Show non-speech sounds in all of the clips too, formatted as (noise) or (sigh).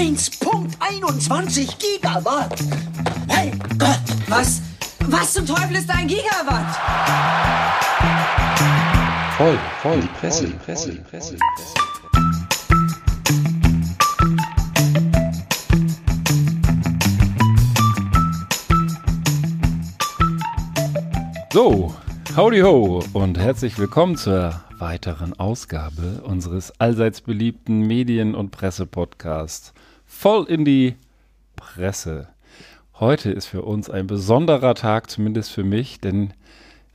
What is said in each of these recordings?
1.21 Gigawatt. Hey Gott. Was? Was zum Teufel ist ein Gigawatt? Voll, voll, die Presse, die Presse, die Presse. So, howdy ho und herzlich willkommen zur weiteren Ausgabe unseres allseits beliebten Medien- und Presse-Podcasts Voll in die Presse. Heute ist für uns ein besonderer Tag, zumindest für mich, denn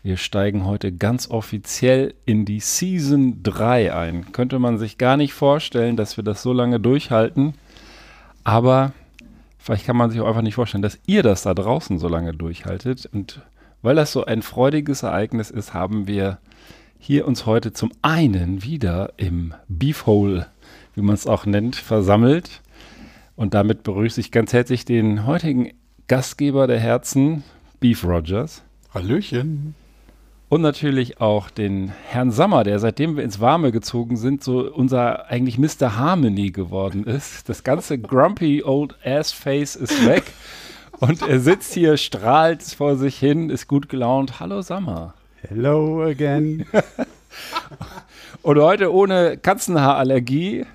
wir steigen heute ganz offiziell in die Season 3 ein. Könnte man sich gar nicht vorstellen, dass wir das so lange durchhalten, aber vielleicht kann man sich auch einfach nicht vorstellen, dass ihr das da draußen so lange durchhaltet und weil das so ein freudiges Ereignis ist, haben wir hier uns heute zum einen wieder im Beefhole, wie man es auch nennt, versammelt. Und damit begrüße ich ganz herzlich den heutigen Gastgeber der Herzen, Beef Rogers. Hallöchen. Und natürlich auch den Herrn Sammer, der seitdem wir ins Warme gezogen sind, so unser eigentlich Mr. Harmony geworden ist. Das ganze grumpy old ass face ist weg. Und er sitzt hier, strahlt vor sich hin, ist gut gelaunt. Hallo Sammer. Hello again. (laughs) Und heute ohne Katzenhaarallergie.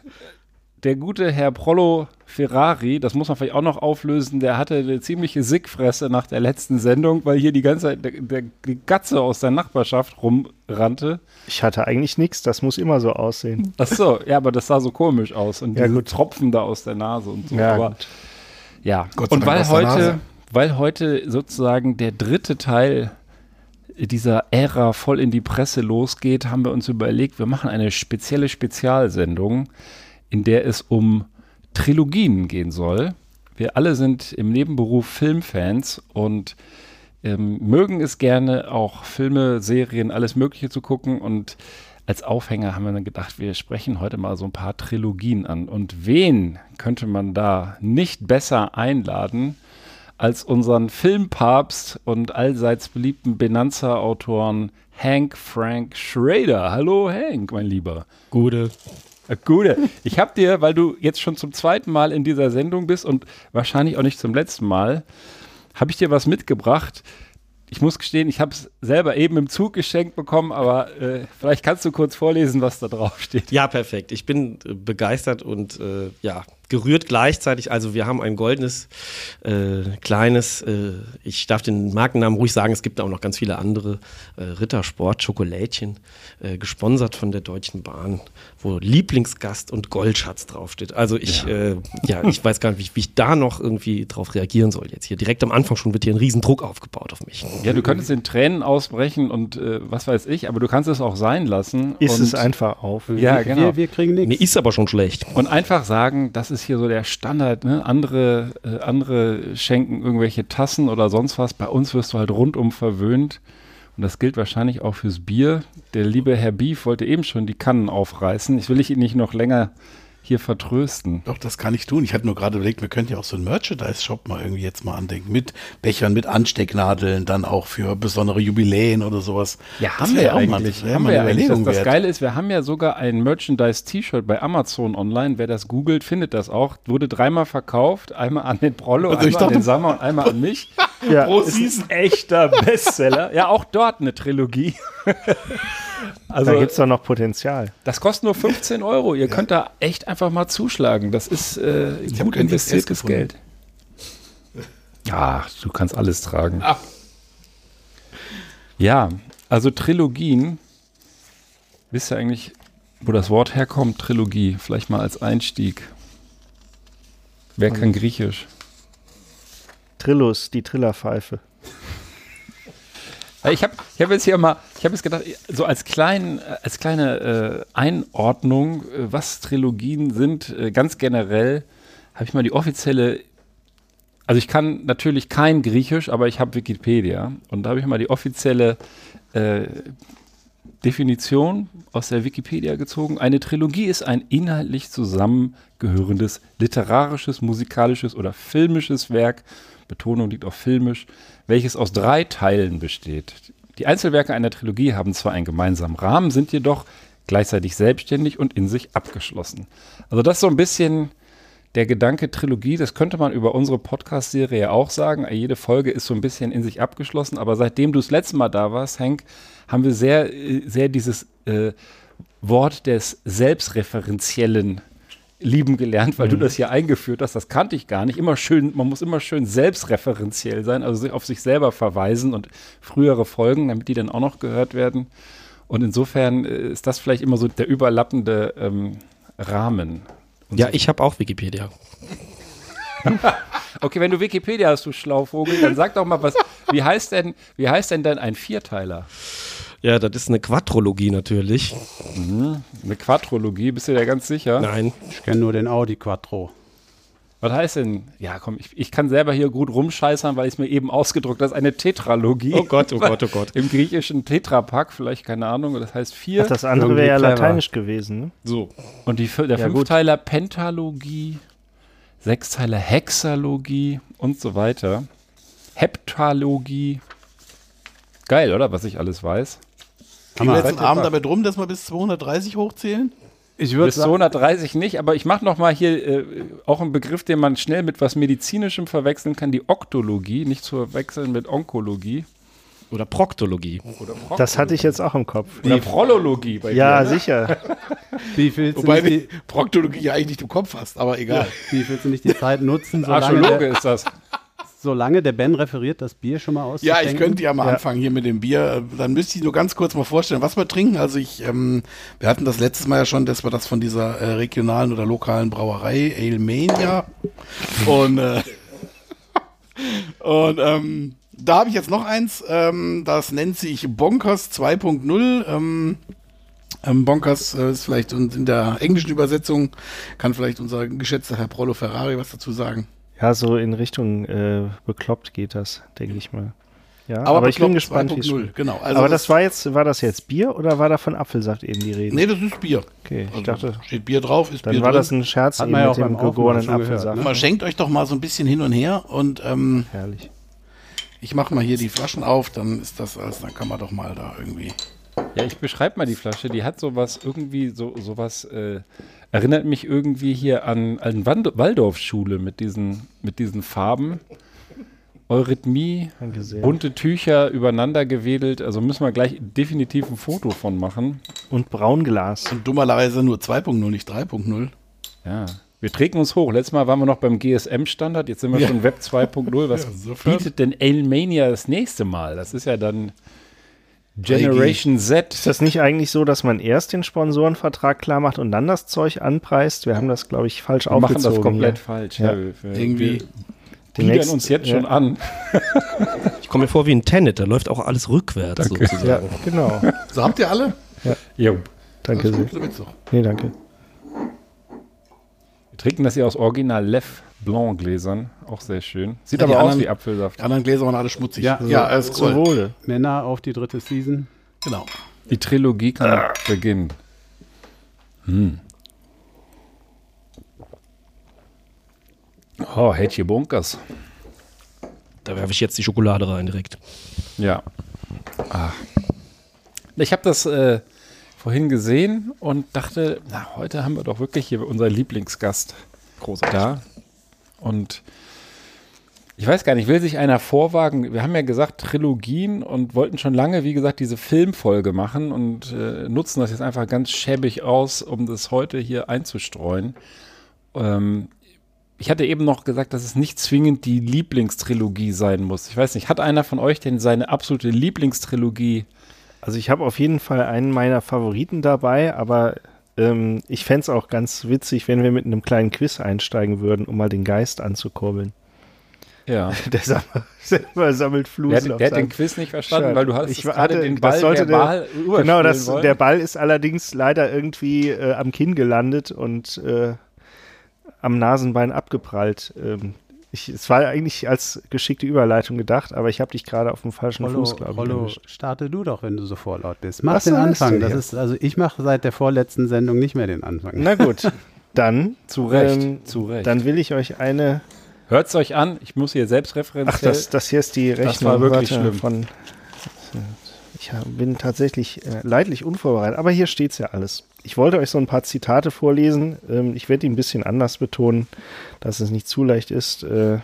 Der gute Herr Prollo Ferrari, das muss man vielleicht auch noch auflösen, der hatte eine ziemliche Sickfresse nach der letzten Sendung, weil hier die ganze Zeit der, der, die Katze aus der Nachbarschaft rumrannte. Ich hatte eigentlich nichts, das muss immer so aussehen. Ach so, ja, aber das sah so komisch aus und Ja, diese gut. Tropfen da aus der Nase und so. Ja, aber gut. ja, Gott sei und Dank weil aus der heute, weil heute sozusagen der dritte Teil dieser Ära voll in die Presse losgeht, haben wir uns überlegt, wir machen eine spezielle Spezialsendung, in der es um Trilogien gehen soll. Wir alle sind im Nebenberuf Filmfans und ähm, mögen es gerne, auch Filme, Serien, alles Mögliche zu gucken. Und als Aufhänger haben wir dann gedacht, wir sprechen heute mal so ein paar Trilogien an. Und wen könnte man da nicht besser einladen als unseren Filmpapst und allseits beliebten Benanza-Autoren Hank Frank Schrader. Hallo Hank, mein Lieber. Gute. Gute. Ich habe dir, weil du jetzt schon zum zweiten Mal in dieser Sendung bist und wahrscheinlich auch nicht zum letzten Mal, habe ich dir was mitgebracht. Ich muss gestehen, ich habe es selber eben im Zug geschenkt bekommen, aber äh, vielleicht kannst du kurz vorlesen, was da drauf steht. Ja, perfekt. Ich bin äh, begeistert und äh, ja, gerührt gleichzeitig. Also wir haben ein goldenes, äh, kleines, äh, ich darf den Markennamen ruhig sagen, es gibt auch noch ganz viele andere, äh, Rittersport, Schokolädchen, äh, gesponsert von der Deutschen Bahn, wo Lieblingsgast und Goldschatz draufsteht. Also ich, ja, äh, ja ich weiß gar nicht, wie, wie ich da noch irgendwie drauf reagieren soll jetzt hier. Direkt am Anfang schon wird hier ein Riesendruck aufgebaut auf mich. Ja, du könntest in Tränen ausbrechen und äh, was weiß ich, aber du kannst es auch sein lassen. Ist und, es einfach auf. Ja, genau. Wir, wir kriegen nichts. ist aber schon schlecht. Und einfach sagen, das ist hier so der Standard, ne? Andere, äh, andere schenken irgendwelche Tassen oder sonst was. Bei uns wirst du halt rundum verwöhnt. Und das gilt wahrscheinlich auch fürs Bier. Der liebe Herr Beef wollte eben schon die Kannen aufreißen. Ich will ich ihn nicht noch länger hier vertrösten. Doch, das kann ich tun. Ich hatte nur gerade überlegt, wir könnten ja auch so einen Merchandise-Shop mal irgendwie jetzt mal andenken. Mit Bechern, mit Anstecknadeln, dann auch für besondere Jubiläen oder sowas. Das wär auch mal- das wär haben mal wir ja eigentlich. Das, das. Geile ist, wir haben ja sogar ein Merchandise-T-Shirt bei Amazon online. Wer das googelt, findet das auch. Wurde dreimal verkauft. Einmal an den Prollo, Also einmal an den dachte- Sammer und einmal an mich. (laughs) Ja, Pro Season echter Bestseller. Ja, auch dort eine Trilogie. (laughs) also, da gibt es doch noch Potenzial. das kostet nur 15 Euro. Ihr könnt da echt einfach mal zuschlagen. Das ist äh, gut investiertes. Geld. Ja, du kannst alles tragen. Ah. Ja, also Trilogien. Wisst ihr eigentlich, wo das Wort herkommt? Trilogie. Vielleicht mal als Einstieg. Wer kann Griechisch? Trillus, die Trillerpfeife. Ich habe ich hab jetzt hier mal, ich habe jetzt gedacht, so als, klein, als kleine äh, Einordnung, äh, was Trilogien sind, äh, ganz generell, habe ich mal die offizielle, also ich kann natürlich kein Griechisch, aber ich habe Wikipedia und da habe ich mal die offizielle äh, Definition aus der Wikipedia gezogen. Eine Trilogie ist ein inhaltlich zusammengehörendes literarisches, musikalisches oder filmisches Werk, Betonung liegt auf filmisch, welches aus drei Teilen besteht. Die Einzelwerke einer Trilogie haben zwar einen gemeinsamen Rahmen, sind jedoch gleichzeitig selbstständig und in sich abgeschlossen. Also das ist so ein bisschen der Gedanke Trilogie, das könnte man über unsere Podcast-Serie auch sagen. Jede Folge ist so ein bisschen in sich abgeschlossen, aber seitdem du das letzte Mal da warst, Henk, haben wir sehr, äh, sehr dieses äh, Wort des Selbstreferenziellen lieben gelernt, weil du das hier eingeführt hast. Das kannte ich gar nicht. Immer schön, man muss immer schön selbstreferenziell sein, also sich auf sich selber verweisen und frühere Folgen, damit die dann auch noch gehört werden. Und insofern äh, ist das vielleicht immer so der überlappende ähm, Rahmen. Und Ja, so. ich habe auch Wikipedia. (laughs) Okay, wenn du Wikipedia hast, du Schlauvogel, dann sag doch mal was. Wie heißt denn, wie heißt denn dann ein Vierteiler? Ja, das ist eine Quadrologie natürlich. Eine Quadrologie, bist du dir ganz sicher? Nein. Ich kenne nur den Audi Quattro. Was heißt denn? Ja, komm, ich, ich kann selber hier gut rumscheißern, weil ich es mir eben ausgedruckt habe. Das ist eine Tetralogie. Oh Gott, oh (laughs) Gott, oh Gott. Im griechischen Tetrapack, vielleicht keine Ahnung, das heißt vier. Ach, das andere wäre ja lateinisch gewesen. Ne? So. Und die, der Ja, gut. Fünfteiler Pentalogie, Sechsteiler Hexalogie und so weiter. Heptalogie. Geil, oder? Was ich alles weiß. Gehen wir jetzt einen Abend damit rum, dass wir bis 230 hochzählen? Ich würde Bis sagen, 230 nicht, aber ich mache noch mal hier äh, auch einen Begriff, den man schnell mit was Medizinischem verwechseln kann, die Oktologie, nicht zu verwechseln mit Onkologie. Oder Proktologie. Das hatte ich jetzt auch im Kopf. Oder Prolologie bei Ja, dir. ne? sicher. (laughs) wie willst, du Wobei die Proktologie ja eigentlich nicht im Kopf hast, aber egal. die, wie willst du nicht die Zeit nutzen, solange Archäologe ist das. Solange der Ben referiert, das Bier schon mal Ja, auszuschenken? ich könnte ja mal Ja. anfangen hier mit dem Bier. Dann müsste ich nur ganz kurz mal vorstellen, was wir trinken. Also ich, ähm, wir hatten das letztes Mal ja schon, dass wir das von dieser äh, regionalen oder lokalen Brauerei Alemania und äh, (laughs) und ähm, da habe ich jetzt noch eins. Ähm, das nennt sich Bonkers 2.0. Ähm, ähm, Bonkers äh, ist vielleicht und in der englischen Übersetzung kann vielleicht unser geschätzter Herr Prollo Ferrari was dazu sagen. Ja, so in Richtung äh, bekloppt geht das, denke ich mal. Ja, Aber aber, ich bin gespannt, wie es 2.0, schmeckt. genau. Also aber das- das, war jetzt, war das jetzt Bier oder war da von Apfelsaft eben die Rede? Nee, das ist Bier. Okay, ich Also, dachte, steht Bier drauf, ist dann Bier war drin. das ein Scherz Hat eben man ja mit auch dem gegorenen Apfelsaft. ne? Man schenkt euch doch mal so ein bisschen hin und her und ähm, Herrlich. ich mache mal hier die Flaschen auf, dann ist das alles, dann kann man doch mal da irgendwie. Ja, ich beschreibe mal die Flasche. Die hat sowas irgendwie, so sowas, äh, erinnert mich irgendwie hier an, an Waldorfschule mit diesen, mit diesen Farben. Eurythmie, bunte Tücher übereinander gewedelt. Also müssen wir gleich definitiv ein Foto von machen. Und Braunglas. Und dummerweise nur 2.0, nicht 3.0. Ja. Wir treten uns hoch. Letztes Mal waren wir noch beim GSM-Standard, jetzt sind wir Ja. schon Web 2.0. Was insofern. bietet denn Ailmania das nächste Mal? Das ist ja dann Generation Z. Ist das nicht eigentlich so, dass man erst den Sponsorenvertrag klar macht und dann das Zeug anpreist? Wir haben das, glaube ich, falsch Wir machen aufgezogen. das komplett hier. falsch. Ja. wir, wir, Irgendwie. Wir biedern uns jetzt ja. schon an. Ich komme mir vor wie ein Tenet, da läuft auch alles rückwärts sozusagen. Ja, genau. So habt ihr alle? Jo. Danke Alles sehr. Nee, danke. Wir trinken das hier aus Original Lev Blanc Gläsern. Auch sehr schön. Sieht Ja, aber aus anderen- wie Apfelsaft. Die anderen Gläser waren alle schmutzig. Ja, ja alles Zum cool. Wohle. Männer auf die dritte Season. Genau. Die Trilogie kann beginnen. Hm. Oh, Hätche Bunkers. Da werfe ich jetzt die Schokolade rein direkt. Ja. Ah. Ich habe das äh, vorhin gesehen und dachte, na, heute haben wir doch wirklich hier unseren Lieblingsgast Großartig. da. Und ich weiß gar nicht, will sich einer vorwagen? Wir haben ja gesagt Trilogien und wollten schon lange, wie gesagt, diese Filmfolge machen und äh, nutzen das jetzt einfach ganz schäbig aus, um das heute hier einzustreuen. Ähm, ich hatte eben noch gesagt, dass es nicht zwingend die Lieblingstrilogie sein muss. Ich weiß nicht, hat einer von euch denn seine absolute Lieblingstrilogie? Also ich habe auf jeden Fall einen meiner Favoriten dabei, aber ähm, ich fände es auch ganz witzig, wenn wir mit einem kleinen Quiz einsteigen würden, um mal den Geist anzukurbeln. Ja. (laughs) Der sammelt, selber sammelt Der, Flusen hat- auf der hat den Quiz nicht verstanden, Shirt. weil du hast Ich hatte- den Ball sollte der- Genau, das, wollen. der Ball ist allerdings leider irgendwie äh, am Kinn gelandet und äh, am Nasenbein abgeprallt. Ähm, ich, es war eigentlich als geschickte Überleitung gedacht, aber ich habe dich gerade auf dem falschen Rollo, Fuß, glaube ich. Rollo, starte du doch, wenn du so vorlaut bist. Mach Was den Anfang. Das ist, also ich mache seit der vorletzten Sendung nicht mehr den Anfang. Na gut, (laughs) dann, Zu Recht, ähm, zu Recht. dann will ich euch eine. Hört es euch an, ich muss hier selbstreferenziell. Ach, das, das hier ist die Rechnung. war wirklich Warte, schlimm. Von, ich bin tatsächlich äh, leidlich unvorbereitet, aber hier steht's ja alles. Ich wollte euch so ein paar Zitate vorlesen. Ähm, ich werde die ein bisschen anders betonen, dass es nicht zu leicht ist. Äh,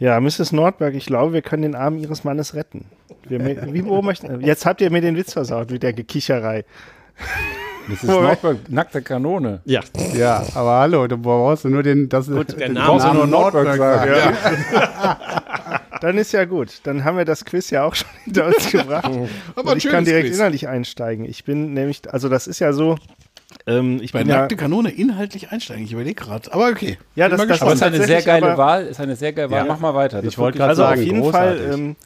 ja, Mrs. Nordberg, ich glaube, wir können den Arm Ihres Mannes retten. Wir, (laughs) wie beobachten, jetzt habt ihr mir den Witz versaut mit der Gekicherei. Das ist Nordberg, nackte Kanone. Ja, Ja, aber hallo, du brauchst nur den, das Gut, der den (laughs) Name- Brauchst du nur Nordberg sagen. (laughs) Dann ist ja gut. Dann haben wir das Quiz ja auch (laughs) schon hinter uns gebracht. (laughs) Aber Und ich kann direkt Quiz. inhaltlich einsteigen. Ich bin nämlich, also das ist ja so, ähm, ich Bei bin ja, nackte Kanone inhaltlich einsteigen. Ich überlege gerade. Aber okay. Ja, das- das ist eine sehr geile aber- Wahl. Ist eine sehr geile Wahl. Ja. Mach mal weiter. Das Ich wollte gerade Also sagen, auf jeden großartig. Fall, ähm,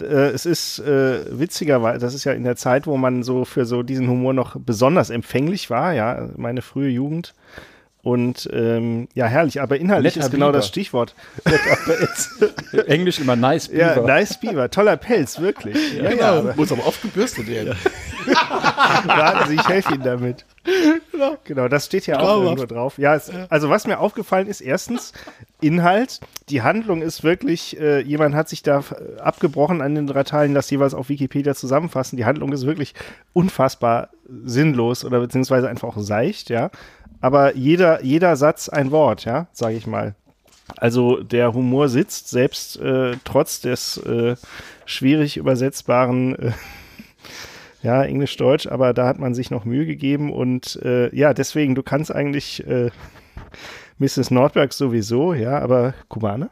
äh, es ist äh, witzigerweise, das ist ja in der Zeit, wo man so für so diesen Humor noch besonders empfänglich war, ja, meine frühe Jugend. Und ähm, ja, herrlich, aber inhaltlich Netter ist genau Biber. das Stichwort. (laughs) Englisch immer nice ja, Beaver. nice Beaver, toller Pelz, wirklich. Ja, ja, Genau, aber, muss aber oft gebürstet werden. (laughs) warten Sie, ich helfe Ihnen damit. Genau, das steht ja auch irgendwo drauf. Ja, es, also was mir aufgefallen ist, erstens Inhalt. Die Handlung ist wirklich, äh, jemand hat sich da äh, abgebrochen an den drei Teilen, das jeweils auf Wikipedia zusammenfassen. Die Handlung ist wirklich unfassbar sinnlos oder beziehungsweise einfach auch seicht, ja. Aber jeder, jeder Satz ein Wort, ja, sage ich mal. Also der Humor sitzt, selbst äh, trotz des äh, schwierig übersetzbaren äh, (laughs) ja, Englisch-Deutsch, aber da hat man sich noch Mühe gegeben und äh, ja, deswegen, du kannst eigentlich äh, (laughs) Mrs. Nordberg sowieso, ja, aber Kubaner?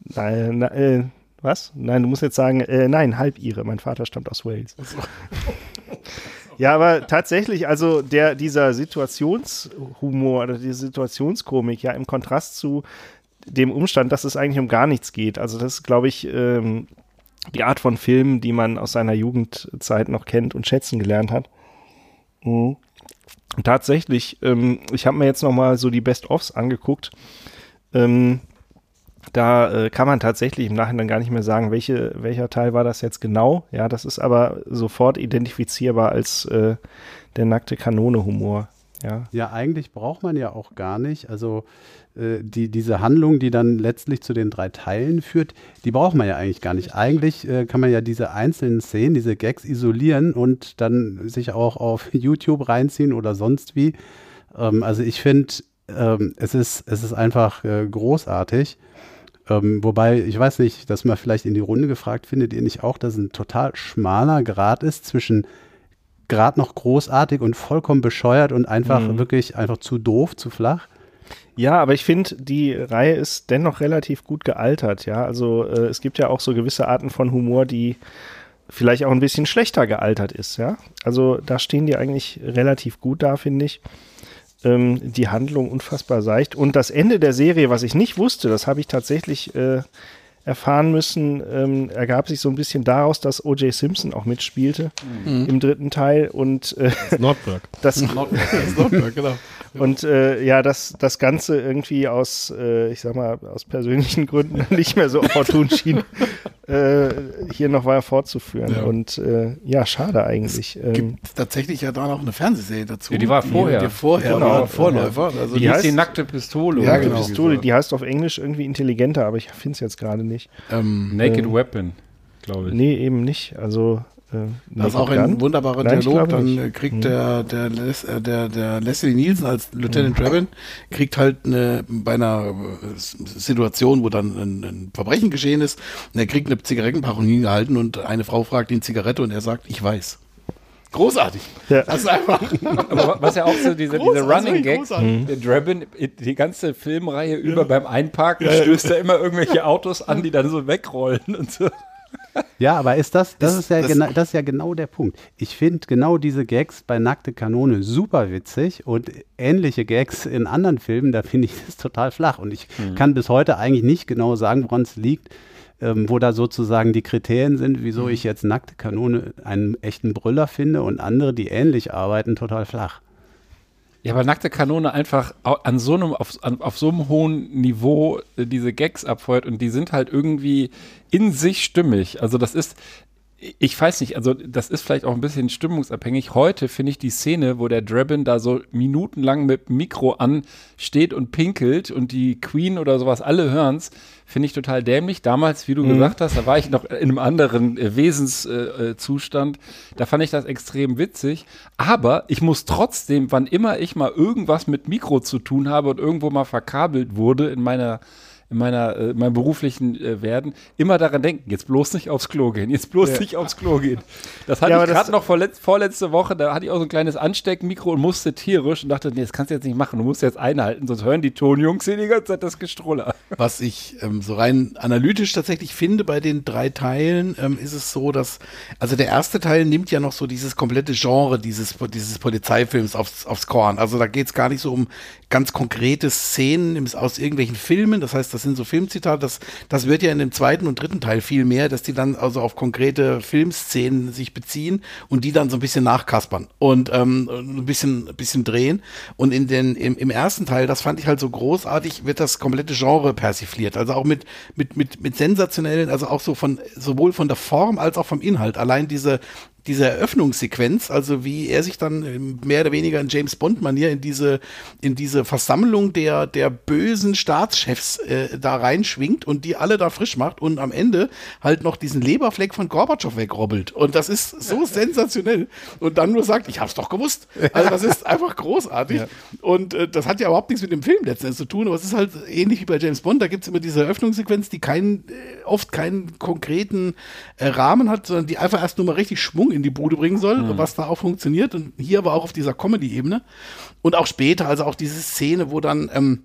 Nein, na, äh, was? Nein, du musst jetzt sagen, äh, nein, halb ihre. Mein Vater stammt aus Wales. (laughs) Ja, aber tatsächlich, also der, dieser Situationshumor oder die Situationskomik, ja, im Kontrast zu dem Umstand, dass es eigentlich um gar nichts geht. Also das ist, glaube ich, ähm, die Art von Filmen, die man aus seiner Jugendzeit noch kennt und schätzen gelernt hat. Mhm. Tatsächlich, ähm, ich habe mir jetzt noch mal so die Best-ofs angeguckt. Ähm, da äh, kann man tatsächlich im Nachhinein gar nicht mehr sagen, welche, welcher Teil war das jetzt genau. Ja, das ist aber sofort identifizierbar als äh, der nackte Kanone-Humor. Ja. Ja, eigentlich braucht man ja auch gar nicht. Also äh, die, diese Handlung, die dann letztlich zu den drei Teilen führt, die braucht man ja eigentlich gar nicht. Eigentlich äh, kann man ja diese einzelnen Szenen, diese Gags isolieren und dann sich auch auf (laughs) YouTube reinziehen oder sonst wie. Ähm, also ich finde, ähm, es, ist, es ist einfach äh, großartig. Ähm, wobei, ich weiß nicht, dass man vielleicht in die Runde gefragt, findet ihr nicht auch, dass es ein total schmaler Grad ist zwischen gerade noch großartig und vollkommen bescheuert und einfach Mhm. wirklich einfach zu doof, zu flach? Ja, aber ich finde, die Reihe ist dennoch relativ gut gealtert, ja. Also äh, es gibt ja auch so gewisse Arten von Humor, die vielleicht auch ein bisschen schlechter gealtert ist, ja. Also da stehen die eigentlich relativ gut da, finde ich. Ähm, die Handlung unfassbar seicht. Und das Ende der Serie, was ich nicht wusste, das habe ich tatsächlich äh, erfahren müssen, ähm, ergab sich so ein bisschen daraus, dass O.J. Simpson auch mitspielte im dritten Teil und äh, Nordberg. (laughs) das Nordberg, genau. Und äh, ja, das, das Ganze irgendwie aus, äh, ich sag mal, aus persönlichen Gründen (laughs) nicht mehr so opportun schien, äh, hier noch weiter fortzuführen. Ja. Und äh, ja, schade eigentlich. Ähm, Gibt tatsächlich ja da noch eine Fernsehserie dazu. Ja, die war vorher. Die, die vorher Genau. war Vorläufer. Also Die Die heißt- die nackte Pistole. Ja, oder genau. Pistole, so. die heißt auf Englisch irgendwie intelligenter, aber ich finde es jetzt gerade nicht. ähm, Naked Ähm, Weapon, glaube ich. Nee, eben nicht. Also das ist auch ein wunderbarer Nein, Dialog. Dann nicht. äh, kriegt Hm. der, der, Les, äh, der, der Leslie Nielsen als Lieutenant Draven kriegt halt eine, bei einer äh, Situation, wo dann ein, ein Verbrechen geschehen ist, und er kriegt eine Zigarettenpackung hingehalten und eine Frau fragt ihn Zigarette und er sagt, ich weiß. Großartig. Ja. Das ist einfach. (laughs) Aber was ja auch so diese, diese Running Gags, der Drabin, die ganze Filmreihe über beim Einparken stößt er immer irgendwelche Autos an, die dann so wegrollen und so. Ja, aber ist das, das Ist- ist ja das- genau, das ist ja genau der Punkt. Ich finde genau diese Gags bei Nackte Kanone super witzig und ähnliche Gags in anderen Filmen, da finde ich das total flach. Und ich kann bis heute eigentlich nicht genau sagen, woran es liegt, ähm, wo da sozusagen die Kriterien sind, wieso ich jetzt Nackte Kanone einen echten Brüller finde und andere, die ähnlich arbeiten, total flach. Ja, aber nackte Kanone einfach an so einem, auf, an, auf so einem hohen Niveau äh, diese Gags abfeuert und die sind halt irgendwie in sich stimmig. Also das ist, ich weiß nicht, also das ist vielleicht auch ein bisschen stimmungsabhängig. Heute finde ich die Szene, wo der Drabin da so minutenlang mit Mikro ansteht und pinkelt und die Queen oder sowas alle hören's, finde ich total dämlich. Damals, wie du Mhm. gesagt hast, da war ich noch in einem anderen äh, Wesenszustand. Äh, Zustand. da fand ich das extrem witzig. Aber ich muss trotzdem, wann immer ich mal irgendwas mit Mikro zu tun habe und irgendwo mal verkabelt wurde in meiner in meiner, äh, meinem beruflichen äh, Werden immer daran denken, jetzt bloß nicht aufs Klo gehen, jetzt bloß nicht aufs Klo gehen. Das hatte Ja, ich gerade noch vorletz, vorletzte Woche, da hatte ich auch so ein kleines Ansteckmikro und musste tierisch und dachte, nee, das kannst du jetzt nicht machen, du musst jetzt einhalten, sonst hören die Tonjungs hier die ganze Zeit das Gestruller. Was ich ähm, so rein analytisch tatsächlich finde bei den drei Teilen, ähm, ist es so, dass, also der erste Teil nimmt ja noch so dieses komplette Genre dieses, dieses Polizeifilms aufs, aufs Korn. Also da geht es gar nicht so um ganz konkrete Szenen aus irgendwelchen Filmen. Das heißt, das sind so Filmzitate. Das, das wird ja in dem zweiten und dritten Teil viel mehr, dass die dann also auf konkrete Filmszenen sich beziehen und die dann so ein bisschen nachkaspern und ähm, ein bisschen, bisschen drehen. Und in den, im, im ersten Teil, das fand ich halt so großartig, wird das komplette Genre persifliert. Also auch mit, mit, mit, mit sensationellen, also auch so von, sowohl von der Form als auch vom Inhalt. Allein diese, diese Eröffnungssequenz, also wie er sich dann ähm, mehr oder weniger in James Bond-Manier in diese, in diese Versammlung der, der bösen Staatschefs äh, da reinschwingt und die alle da frisch macht und am Ende halt noch diesen Leberfleck von Gorbatschow wegrobbelt. Und das ist so (laughs) sensationell. Und dann nur sagt, ich hab's doch gewusst. Also das ist einfach großartig. Und äh, das hat ja überhaupt nichts mit dem Film letztendlich zu tun, aber es ist halt ähnlich wie bei James Bond, da gibt's immer diese Eröffnungssequenz, die keinen, äh, oft keinen konkreten äh, Rahmen hat, sondern die einfach erst nur mal richtig Schwung in die Bude bringen soll, was da auch funktioniert. Und hier aber auch auf dieser Comedy-Ebene. Und auch später, also auch diese Szene, wo dann ähm,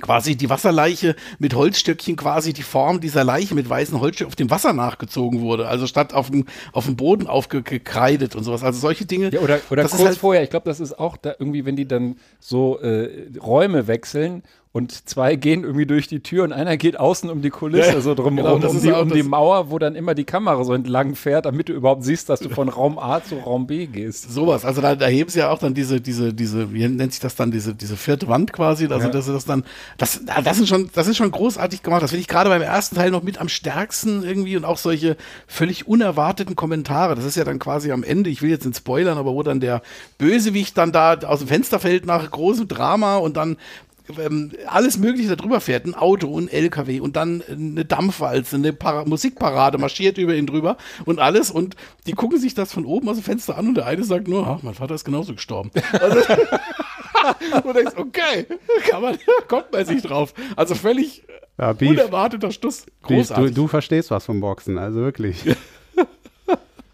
quasi die Wasserleiche mit Holzstöckchen quasi die Form dieser Leiche mit weißen Holzstöcken auf dem Wasser nachgezogen wurde. Also statt auf dem, auf dem Boden aufgekreidet und sowas. Also solche Dinge. Ja, oder oder das ist kurz halt- vorher, ich glaube, das ist auch da irgendwie, wenn die dann so äh, Räume wechseln und zwei gehen irgendwie durch die Tür und einer geht außen um die Kulisse Ja, so drumherum, genau, um, die, um die Mauer, wo dann immer die Kamera so entlang fährt, damit du überhaupt siehst, dass du von Raum A zu Raum B gehst. Sowas, also da, da heben sie ja auch dann diese, diese, diese, wie nennt sich das dann, diese, diese vierte Wand quasi, also dass sie das dann, das, das ist schon, das ist schon großartig gemacht. Das finde ich gerade beim ersten Teil noch mit am stärksten irgendwie und auch solche völlig unerwarteten Kommentare. Das ist ja dann quasi am Ende, ich will jetzt nicht spoilern, aber wo dann der Bösewicht dann da aus dem Fenster fällt nach großem Drama und dann alles Mögliche darüber fährt, ein Auto, ein LKW und dann eine Dampfwalze, eine Para Musikparade marschiert über ihn drüber und alles und die gucken sich das von oben aus dem Fenster an und der eine sagt nur, "Ah, mein Vater ist genauso gestorben. Also, (laughs) und denkst, okay, kann man, (laughs) kommt man sich drauf. Also völlig Ja, unerwarteter Stuss. Beef, du, Großartig. du verstehst was vom Boxen, also wirklich. (laughs)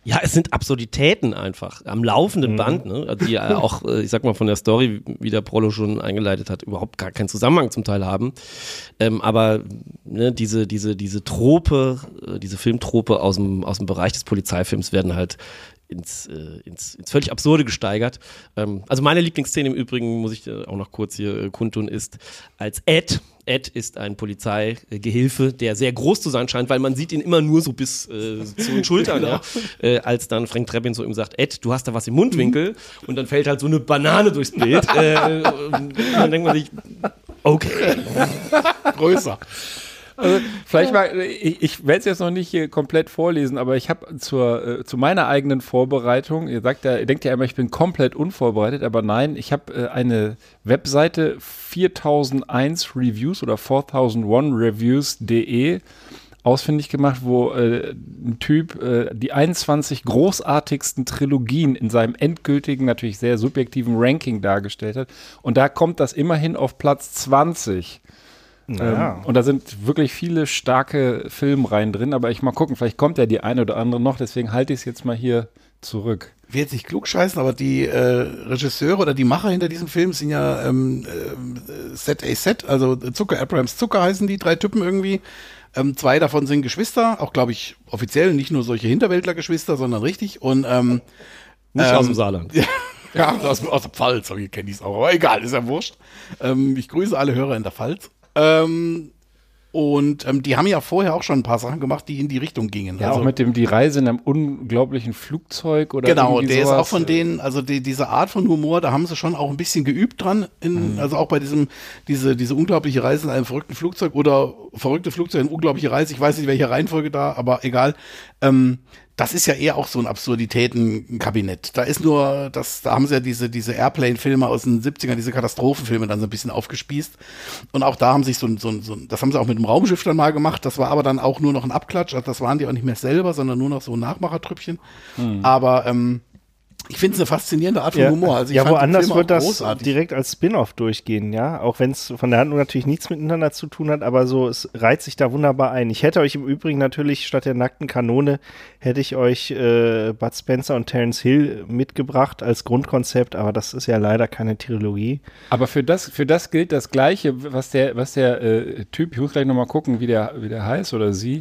Ja, es sind Absurditäten einfach am laufenden Band, ne? Also die auch, äh, ich sag mal, von der Story, wie der Prolo schon eingeleitet hat, überhaupt gar keinen Zusammenhang zum Teil haben. Ähm, aber ne, diese, diese, diese Trope, äh, diese Filmtrope aus dem, aus dem Bereich des Polizeifilms werden halt ins, äh, ins, ins völlig Absurde gesteigert. Ähm, also meine Lieblingsszene im Übrigen, muss ich äh, auch noch kurz hier äh, kundtun, ist als Ed, Ed ist ein Polizeigehilfe, der sehr groß zu sein scheint, weil man sieht ihn immer nur so bis äh, zu den Schultern, (laughs) ja. Äh, als dann Frank Trebbin so ihm sagt, Ed, du hast da was im Mundwinkel und dann fällt halt so eine Banane durchs Bild. (laughs) äh, und dann denkt man sich, okay. größer. Also, vielleicht mal, ich, ich werde es jetzt noch nicht hier komplett vorlesen, aber ich habe zur äh, zu meiner eigenen Vorbereitung, ihr sagt ja, ihr denkt ja immer, ich bin komplett unvorbereitet, aber nein, ich habe äh, eine Webseite 4001 Reviews oder 4001 Reviews.de ausfindig gemacht, wo äh, ein Typ äh, die 21 großartigsten Trilogien in seinem endgültigen, natürlich sehr subjektiven Ranking dargestellt hat. Und da kommt das immerhin auf Platz 20. Ähm, und da sind wirklich viele starke Filmreihen drin, aber ich mal gucken, vielleicht kommt ja die eine oder andere noch, deswegen halte ich es jetzt mal hier zurück. Ich will jetzt nicht klug scheißen, aber die äh, Regisseure oder die Macher hinter diesem Film sind ja ähm, äh, Set A Set, also Zucker, Abrahams Zucker heißen die drei Typen irgendwie. Ähm, zwei davon sind Geschwister, auch glaube ich offiziell, nicht nur solche Hinterwäldler-Geschwister, sondern richtig. Und ähm, Nicht Ähm, aus dem Saarland. (laughs) ja, aus, aus der Pfalz, so kenne ich es auch, aber egal, ist ja wurscht. Ähm, ich grüße alle Hörer in der Pfalz. Ähm, und ähm, die haben ja vorher auch schon ein paar Sachen gemacht, die in die Richtung gingen. Ja, also, auch mit dem die Reise in einem unglaublichen Flugzeug oder Genau, der ist sowas. auch von denen, also die, diese Art von Humor, da haben sie schon auch ein bisschen geübt dran, in, also auch bei diesem, diese, diese unglaubliche Reise in einem verrückten Flugzeug oder verrückte Flugzeug in unglaubliche Reise, ich weiß nicht welche Reihenfolge da, aber egal. Ähm, das ist ja eher auch so ein Absurditätenkabinett. Da ist nur, das, da haben sie ja diese, diese Airplane-Filme aus den 70ern, diese Katastrophenfilme dann so ein bisschen aufgespießt. Und auch da haben sich so ein, so ein, so ein das haben sie auch mit dem Raumschiff dann mal gemacht. Das war aber dann auch nur noch ein Abklatsch. Also das waren die auch nicht mehr selber, sondern nur noch so ein Nachmachertrüppchen. Aber ähm, ich finde es eine faszinierende Art von Ja, Humor. Also ich ja woanders wird das großartig. direkt als Spin-off durchgehen, ja. Auch wenn es von der Handlung natürlich nichts miteinander zu tun hat, aber so, es reiht sich da wunderbar ein. Ich hätte euch im Übrigen natürlich statt der nackten Kanone, hätte ich euch äh, Bud Spencer und Terence Hill mitgebracht als Grundkonzept, aber das ist ja leider keine Trilogie. Aber für das, für das gilt das Gleiche, was der, was der äh, Typ, ich muss gleich nochmal gucken, wie der, wie der heißt oder sie,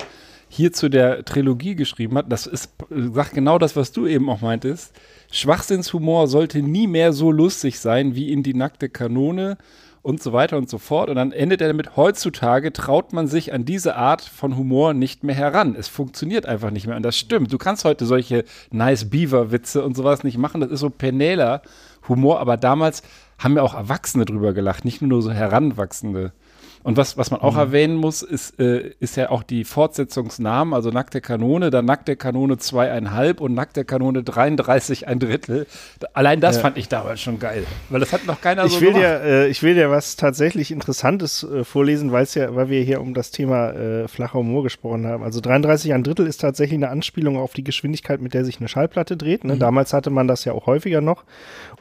hier zu der Trilogie geschrieben hat. Das ist, sagt genau das, was du eben auch meintest. Schwachsinnshumor sollte nie mehr so lustig sein wie in die nackte Kanone und so weiter und so fort. Und dann endet er damit, heutzutage traut man sich an diese Art von Humor nicht mehr heran. Es funktioniert einfach nicht mehr. Und das stimmt. Du kannst heute solche Nice Beaver-Witze und sowas nicht machen. Das ist so penäler Humor. Aber damals haben ja auch Erwachsene drüber gelacht, nicht nur so Heranwachsende. Und was, was man auch erwähnen muss, ist, äh, ist ja auch die Fortsetzungsnamen, also Nackte Kanone, dann Nackte Kanone zweieinhalb und Nackte Kanone 33 ein Drittel. Allein das fand ich damals schon geil, weil das hat noch keiner Ich so will, gemacht. dir, äh, ich will dir was tatsächlich Interessantes äh, vorlesen, weil's ja, weil wir hier um das Thema äh, flacher Humor gesprochen haben. Also 33 ein Drittel ist tatsächlich eine Anspielung auf die Geschwindigkeit, mit der sich eine Schallplatte dreht. Ne? Damals hatte man das ja auch häufiger noch.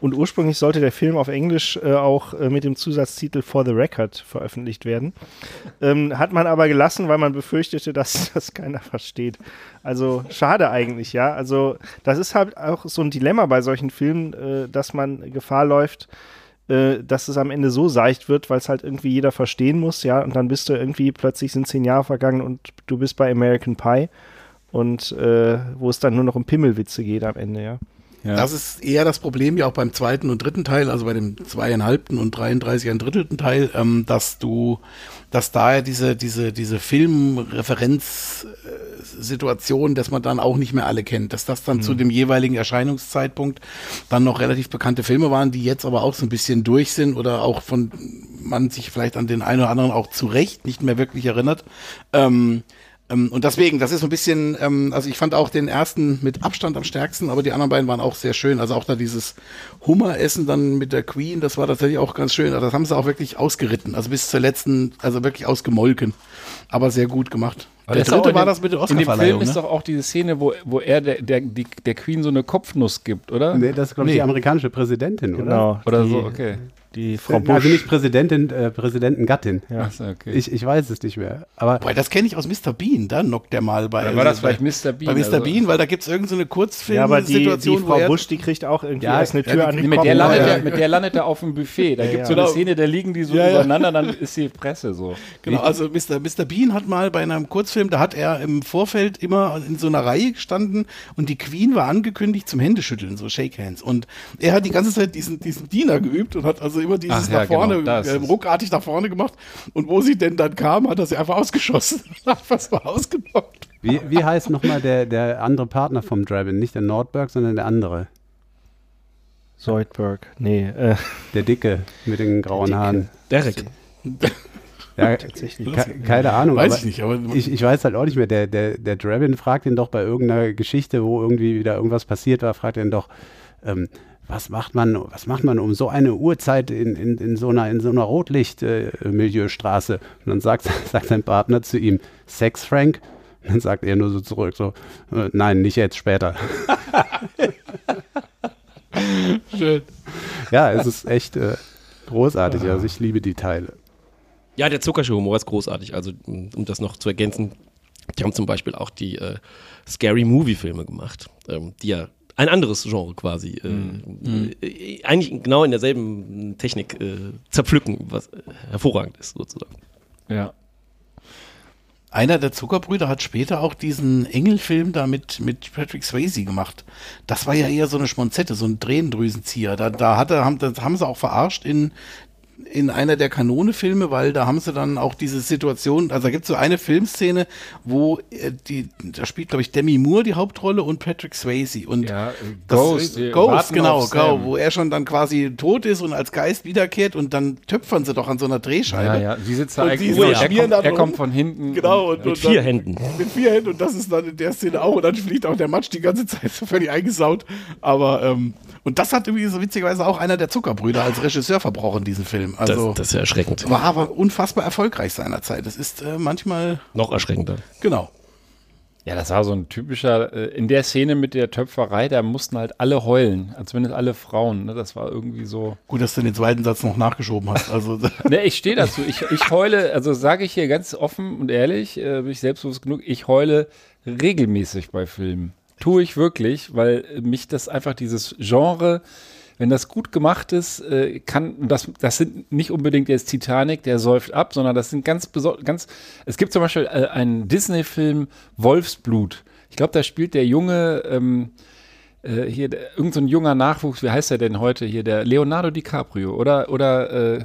Und ursprünglich sollte der Film auf Englisch äh, auch äh, mit dem Zusatztitel For the Record veröffentlicht werden. Ähm, hat man aber gelassen, weil man befürchtete, dass (laughs) das keiner versteht. Also schade eigentlich, ja. Also das ist halt auch so ein Dilemma bei solchen Filmen, äh, dass man Gefahr läuft, äh, dass es am Ende so seicht wird, weil es halt irgendwie jeder verstehen muss, ja. Und dann bist du irgendwie, plötzlich sind zehn Jahre vergangen und du bist bei American Pie und äh, wo es dann nur noch um Pimmelwitze geht am Ende, ja. Das ist eher das Problem ja auch beim zweiten und dritten Teil, also bei dem zweieinhalbten und 33 ein Drittelten Teil, ähm, dass du, dass da ja diese, diese, diese Filmreferenzsituation, dass man dann auch nicht mehr alle kennt, dass das dann zu dem jeweiligen Erscheinungszeitpunkt dann noch relativ bekannte Filme waren, die jetzt aber auch so ein bisschen durch sind oder auch von man sich vielleicht an den einen oder anderen auch zu Recht nicht mehr wirklich erinnert. Ähm, und deswegen, das ist so ein bisschen, ähm, also ich fand auch den ersten mit Abstand am stärksten, aber die anderen beiden waren auch sehr schön. Also auch da dieses Hummeressen dann mit der Queen, das war tatsächlich auch ganz schön. Also das haben sie auch wirklich ausgeritten, also bis zur letzten, also wirklich ausgemolken. Aber sehr gut gemacht. Aber der dritte in war dem- das mit der In dem Film Oscarverleihung. ist Ne? doch auch diese Szene, wo, wo er der, der, die, der Queen so eine Kopfnuss gibt, oder? Nee, das ist, glaube ich, Nee. die amerikanische Präsidentin, oder? Genau. Oder die, so, okay. Die Frau Bush. Also nicht Präsidentin, äh, Präsidentengattin. Ja. Ach so, okay. Ich, ich weiß es nicht mehr. Aber Wobei, das kenne ich aus Mr. Bean, da knockt der mal bei. Oder war das bei, vielleicht Mr. Bean? Bei Mr. also- Bean, weil da gibt es irgendeine so ja, aber die, die Frau Bush, die kriegt auch irgendwie Ja, erst eine ja, Tür die- an den mit, Kopf. der landet ja, er, ja. mit der landet er auf dem Buffet. Da Ja, gibt es ja. so eine. Szene, da liegen die so Ja, ja. übereinander, dann ist die Presse so. Genau, also Mr. Mr. Bean hat mal bei einem Kurzfilm, da hat er im Vorfeld immer in so einer Reihe gestanden und die Queen war angekündigt zum Händeschütteln, so Shake Hands. Und er hat die ganze Zeit diesen, diesen Diener geübt und hat also immer dieses Ach ja, nach vorne, genau, da ist äh, ruckartig nach vorne gemacht. Und wo sie denn dann kam, hat er sie einfach ausgeschossen. (laughs) einfach so ausgenockt. wie, wie heißt nochmal der, der andere Partner vom Dragon? Nicht der Nordberg, sondern der andere. Zoidberg. Nee, äh, Der Dicke mit den grauen Haaren. Derek. Ja, (laughs) tatsächlich. ke keine Ahnung. Weiß aber ich nicht, aber ich, ich weiß halt auch nicht mehr. Der, der, der Draven fragt ihn doch bei irgendeiner Geschichte, wo irgendwie wieder irgendwas passiert war, fragt ihn doch, ähm, was macht man, was macht man um so eine Uhrzeit in, in, in so einer, in so einer Rotlicht-Milieustraße? Und dann sagt, (laughs) sagt sein Partner zu ihm, Sex, Frank? Und dann sagt er nur so zurück, so, äh, nein, nicht jetzt, später. (laughs) schön. Ja, es ist echt äh, großartig. Also ich liebe die Teile. Ja, der Zuckerschuh-Humor ist großartig. Also, um das noch zu ergänzen, die haben zum Beispiel auch die äh, Scary Movie-Filme gemacht, ähm, die ja ein anderes Genre quasi äh, äh, eigentlich genau in derselben Technik äh, zerpflücken, was äh, hervorragend ist sozusagen. Ja. Einer der Zuckerbrüder hat später auch diesen Engelfilm da mit, mit Patrick Swayze gemacht. Das war ja eher so eine Schmonzette, so ein Tränendrüsenzieher. Da, da, hatte, haben, das haben sie auch verarscht in in einer der Kanone-Filme, weil da haben sie dann auch diese Situation, also da gibt es so eine Filmszene, wo äh, die, da spielt, glaube ich, Demi Moore die Hauptrolle und Patrick Swayze. Und Ja, das, Ghost, äh, wir Ghost, genau, genau, wo er schon dann quasi tot ist und als Geist wiederkehrt und dann töpfern sie doch an so einer Drehscheibe. Ja, ja, die sitzt da Und eigentlich. die so er, kommt, dann er kommt von hinten. Genau, und, Mit und vier dann, Händen. Mit vier Händen und das ist dann in der Szene auch und dann fliegt auch der Matsch die ganze Zeit so völlig eingesaut. Aber, ähm, und das hat übrigens witzigerweise auch einer der Zuckerbrüder als Regisseur verbrochen, diesen Film. Also, das, das ist ja erschreckend. war aber unfassbar erfolgreich seinerzeit. Das ist äh, manchmal, Noch erschreckender. genau. Ja, das war so ein typischer, äh, in der Szene mit der Töpferei, da mussten halt alle heulen, als wenn es alle Frauen, ne? das war irgendwie so. Gut, dass du den zweiten Satz noch nachgeschoben hast. Also, (laughs) Ne, ich stehe dazu, ich, ich heule, also sage ich hier ganz offen und ehrlich, äh, bin ich selbstbewusst genug, ich heule regelmäßig bei Filmen. Tue ich wirklich, weil mich das einfach dieses Genre, wenn das gut gemacht ist, äh, kann, das, das sind nicht unbedingt jetzt Titanic, der säuft ab, sondern das sind ganz ganz, es gibt zum Beispiel äh, einen Disney-Film Wolfsblut. Ich glaube, da spielt der junge, ähm, äh, hier, der, irgend so junger Nachwuchs, wie heißt er denn heute hier, der Leonardo DiCaprio oder, oder, äh,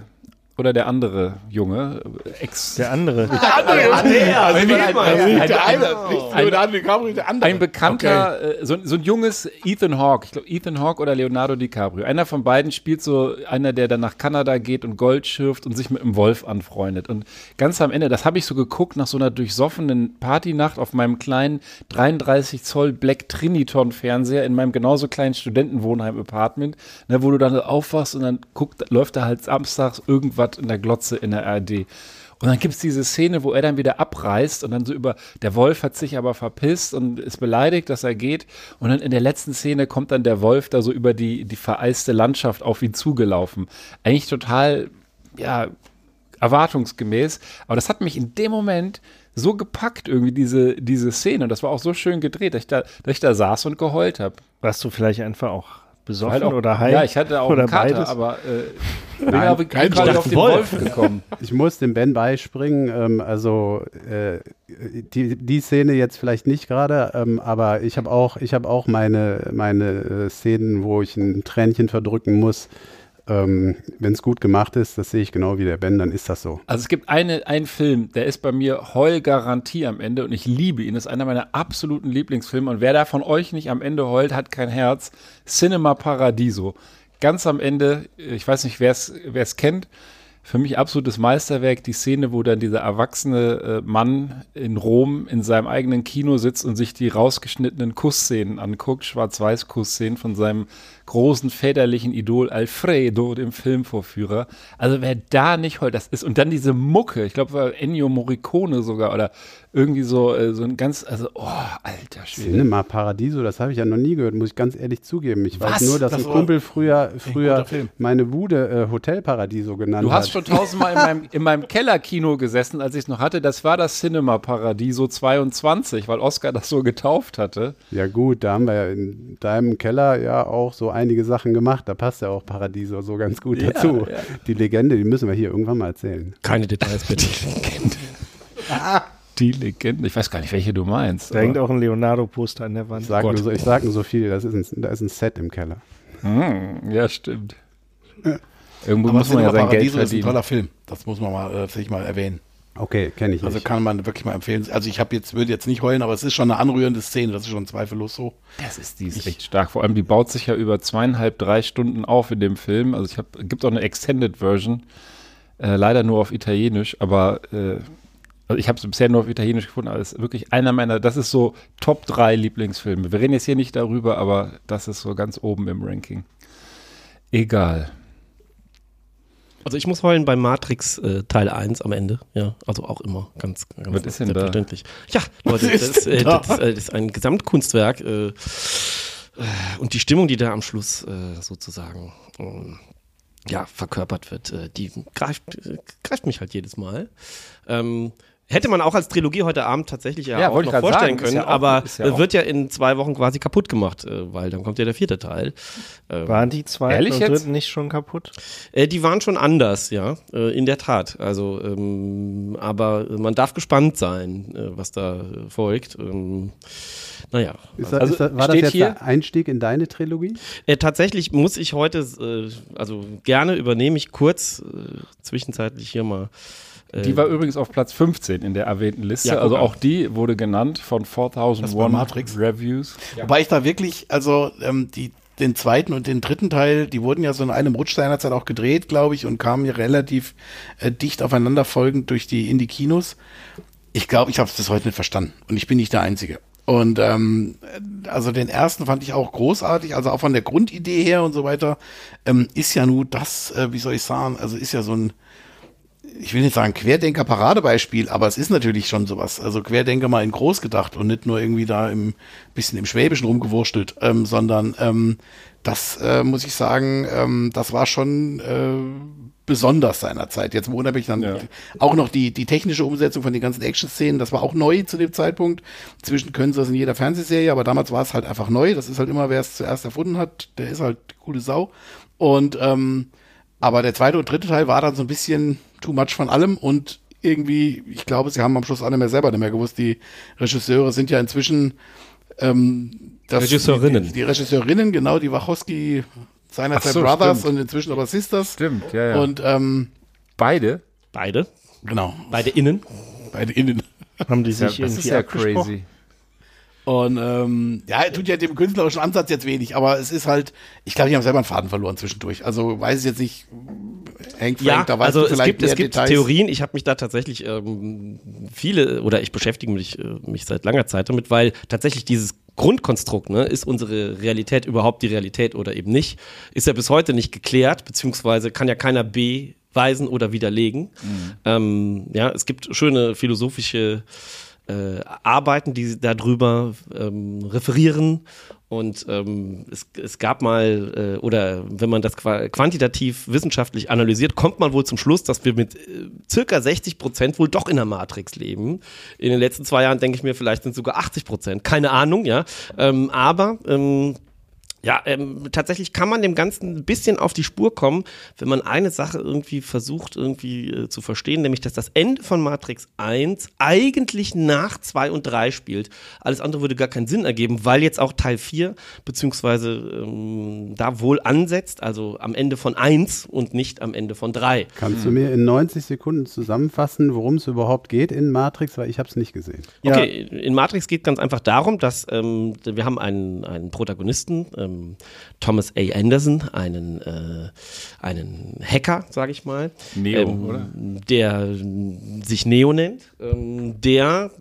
oder der andere Junge, äh, Ex. Der andere. also nicht, also nicht der ein- eine, nicht Leonardo DiCaprio, der andere. Ein bekannter, äh, so, so ein junges Ethan Hawke, ich glaube Ethan Hawke oder Leonardo DiCaprio. Einer von beiden spielt so einer, der dann nach Kanada geht und Gold schürft und sich mit einem Wolf anfreundet. Und ganz am Ende, das habe ich so geguckt nach so einer durchsoffenen Partynacht auf meinem kleinen 33 Zoll Black Triniton Fernseher in meinem genauso kleinen Studentenwohnheim-Apartment, ne, wo du dann aufwachst und dann guckt, läuft da halt samstags irgendwas in der Glotze in der ARD. Und dann gibt es diese Szene, wo er dann wieder abreißt und dann so über, der Wolf hat sich aber verpisst und ist beleidigt, dass er geht. Und dann in der letzten Szene kommt dann der Wolf da so über die, die vereiste Landschaft auf ihn zugelaufen. Eigentlich total, ja, erwartungsgemäß. Aber das hat mich in dem Moment so gepackt, irgendwie diese, diese Szene. Und das war auch so schön gedreht, dass ich da, dass ich da saß und geheult habe. Warst du vielleicht einfach auch besoffen Halt auch- oder high? Ja, ich hatte auch oder einen Kater, beides? aber äh, bin Nein, aber kein gerade Wolf. auf den Wolf gekommen. (laughs) Ich muss dem Ben beispringen. Ähm, also äh, die, die Szene jetzt vielleicht nicht gerade, ähm, aber ich habe auch, ich habe auch meine, meine äh, Szenen, wo ich ein Tränchen verdrücken muss. Ähm, Wenn es gut gemacht ist, das sehe ich genau wie der Ben, dann ist das so. Also es gibt eine, einen Film, der ist bei mir Heulgarantie am Ende und ich liebe ihn. Das ist einer meiner absoluten Lieblingsfilme. Und wer da von euch nicht am Ende heult, hat kein Herz. Cinema Paradiso. Ganz am Ende, ich weiß nicht, wer es kennt, für mich absolutes Meisterwerk, die Szene, wo dann dieser erwachsene äh, Mann in Rom in seinem eigenen Kino sitzt und sich die rausgeschnittenen Kussszenen anguckt, Schwarz-Weiß-Kussszenen von seinem großen väterlichen Idol Alfredo, dem Filmvorführer. Also wer da nicht heult, das ist, und dann diese Mucke, ich glaube, war Ennio Morricone sogar, oder irgendwie so, äh, so ein ganz, also, oh, alter Schwede. Cinema Paradiso, das habe ich ja noch nie gehört, muss ich ganz ehrlich zugeben. Ich weiß Was? nur, dass Das ein Kumpel früher, früher meine Bude äh, Hotel Paradiso genannt Du hat. hast schon tausendmal in meinem, in meinem Kellerkino gesessen, als ich es noch hatte. Das war das Cinema Paradiso 22, weil Oscar das so getauft hatte. Ja gut, da haben wir ja in deinem Keller ja auch so einige Sachen gemacht. Da passt ja auch Paradiso so ganz gut dazu. ja. Die Legende, die müssen wir hier irgendwann mal erzählen. Keine Details bitte. (laughs) Die Legende. Ich weiß gar nicht, welche du meinst. Da hängt auch ein Leonardo-Poster an der Ich Wand. sage Gott. nur, so, ich sag nur so viel, das ist ein, da ist ein Set im Keller. Hm, ja, stimmt. Irgendwo Aber muss man ja sein Geld Paradiso ist ein verdienen. toller Film. Das muss man mal, äh, mal erwähnen. Okay, kenne ich Also nicht. kann man wirklich mal empfehlen. Also ich habe jetzt, würde jetzt nicht heulen, aber es ist schon eine anrührende Szene. Das ist schon zweifellos so. Das ist, die ist echt stark. Vor allem, die baut sich ja über zweieinhalb, drei Stunden auf in dem Film. Also ich habe, gibt auch eine Extended Version. Äh, leider nur auf Italienisch, aber äh, also ich habe es bisher nur auf Italienisch gefunden, aber es ist wirklich einer meiner, das ist so Top 3 Lieblingsfilme. Wir reden jetzt hier nicht darüber, aber das ist so ganz oben im Ranking. Egal. Also ich muss heulen bei Matrix äh, Teil 1 am Ende. Ja, also auch immer ganz, ganz Was ist denn da? Ja, Leute, das ist äh, da? das, äh, das ist ein Gesamtkunstwerk äh, äh, und die Stimmung, die da am Schluss äh, sozusagen ähm, ja, verkörpert wird, äh, die greift, äh, greift mich halt jedes Mal. Ähm, Hätte man auch als Trilogie heute Abend tatsächlich ja, Ja, auch noch vorstellen sagen, können, ja auch- aber ja wird ja in zwei Wochen quasi kaputt gemacht, äh, weil dann kommt ja der vierte Teil. Ähm, Waren die Ehrlich und jetzt? dritten nicht schon kaputt? Äh, die waren schon anders, ja, äh, in der Tat. Also, ähm, aber man darf gespannt sein, was da folgt. Ähm, naja, Ist das, Also ist das, war das jetzt hier- der Einstieg in deine Trilogie? Äh, tatsächlich muss ich heute, äh, also gerne übernehme ich kurz äh, zwischenzeitlich hier mal. Äh, Die war übrigens auf Platz 15 in der erwähnten Liste. Ja, also auch die wurde genannt von 4001 Das war Matrix. Reviews. Wobei ich da wirklich, also ähm, die, den zweiten und den dritten Teil, die wurden ja so in einem Rutsch seinerzeit auch gedreht, glaube ich, und kamen ja relativ äh, dicht aufeinander folgend durch die in die Kinos. Ich glaube, ich habe es bis heute nicht verstanden und ich bin nicht der Einzige. Und ähm, also den ersten fand ich auch großartig, also auch von der Grundidee her und so weiter, ähm, ist ja nur das, äh, wie soll ich sagen, also ist ja so ein, ich will nicht sagen Querdenker-Paradebeispiel, aber es ist natürlich schon sowas. Also Querdenker mal in groß gedacht und nicht nur irgendwie da im bisschen im Schwäbischen rumgewurstelt, ähm, sondern ähm, das äh, muss ich sagen, ähm, das war schon äh, besonders seinerzeit. Jetzt unabhängig dann Ja. auch noch die, die technische Umsetzung von den ganzen Action-Szenen, das war auch neu zu dem Zeitpunkt. Inzwischen können sie das in jeder Fernsehserie, aber damals war es halt einfach neu. Das ist halt immer, wer es zuerst erfunden hat, der ist halt die coole Sau. Und ähm, aber der zweite und dritte Teil war dann so ein bisschen too much von allem und irgendwie, ich glaube, sie haben am Schluss alle mehr selber nicht mehr gewusst. Die Regisseure sind ja inzwischen ähm, das, Regisseurinnen. Die, die Regisseurinnen, genau, die Wachowski seinerzeit so, Brothers stimmt. und inzwischen aber Sisters. Stimmt, ja, ja. Und ähm, beide? beide, genau, beide innen. beide innen. Haben die Ja, sich das irgendwie ist ja crazy. Und ähm, ja, tut ja dem künstlerischen Ansatz jetzt wenig, aber es ist halt, ich glaube, die haben selber einen Faden verloren zwischendurch. Also weiß ich jetzt nicht, Hank Frank, Ja, da weißt also du es vielleicht gibt, es gibt Details. Theorien. Ich habe mich da tatsächlich ähm, viele oder ich beschäftige mich, äh, mich seit langer Zeit damit, weil tatsächlich dieses Grundkonstrukt, ne, ist unsere Realität überhaupt die Realität oder eben nicht, ist ja bis heute nicht geklärt, beziehungsweise kann ja keiner beweisen oder widerlegen. Ähm, ja, es gibt schöne philosophische äh, Arbeiten, die darüber ähm, referieren. Und ähm, es, es gab mal, äh, oder wenn man das qua- quantitativ wissenschaftlich analysiert, kommt man wohl zum Schluss, dass wir mit äh, circa 60 Prozent wohl doch in der Matrix leben. In den letzten zwei Jahren denke ich mir, vielleicht sind es sogar 80 Prozent. Keine Ahnung, ja. Ähm, aber ähm, ja, ähm, tatsächlich kann man dem Ganzen ein bisschen auf die Spur kommen, wenn man eine Sache irgendwie versucht irgendwie äh, zu verstehen, nämlich dass das Ende von Matrix 1 eigentlich nach 2 und 3 spielt. Alles andere würde gar keinen Sinn ergeben, weil jetzt auch Teil 4 beziehungsweise ähm, da wohl ansetzt, also am Ende von 1 und nicht am Ende von 3. Kannst du mir in 90 Sekunden zusammenfassen, worum es überhaupt geht in Matrix, weil ich habe es nicht gesehen. Okay, in Matrix geht ganz einfach darum, dass ähm, wir haben einen, einen Protagonisten, ähm, Thomas A. Anderson, einen, äh, einen Hacker, sage ich mal. Neo, ähm, oder? Der äh, sich Neo nennt, ähm, der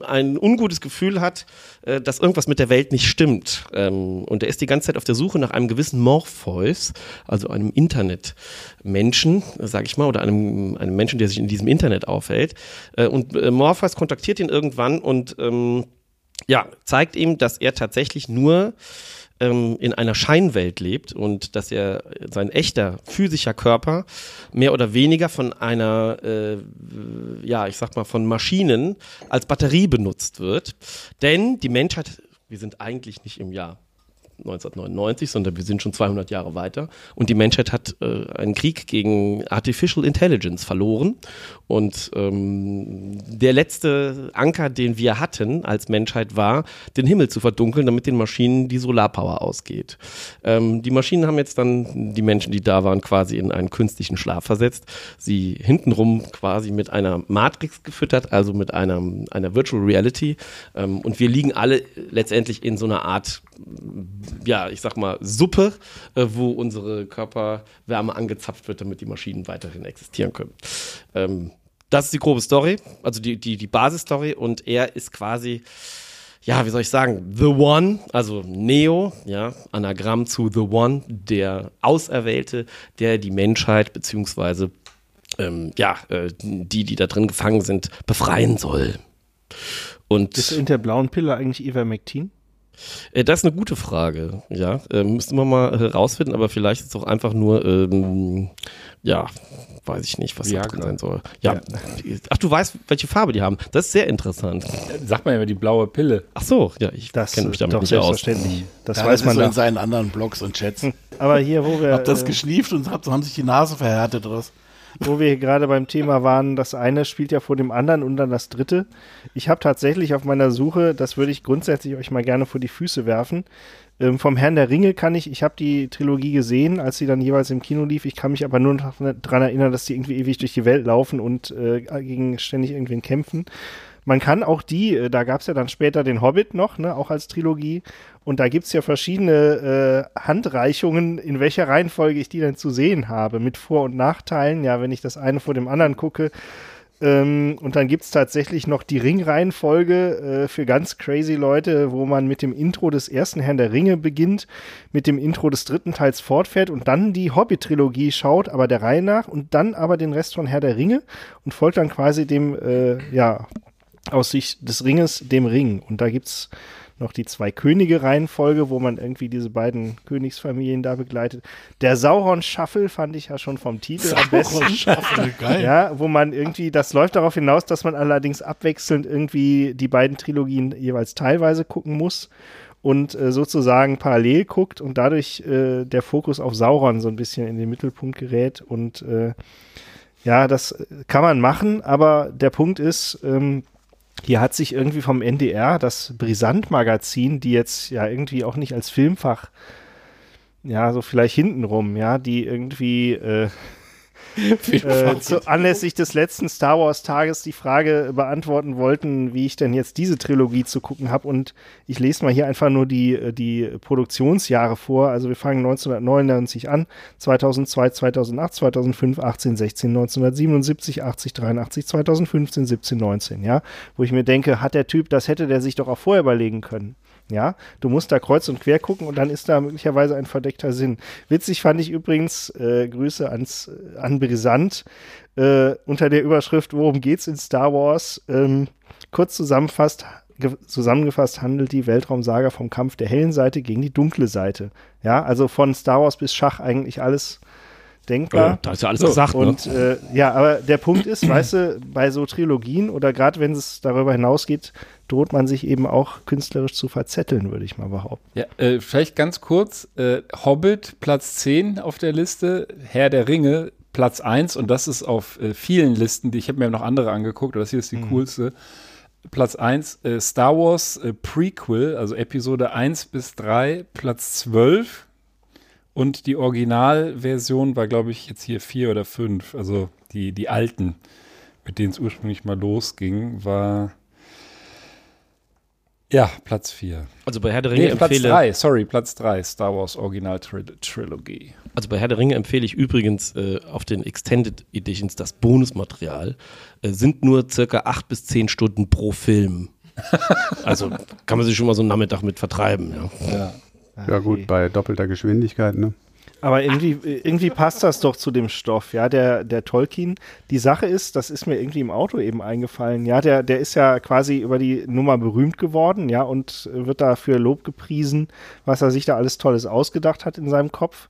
ein ungutes Gefühl hat, äh, dass irgendwas mit der Welt nicht stimmt. Ähm, und er ist die ganze Zeit auf der Suche nach einem gewissen Morpheus, also einem Internetmenschen, sage ich mal, oder einem, einem Menschen, der sich in diesem Internet aufhält. Äh, und äh, Morpheus kontaktiert ihn irgendwann und ähm, ja, zeigt ihm, dass er tatsächlich nur ähm, in einer Scheinwelt lebt und dass er sein echter physischer Körper mehr oder weniger von einer, äh, ja, ich sag mal, von Maschinen als Batterie benutzt wird. Denn die Menschheit, wir sind eigentlich nicht im Jahr 1999, sondern wir sind schon 200 Jahre weiter. Und die Menschheit hat äh, einen Krieg gegen Artificial Intelligence verloren. Und ähm, der letzte Anker, den wir hatten als Menschheit, war, den Himmel zu verdunkeln, damit den Maschinen die Solarpower ausgeht. Ähm, die Maschinen haben jetzt dann die Menschen, die da waren, quasi in einen künstlichen Schlaf versetzt. Sie hintenrum quasi mit einer Matrix gefüttert, also mit einer, einer Virtual Reality. Ähm, und wir liegen alle letztendlich in so einer Art ja, ich sag mal, Suppe, äh, wo unsere Körperwärme angezapft wird, damit die Maschinen weiterhin existieren können. Ähm, das ist die grobe Story, also die, die, die Basisstory und er ist quasi, ja, wie soll ich sagen, The One, also Neo, ja, Anagramm zu The One, der Auserwählte, der die Menschheit beziehungsweise ähm, ja, äh, die, die da drin gefangen sind, befreien soll. Und Ist in der blauen Pille eigentlich Ivermectin? Äh, das ist eine gute Frage, ja. Äh, müssten wir mal herausfinden, aber vielleicht ist es auch einfach nur, ähm, ja, weiß ich nicht, was da Viagra. drin sein soll. Ja. Ach, du weißt, welche Farbe die haben. Das ist sehr interessant. Sagt man ja immer die blaue Pille. Ach so, ja, ich Das kenne mich damit doch nicht aus. selbstverständlich. Das Ja, weiß das man ist so in seinen anderen Blogs und Chats. Aber hier, wo wir, Hab das äh, geschlieft und hab, haben sich die Nase verhärtet oder was? Wo wir hier gerade beim Thema waren, das eine spielt ja vor dem anderen und dann das dritte. Ich habe tatsächlich auf meiner Suche, das würde ich grundsätzlich euch mal gerne vor die Füße werfen. Ähm, vom Herrn der Ringe kann ich, ich habe die Trilogie gesehen, als sie dann jeweils im Kino lief. Ich kann mich aber nur noch daran erinnern, dass die irgendwie ewig durch die Welt laufen und äh, gegen ständig irgendwen kämpfen. Man kann auch die, äh, da gab es ja dann später den Hobbit noch, ne, auch als Trilogie. Und da gibt's ja verschiedene äh, Handreichungen, in welcher Reihenfolge ich die denn zu sehen habe, mit Vor- und Nachteilen. Ja, wenn ich das eine vor dem anderen gucke. Ähm, und dann gibt's tatsächlich noch die Ringreihenfolge äh, für ganz crazy Leute, wo man mit dem Intro des ersten Herrn der Ringe beginnt, mit dem Intro des dritten Teils fortfährt und dann die Hobbit-Trilogie schaut, aber der Reihe nach und dann aber den Rest von Herr der Ringe und folgt dann quasi dem, äh, ja, aus Sicht des Ringes dem Ring. Und da gibt's noch die zwei Könige-Reihenfolge, wo man irgendwie diese beiden Königsfamilien da begleitet. Der Sauron-Shuffle fand ich ja schon vom Titel am besten. (laughs) Geil. Ja, wo man irgendwie, das läuft darauf hinaus, dass man allerdings abwechselnd irgendwie die beiden Trilogien jeweils teilweise gucken muss und äh, sozusagen parallel guckt und dadurch äh, der Fokus auf Sauron so ein bisschen in den Mittelpunkt gerät und äh, ja, das kann man machen, aber der Punkt ist, ähm, hier hat sich irgendwie vom NDR das Brisant-Magazin, die jetzt ja irgendwie auch nicht als Filmfach, ja, so vielleicht hintenrum, ja, die irgendwie äh, (laughs) äh, zu, anlässlich des letzten Star Wars Tages die Frage beantworten wollten, wie ich denn jetzt diese Trilogie zu gucken habe. Und ich lese mal hier einfach nur die, äh, die Produktionsjahre vor. Also wir fangen 1999 an, 2002, 2008, 2005, 18, 16, 1977, 80, 83, 2015, 17, 19. Ja, wo ich mir denke, hat der Typ, das hätte der sich doch auch vorher überlegen können. Ja, du musst da kreuz und quer gucken und dann ist da möglicherweise ein verdeckter Sinn. Witzig fand ich übrigens, äh, Grüße ans, an Brisant, äh, unter der Überschrift Worum geht's in Star Wars? Ähm, kurz zusammenfasst, ge zusammengefasst handelt die Weltraumsaga vom Kampf der hellen Seite gegen die dunkle Seite. Ja, also von Star Wars bis Schach eigentlich alles denkbar. Ja, da ist ja alles gesagt, ne? Und äh, ja, aber der Punkt ist, weißt du, bei so Trilogien oder gerade wenn es darüber hinausgeht, droht man sich eben auch künstlerisch zu verzetteln, würde ich mal behaupten. Ja, äh, vielleicht ganz kurz. Äh, Hobbit, Platz 10 auf der Liste. Herr der Ringe, Platz 1. Und das ist auf äh, vielen Listen, die ich habe mir noch andere angeguckt, aber das hier ist die coolste. Platz 1, äh, Star Wars äh, Prequel, also Episode 1 bis 3, Platz 12. Und die Originalversion war, glaube ich, jetzt hier 4 oder 5. Also die, die alten, mit denen es ursprünglich mal losging, war ja Platz 4. Also bei Herr der Ringe Nee, Platz empfehle 3, sorry, Platz 3, Star Wars Original Tril Trilogy. Also bei Herr der Ringe empfehle ich übrigens äh, auf den Extended Editions das Bonusmaterial. Äh, sind nur circa acht bis zehn Stunden pro Film. (laughs) also kann man sich schon mal so einen Nachmittag mit vertreiben. Ja. Ja gut, bei doppelter Geschwindigkeit, ne? Aber irgendwie, irgendwie passt das doch zu dem Stoff, ja, der, der Tolkien. Die Sache ist, das ist mir irgendwie im Auto eben eingefallen, ja, der, der ist ja quasi über die Nummer berühmt geworden, ja, und wird dafür Lob gepriesen, was er sich da alles Tolles ausgedacht hat in seinem Kopf.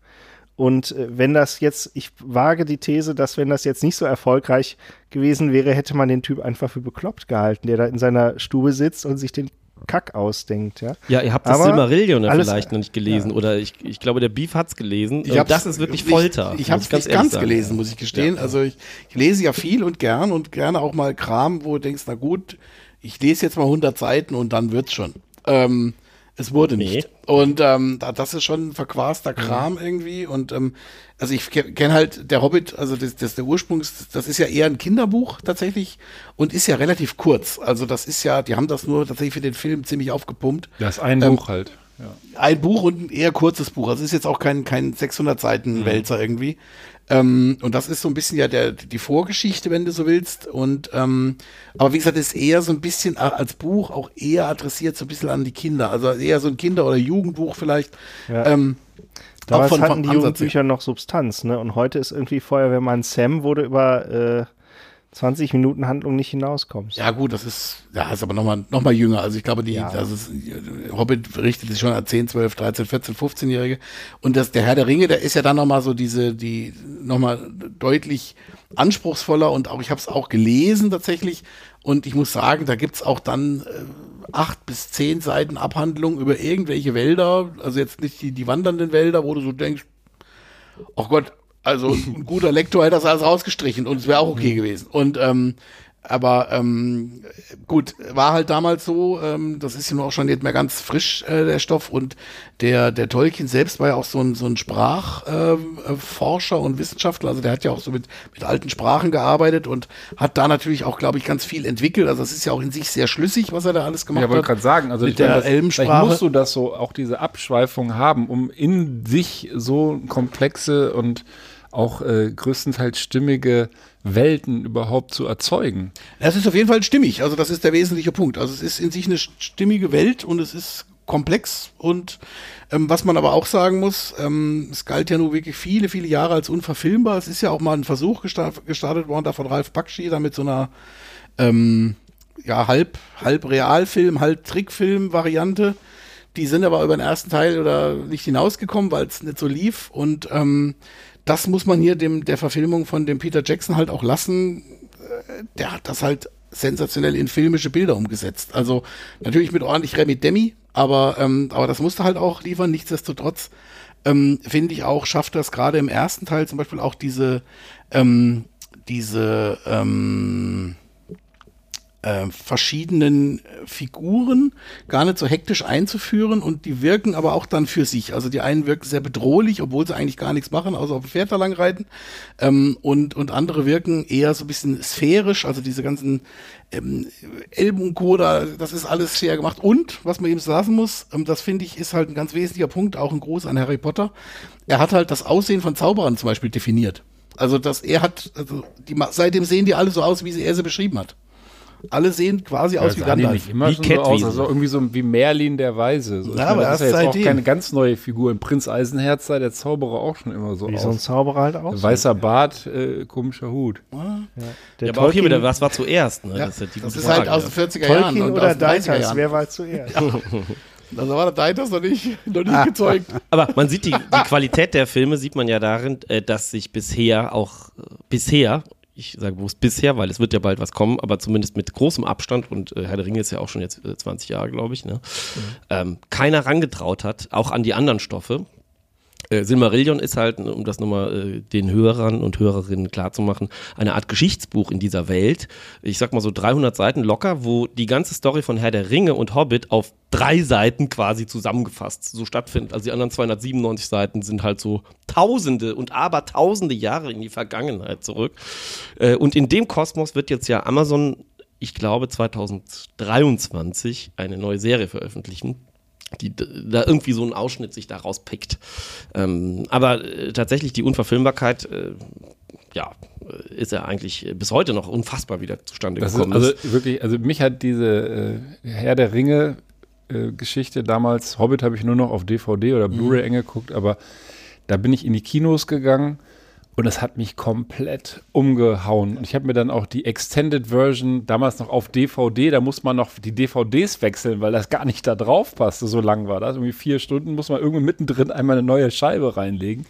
Und äh, wenn das jetzt, ich wage die These, dass wenn das jetzt nicht so erfolgreich gewesen wäre, hätte man den Typ einfach für bekloppt gehalten, der da in seiner Stube sitzt und sich den Kack ausdenkt, ja. Ja, ihr habt das Aber Silmarillion ja vielleicht noch nicht gelesen oder ich, ich glaube, der Beef hat's gelesen. Ich Und hab's- das ist wirklich Folter. Ich, ich habe es ganz sagen. gelesen, muss ich gestehen. Also ich, ich lese ja viel und gern und gerne auch mal Kram, wo du denkst, na gut, ich lese jetzt mal 100 Seiten und dann wird's schon. Ähm, es wurde nicht. Und ähm, da- das ist schon ein verquaster Kram irgendwie. Und ähm, also ich kenne kenn halt der Hobbit, also das, das der Ursprung, ist, das ist ja eher ein Kinderbuch tatsächlich und ist ja relativ kurz. Also das ist ja, die haben das nur tatsächlich für den Film ziemlich aufgepumpt Das ist ein Ähm, Buch halt. Ja. ein Buch und ein eher kurzes Buch. Also es ist jetzt auch kein, kein 600 Seiten Wälzer irgendwie. Ähm, und das ist so ein bisschen ja der, die Vorgeschichte, wenn du so willst. Und ähm, aber wie gesagt, ist eher so ein bisschen als Buch auch eher adressiert so ein bisschen an die Kinder. Also eher so ein Kinder- oder Jugendbuch vielleicht. Ja. Ähm, Damals auch von- hatten die Jugendbücher noch Substanz, ne? Und heute ist irgendwie Feuerwehrmann Sam wurde über äh, 20 Minuten Handlung nicht hinauskommst. Ja, gut, das ist, ja, ist aber nochmal noch mal jünger. Also ich glaube, die, Ja. das ist, Hobbit richtet sich schon an 10, 12, 13, 14, 15-Jährige. Und das, der Herr der Ringe, der ist ja dann nochmal so diese, die, nochmal deutlich anspruchsvoller und auch, ich habe es auch gelesen tatsächlich. Und ich muss sagen, da gibt's auch dann äh, acht bis zehn Seiten Abhandlung über irgendwelche Wälder, also jetzt nicht die, die wandernden Wälder, wo du so denkst, oh Gott, also ein guter Lektor hätte das alles rausgestrichen und es wäre auch okay gewesen. Und ähm, aber ähm, gut, war halt damals so, ähm, das ist ja nur auch schon nicht mehr ganz frisch, äh, der Stoff. Und der, der Tolkien selbst war ja auch so ein, so ein Sprachforscher ähm, äh, und Wissenschaftler. Also der hat ja auch so mit, mit alten Sprachen gearbeitet und hat da natürlich auch, glaube ich, ganz viel entwickelt. Also es ist ja auch in sich sehr schlüssig, was er da alles gemacht Ja, wollte hat. gerade sagen, also Mit ich meine, der das, vielleicht Elbensprache. musst du das so, auch diese Abschweifung haben, um in sich so komplexe und auch äh, größtenteils stimmige Welten überhaupt zu erzeugen. Es ist auf jeden Fall stimmig. Also das ist der wesentliche Punkt. Also es ist in sich eine stimmige Welt und es ist komplex und ähm, was man aber auch sagen muss, ähm, es galt ja nur wirklich viele, viele Jahre als unverfilmbar. Es ist ja auch mal ein Versuch gestartet, gestartet worden, da von Ralf Bakshi, da mit so einer ähm, ja, halb, halb Realfilm, halb Trickfilm-Variante. Die sind aber über den ersten Teil oder nicht hinausgekommen, weil es nicht so lief. Und ähm, das muss man hier dem der Verfilmung von dem Peter Jackson halt auch lassen. Äh, Der hat das halt sensationell in filmische Bilder umgesetzt. Also natürlich mit ordentlich Remi Demi, aber ähm, aber das musste halt auch liefern. Nichtsdestotrotz ähm, finde ich auch schafft das gerade im ersten Teil zum Beispiel auch diese ähm, diese ähm, äh, verschiedenen Figuren gar nicht so hektisch einzuführen und die wirken aber auch dann für sich. Also die einen wirken sehr bedrohlich, obwohl sie eigentlich gar nichts machen, außer auf dem Pferd da lang reiten. Ähm, und, und andere wirken eher so ein bisschen sphärisch, also diese ganzen ähm, Elben und Co., da, das ist alles sehr gemacht. Und, was man eben sagen muss, ähm, das finde ich, ist halt ein ganz wesentlicher Punkt, auch ein Gruß an Harry Potter. Er hat halt das Aussehen von Zauberern zum Beispiel definiert. Also, dass er hat, also die, seitdem sehen die alle so aus, wie sie er sie beschrieben hat. Alle sehen quasi aus wie Gandalf. nicht immer Wie schon so aus, also irgendwie so wie Merlin der Weise. So, Ja, aber das ist ja erst jetzt auch keine ganz neue Figur. Im Prinz Eisenherz sah der Zauberer auch schon immer so Wie aus. so ein Zauberer halt auch. Weißer Bart, äh, komischer Hut. Der Ja, aber auch hier Tolkien- wieder, was war zuerst? Ne? Ja, das ist, ja die das ist halt Frage, aus ja. den 40er Jahren Tolkien oder aus den 30er Deitas, Jahren. wer war zuerst? Also war der Deitas noch nicht, (laughs) noch nicht gezeugt. Aber man sieht die, die Qualität der Filme, sieht man ja darin, äh, dass sich bisher auch, äh, bisher, ich sage bewusst bisher, weil es wird ja bald was kommen, aber zumindest mit großem Abstand und äh, Herr der Ringe ist ja auch schon jetzt äh, 20 Jahre, glaube ich, ne? ähm, keiner rangetraut hat, auch an die anderen Stoffe. Äh, Silmarillion ist halt, um das nochmal äh, den Hörern und Hörerinnen klarzumachen, eine Art Geschichtsbuch in dieser Welt. Ich sag mal so 300 Seiten locker, wo die ganze Story von Herr der Ringe und Hobbit auf drei Seiten quasi zusammengefasst so stattfindet. Also die anderen 297 Seiten sind halt so Tausende und Abertausende Jahre in die Vergangenheit zurück. Äh, und in dem Kosmos wird jetzt ja Amazon, ich glaube 2023, eine neue Serie veröffentlichen die da irgendwie so einen Ausschnitt sich da rauspickt. Ähm, aber äh, tatsächlich die Unverfilmbarkeit, äh, ja, äh, ist ja eigentlich äh, bis heute noch unfassbar wieder zustande Das ist, gekommen. also wirklich, also mich hat diese äh, Herr der Ringe äh, Geschichte damals, Hobbit habe ich nur noch auf DVD oder Blu-ray eng geguckt, aber da bin ich in die Kinos gegangen und das hat mich komplett umgehauen. Und ich habe mir dann auch die Extended Version damals noch auf DVD, da muss man noch die DVDs wechseln, weil das gar nicht da drauf passte, so lang war das. Irgendwie vier Stunden muss man irgendwo mittendrin einmal eine neue Scheibe reinlegen.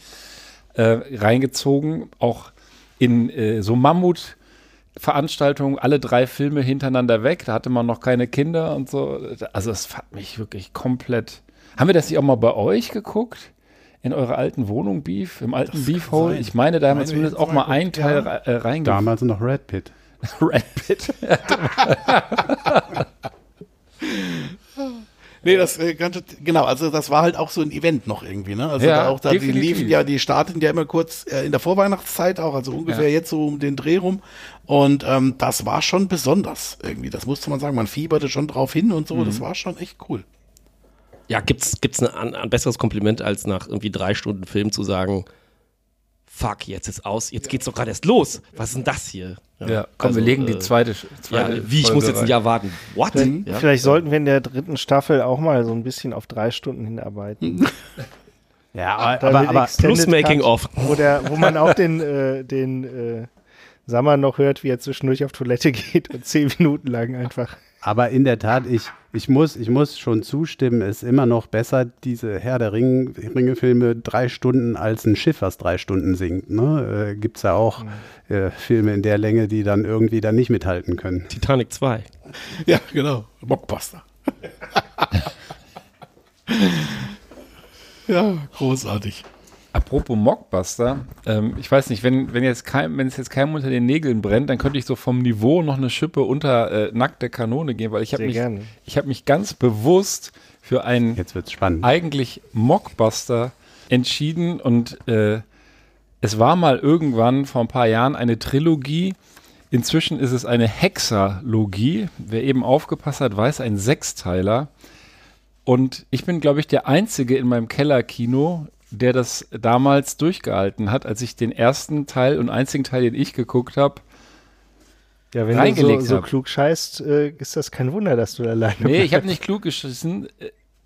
Äh, reingezogen, auch in äh, so Mammut. Veranstaltungen, alle drei Filme hintereinander weg. Da hatte man noch keine Kinder und so. Also es hat mich wirklich komplett. Haben wir das nicht auch mal bei euch geguckt? In eurer alten Wohnung, Beef, im alten Beef Hole? Ich meine, da haben wir zumindest jetzt auch mal einen Teil ja. äh. Damals noch Red Pit. (laughs) Red Pit. (laughs) Nee, das äh, ganze, genau, also das war halt auch so ein Event noch irgendwie, ne? Also Ja, da auch da, die liefen ja, die starten ja immer kurz äh, in der Vorweihnachtszeit auch, also ungefähr Ja. jetzt so um den Dreh rum. Und ähm, das war schon besonders irgendwie. Das musste man sagen. Man fieberte schon drauf hin und so. Mhm. Das war schon echt cool. Ja, gibt's, gibt's ein, ein, besseres Kompliment, als nach irgendwie drei Stunden Film zu sagen, fuck, jetzt ist aus, jetzt geht's doch gerade erst los. Was ist denn das hier? Ja, komm, also, wir legen die äh, zweite. Ja, zweite wie, ich Folge muss jetzt ein. Jahr warten. What? Vielleicht, Ja? vielleicht sollten wir in der dritten Staffel auch mal so ein bisschen auf drei Stunden hinarbeiten. (laughs) Ja, aber, aber Plus Making Cut, of. Wo, der, wo man auch den, äh, den äh, Sammer noch hört, wie er zwischendurch auf Toilette geht und zehn Minuten lang einfach. Aber in der Tat, ich, ich, muss, ich muss schon zustimmen, es ist immer noch besser, diese Herr der Ring, Ringe-Filme drei Stunden als ein Schiff, was drei Stunden singt. Ne? Äh, Gibt es ja auch äh, Filme in der Länge, die dann irgendwie dann nicht mithalten können. Titanic 2. (laughs) Ja, genau. Mockbuster. (laughs) ja, großartig. Apropos Mockbuster, ähm, ich weiß nicht, wenn, wenn, jetzt kein, wenn es jetzt keinem unter den Nägeln brennt, dann könnte ich so vom Niveau noch eine Schippe unter äh, nackte Kanone gehen, weil ich habe mich, gerne. ich hab mich ganz bewusst für einen Jetzt wird's spannend. eigentlich Mockbuster entschieden und äh, es war mal irgendwann vor ein paar Jahren eine Trilogie. Inzwischen ist es eine Hexalogie. Wer eben aufgepasst hat, weiß, ein Sechsteiler. Und ich bin, glaube ich, der Einzige in meinem Kellerkino, der das damals durchgehalten hat, als ich den ersten Teil und einzigen Teil, den ich geguckt habe. Ja, wenn du so, so klug scheißt, äh, ist das kein Wunder, dass du alleine Nee, ich habe nicht klug geschissen.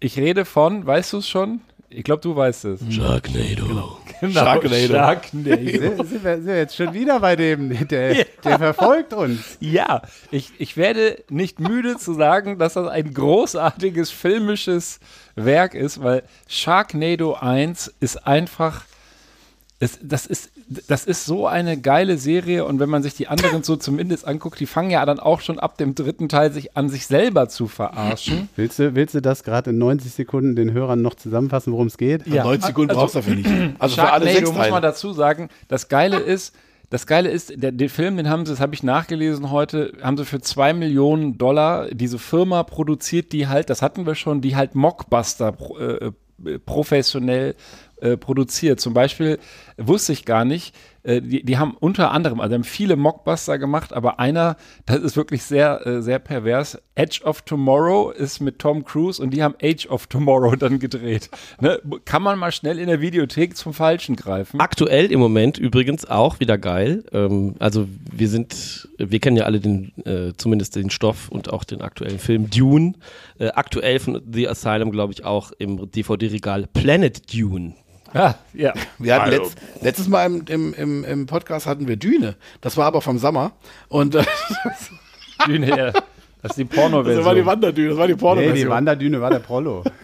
Ich rede von, weißt du es schon? Ich glaube, du weißt es. Sharknado. Genau, Sharknado. Sharknado. Sind, sind, wir, sind wir jetzt schon wieder bei dem, der, der verfolgt uns. Ja, ich, ich werde nicht müde zu sagen, dass das ein großartiges filmisches Werk ist, weil Sharknado 1 ist einfach, es, das, ist, das ist so eine geile Serie und wenn man sich die anderen so zumindest anguckt, die fangen ja dann auch schon ab dem dritten Teil sich an sich selber zu verarschen. Willst du, willst du das gerade in 90 Sekunden den Hörern noch zusammenfassen, worum es geht? Ja. 90 Sekunden Also- brauchst du dafür nicht. Also für alle Sharknado sechs muss man Teile. dazu sagen, das Geile ist, das Geile ist, der, den Film, den haben sie, das habe ich nachgelesen heute, haben sie für zwei Millionen Dollar diese Firma produziert, die halt, das hatten wir schon, die halt Mockbuster äh, äh, professionell äh, produziert. Zum Beispiel wusste ich gar nicht, äh, die, die haben unter anderem, also haben viele Mockbuster gemacht, aber einer, das ist wirklich sehr, äh, sehr pervers. Edge of Tomorrow ist mit Tom Cruise und die haben Age of Tomorrow (laughs) dann gedreht. Ne? Kann man mal schnell in der Videothek zum Falschen greifen. Aktuell im Moment übrigens auch wieder geil. Ähm, also wir sind, wir kennen ja alle den, äh, zumindest den Stoff und auch den aktuellen Film Dune. Äh, aktuell von The Asylum, glaube ich, auch im DVD-Regal Planet Dune. Ah, ja. (laughs) Wir hatten letzt, letztes Mal im, im, im, im Podcast hatten wir Düne. Das war aber vom Sommer. Und äh, (laughs) Düne, ja. Das ist die das war die Porno-Version. Wanderdüne, das war die Nee, Porno-Version. die Wanderdüne war der Prollo. (laughs)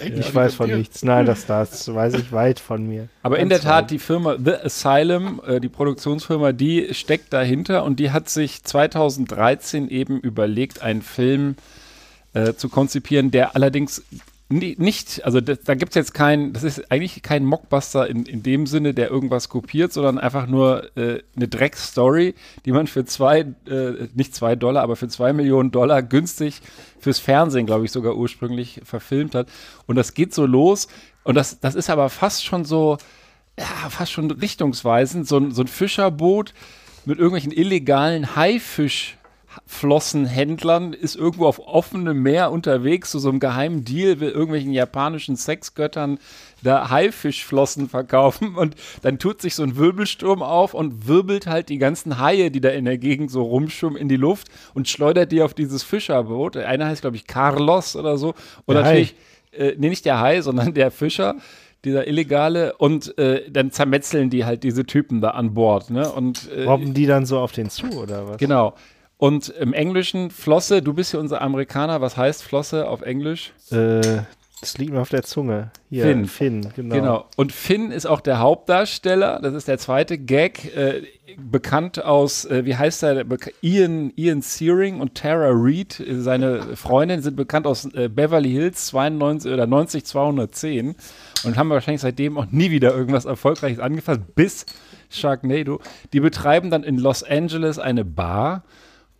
Ich weiß von nichts. Nein, das, das weiß ich weit von mir. Aber in Ganz der Tat, weit. die Firma The Asylum, äh, die Produktionsfirma, die steckt dahinter und die hat sich 2013 eben überlegt, einen Film äh, zu konzipieren, der allerdings nicht, also das, da gibt es jetzt kein, das ist eigentlich kein Mockbuster in, in dem Sinne, der irgendwas kopiert, sondern einfach nur äh, eine Dreckstory, die man für zwei, äh, nicht zwei Dollar, aber für zwei Millionen Dollar günstig fürs Fernsehen, glaube ich, sogar ursprünglich verfilmt hat. Und das geht so los und das, das ist aber fast schon so, ja, fast schon richtungsweisend, so ein, so ein Fischerboot mit irgendwelchen illegalen Haifischflossenhändlern ist irgendwo auf offenem Meer unterwegs zu so einem geheimen Deal, will irgendwelchen japanischen Sexgöttern da Haifischflossen verkaufen und dann tut sich so ein Wirbelsturm auf und wirbelt halt die ganzen Haie, die da in der Gegend so rumschwimmen, in die Luft und schleudert die auf dieses Fischerboot. Einer heißt, glaube ich, Carlos oder so. Und Der natürlich, äh, nee, nicht der Hai, sondern der Fischer dieser Illegale und äh, dann zermetzeln die halt diese Typen da an Bord, ne? Und äh, Robben die dann so auf den zu, oder was? genau. Und im Englischen Flosse, du bist ja unser Amerikaner, was heißt Flosse auf Englisch? Äh, das liegt mir auf der Zunge. Hier, Finn. Finn, genau. Genau. Und Finn ist auch der Hauptdarsteller. Das ist der zweite Gag. Äh, bekannt aus, äh, wie heißt er? Ian, Ian Searing und Tara Reid, seine Freundin, sind bekannt aus äh, Beverly Hills 92 oder 90 210 und haben wahrscheinlich seitdem auch nie wieder irgendwas Erfolgreiches angefasst, bis Sharknado. Die betreiben dann in Los Angeles eine Bar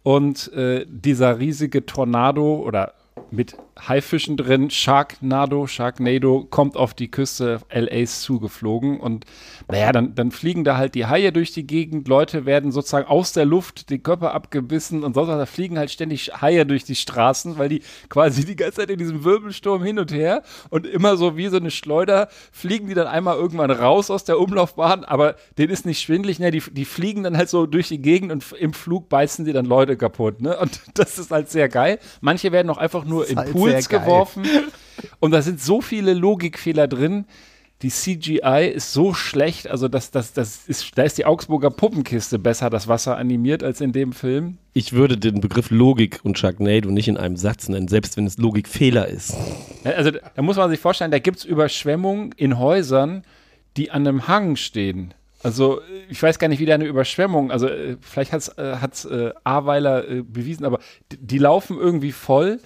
und äh, dieser riesige Tornado oder mit Haifischen drin, Sharknado, Sharknado, kommt auf die Küste LAs zugeflogen. Und naja, dann, dann fliegen da halt die Haie durch die Gegend, Leute werden sozusagen aus der Luft die Körper abgebissen und sonst was, da fliegen halt ständig Haie durch die Straßen, weil die quasi die ganze Zeit in diesem Wirbelsturm hin und her. Und immer so wie so eine Schleuder fliegen die dann einmal irgendwann raus aus der Umlaufbahn, aber denen ist nicht schwindlig, ne? die, die fliegen dann halt so durch die Gegend und im Flug beißen die dann Leute kaputt, ne? Und (laughs) das ist halt sehr geil. Manche werden auch einfach nur in halt Geil. geworfen (laughs) und da sind so viele Logikfehler drin. die CGI ist so schlecht, also das, das, das ist, da ist die Augsburger Puppenkiste besser, das Wasser animiert, als in dem Film. Ich würde den Begriff Logik und Sharknado nicht in einem Satz nennen, selbst wenn es Logikfehler ist. Also da muss man sich vorstellen, da gibt es Überschwemmungen in Häusern, die an einem Hang stehen. Also ich weiß gar nicht, wie da eine Überschwemmung, also äh, vielleicht hat es äh, äh, Aweiler äh, bewiesen, aber die, die laufen irgendwie voll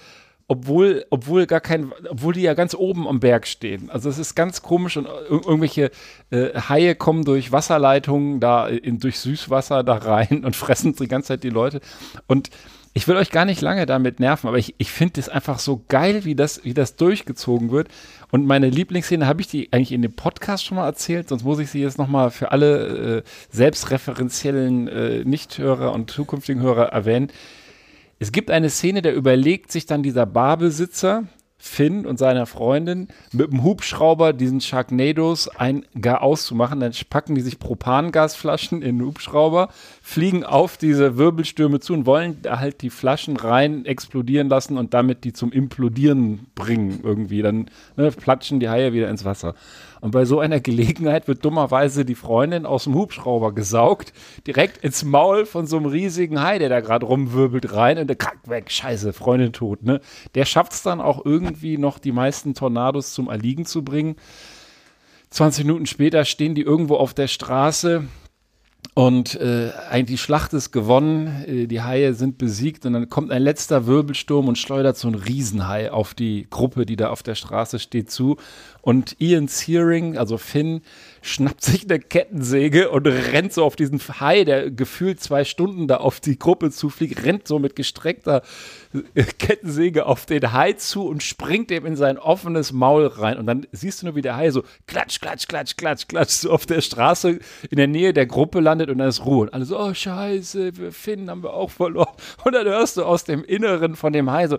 obwohl, obwohl gar kein, obwohl die ja ganz oben am Berg stehen. Also es ist ganz komisch und ir irgendwelche äh, Haie kommen durch Wasserleitungen da in, durch Süßwasser da rein und (laughs) fressen die ganze Zeit die Leute. Und ich will euch gar nicht lange damit nerven, aber ich, ich finde es einfach so geil, wie das, wie das durchgezogen wird. Und meine Lieblingsszene habe ich die eigentlich in dem Podcast schon mal erzählt, sonst muss ich sie jetzt nochmal für alle äh, selbstreferenziellen äh, Nichthörer und zukünftigen Hörer erwähnen es gibt eine Szene, da überlegt sich dann dieser Barbesitzer, Finn und seiner Freundin mit dem Hubschrauber diesen Sharknados ein gar auszumachen. Dann packen die sich Propangasflaschen in den Hubschrauber, fliegen auf diese Wirbelstürme zu und wollen halt die Flaschen rein explodieren lassen und damit die zum Implodieren bringen irgendwie. Dann ne, platschen die Haie wieder ins Wasser. Und bei so einer Gelegenheit wird dummerweise die Freundin aus dem Hubschrauber gesaugt, direkt ins Maul von so einem riesigen Hai, der da gerade rumwirbelt, rein und der kackt weg. Scheiße, Freundin tot, ne? Der schafft es dann auch irgendwie noch, die meisten Tornados zum Erliegen zu bringen. 20 Minuten später stehen die irgendwo auf der Straße und äh, die Schlacht ist gewonnen, äh, die Haie sind besiegt und dann kommt ein letzter Wirbelsturm und schleudert so ein Riesenhai auf die Gruppe, die da auf der Straße steht, zu. Und Ian Searing, also Finn, schnappt sich eine Kettensäge und rennt so auf diesen Hai, der gefühlt zwei Stunden da auf die Gruppe zufliegt, rennt so mit gestreckter Kettensäge auf den Hai zu und springt ihm in sein offenes Maul rein. Und dann siehst du nur, wie der Hai so klatsch, klatsch, klatsch, klatsch, klatsch, so auf der Straße in der Nähe der Gruppe landet und dann ist Ruhe. Und alle so, oh Scheiße, wir Finn haben wir auch verloren. Und dann hörst du aus dem Inneren von dem Hai so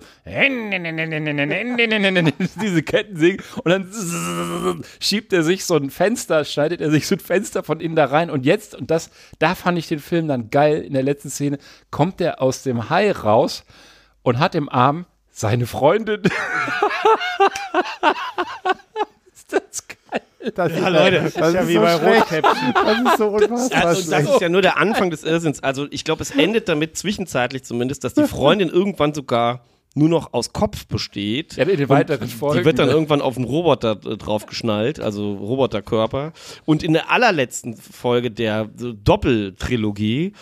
(laughs) diese Kettensäge und dann (laughs) schiebt er sich so ein Fenster, schneidet er sich so ein Fenster von innen da rein und jetzt, und das, da fand ich den Film dann geil, in der letzten Szene, kommt er aus dem Hai raus und hat im Arm seine Freundin. (laughs) ist das geil? Das ja, Leute, das, das ist ja wie so bei Rotkäppchen. Das ist so unfassbar. Also, das ist ja nur der Anfang des Irrsinns. Also, ich glaube, es endet damit, zwischenzeitlich zumindest, dass die Freundin irgendwann sogar nur noch aus Kopf besteht. Ja, in den weiteren Folgen. Die wird dann irgendwann auf einen Roboter äh, drauf geschnallt, also Roboterkörper. Und in der allerletzten Folge der Doppeltrilogie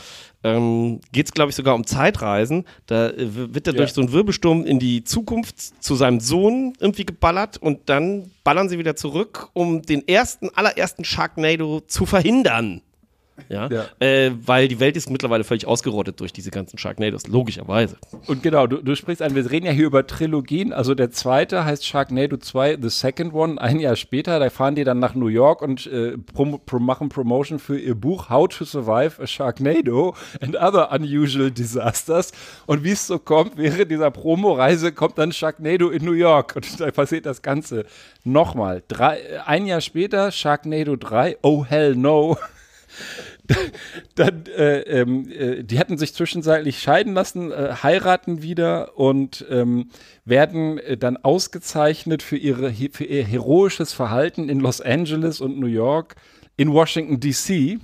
ähm, geht es, glaube ich, sogar um Zeitreisen. Da äh, wird er ja. durch so einen Wirbelsturm in die Zukunft zu seinem Sohn irgendwie geballert und dann ballern sie wieder zurück, um den ersten, allerersten Sharknado zu verhindern. Ja, ja. Äh, weil die Welt ist mittlerweile völlig ausgerottet durch diese ganzen Sharknados, logischerweise. Und genau, du, du sprichst an, wir reden ja hier über Trilogien. Also der zweite heißt Sharknado 2, The Second One, ein Jahr später. Da fahren die dann nach New York und äh, prom prom machen Promotion für ihr Buch How to Survive a Sharknado and Other Unusual Disasters. Und wie es so kommt, während dieser Promoreise kommt dann Sharknado in New York und da passiert das Ganze nochmal. Drei, ein Jahr später Sharknado 3, Oh Hell No. (laughs) dann, äh, ähm, äh, die hätten sich zwischenzeitlich scheiden lassen, äh, heiraten wieder und ähm, werden äh, dann ausgezeichnet für, ihre, für ihr heroisches Verhalten in Los Angeles und New York, in Washington, D.C.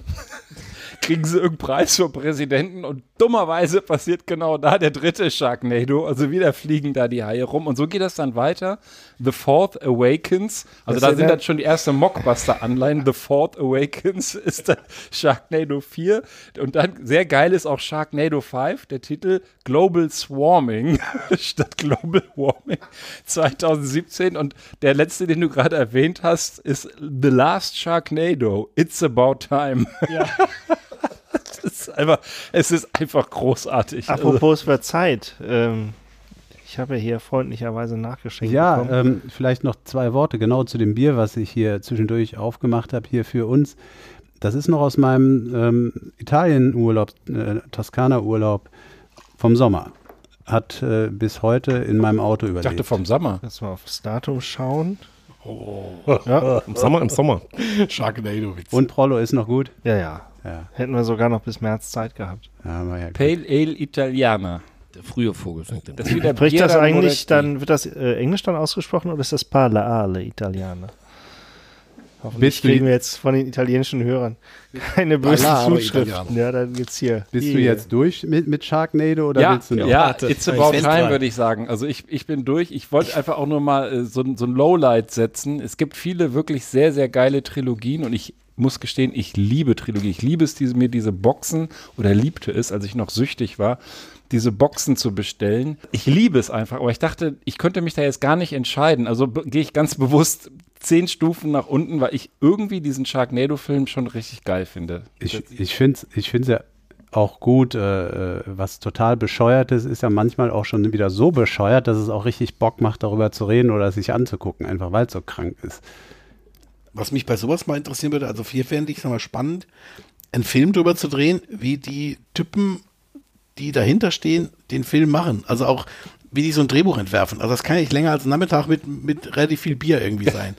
kriegen sie irgendeinen Preis für Präsidenten und dummerweise passiert genau da der dritte Sharknado. Also wieder fliegen da die Haie rum. Und so geht das dann weiter. The Fourth Awakens. Also das da sind dann schon die erste Mockbuster-Anleihen. The Fourth Awakens (laughs) ist dann Sharknado 4. Und dann sehr geil ist auch Sharknado 5, der Titel Global Swarming (laughs) statt Global Warming 2017. Und der letzte, den du gerade erwähnt hast, ist The Last Sharknado. It's about time. Ja. (laughs) (laughs) ist einfach, es ist einfach großartig. Apropos also. Zeit. Ähm, ich habe hier freundlicherweise nachgeschenkt. Ja, ähm, vielleicht noch zwei Worte genau zu dem Bier, was ich hier zwischendurch aufgemacht habe, hier für uns. Das ist noch aus meinem ähm, Italien-Urlaub, äh, Toskana-Urlaub vom Sommer. Hat äh, bis heute in meinem Auto überlebt. Ich dachte vom Sommer. Lass mal aufs Datum schauen. Oh. Ja. Im Sommer, im Sommer. Sharknado-Witz. Und Prollo ist noch gut? Ja, ja. Ja. Hätten wir sogar noch bis März Zeit gehabt. Ja, ja Pale Ale Italiana. Der frühe Vogel fängt das wieder Spricht das eigentlich dann, wird das äh, Englisch dann ausgesprochen oder ist das Pale Ale Italiana? Hoffentlich du- kriegen wir jetzt von den italienischen Hörern keine bösen Zuschriften. Ja, dann geht's hier. Bist du jetzt durch mit, mit Sharknado oder ja, willst du noch? ja, Warte. it's Ich about time, würde ich sagen. Also ich, ich bin durch. Ich wollte einfach auch nur mal äh, so, so ein Lowlight setzen. Es gibt viele wirklich sehr, sehr geile Trilogien und ich muss gestehen, ich liebe Trilogien. Ich liebe es, diese, mir diese Boxen oder liebte es, als ich noch süchtig war, diese Boxen zu bestellen. Ich liebe es einfach, aber ich dachte, ich könnte mich da jetzt gar nicht entscheiden. Also gehe ich ganz bewusst zehn Stufen nach unten, weil ich irgendwie diesen Sharknado-Film schon richtig geil finde. Ich, ich finde es ich find's ja auch gut, äh, äh, was total bescheuert ist, ist ja manchmal auch schon wieder so bescheuert, dass es auch richtig Bock macht, darüber zu reden oder sich anzugucken, einfach weil es so krank ist. Was mich bei sowas mal interessieren würde, also hier fände ich es mal spannend, einen Film drüber zu drehen, wie die Typen, die dahinter stehen, den Film machen. Also auch, wie die so ein Drehbuch entwerfen. Also das kann ja nicht länger als ein Nachmittag mit, mit relativ viel Bier irgendwie sein.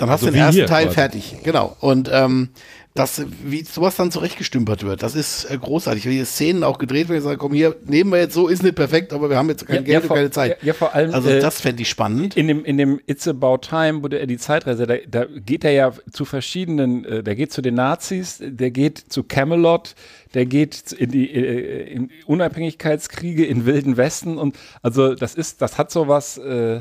Dann hast Also du den ersten Teil quasi. fertig. Genau. Und ähm, das, wie sowas dann zurechtgestümpert wird, das ist äh, großartig. Wie die Szenen auch gedreht werden, sagen, komm hier, nehmen wir jetzt so, ist nicht perfekt, aber wir haben jetzt kein Ja, Geld ja, und vor- keine Zeit. ja, ja, vor allem, Also äh, das fände ich spannend. In dem, in dem It's About Time, wo der die Zeitreise, da, da geht er ja zu verschiedenen, äh, der geht zu den Nazis, der geht zu Camelot, der geht in die äh, in Unabhängigkeitskriege in Wilden Westen und also das ist, das hat sowas, äh,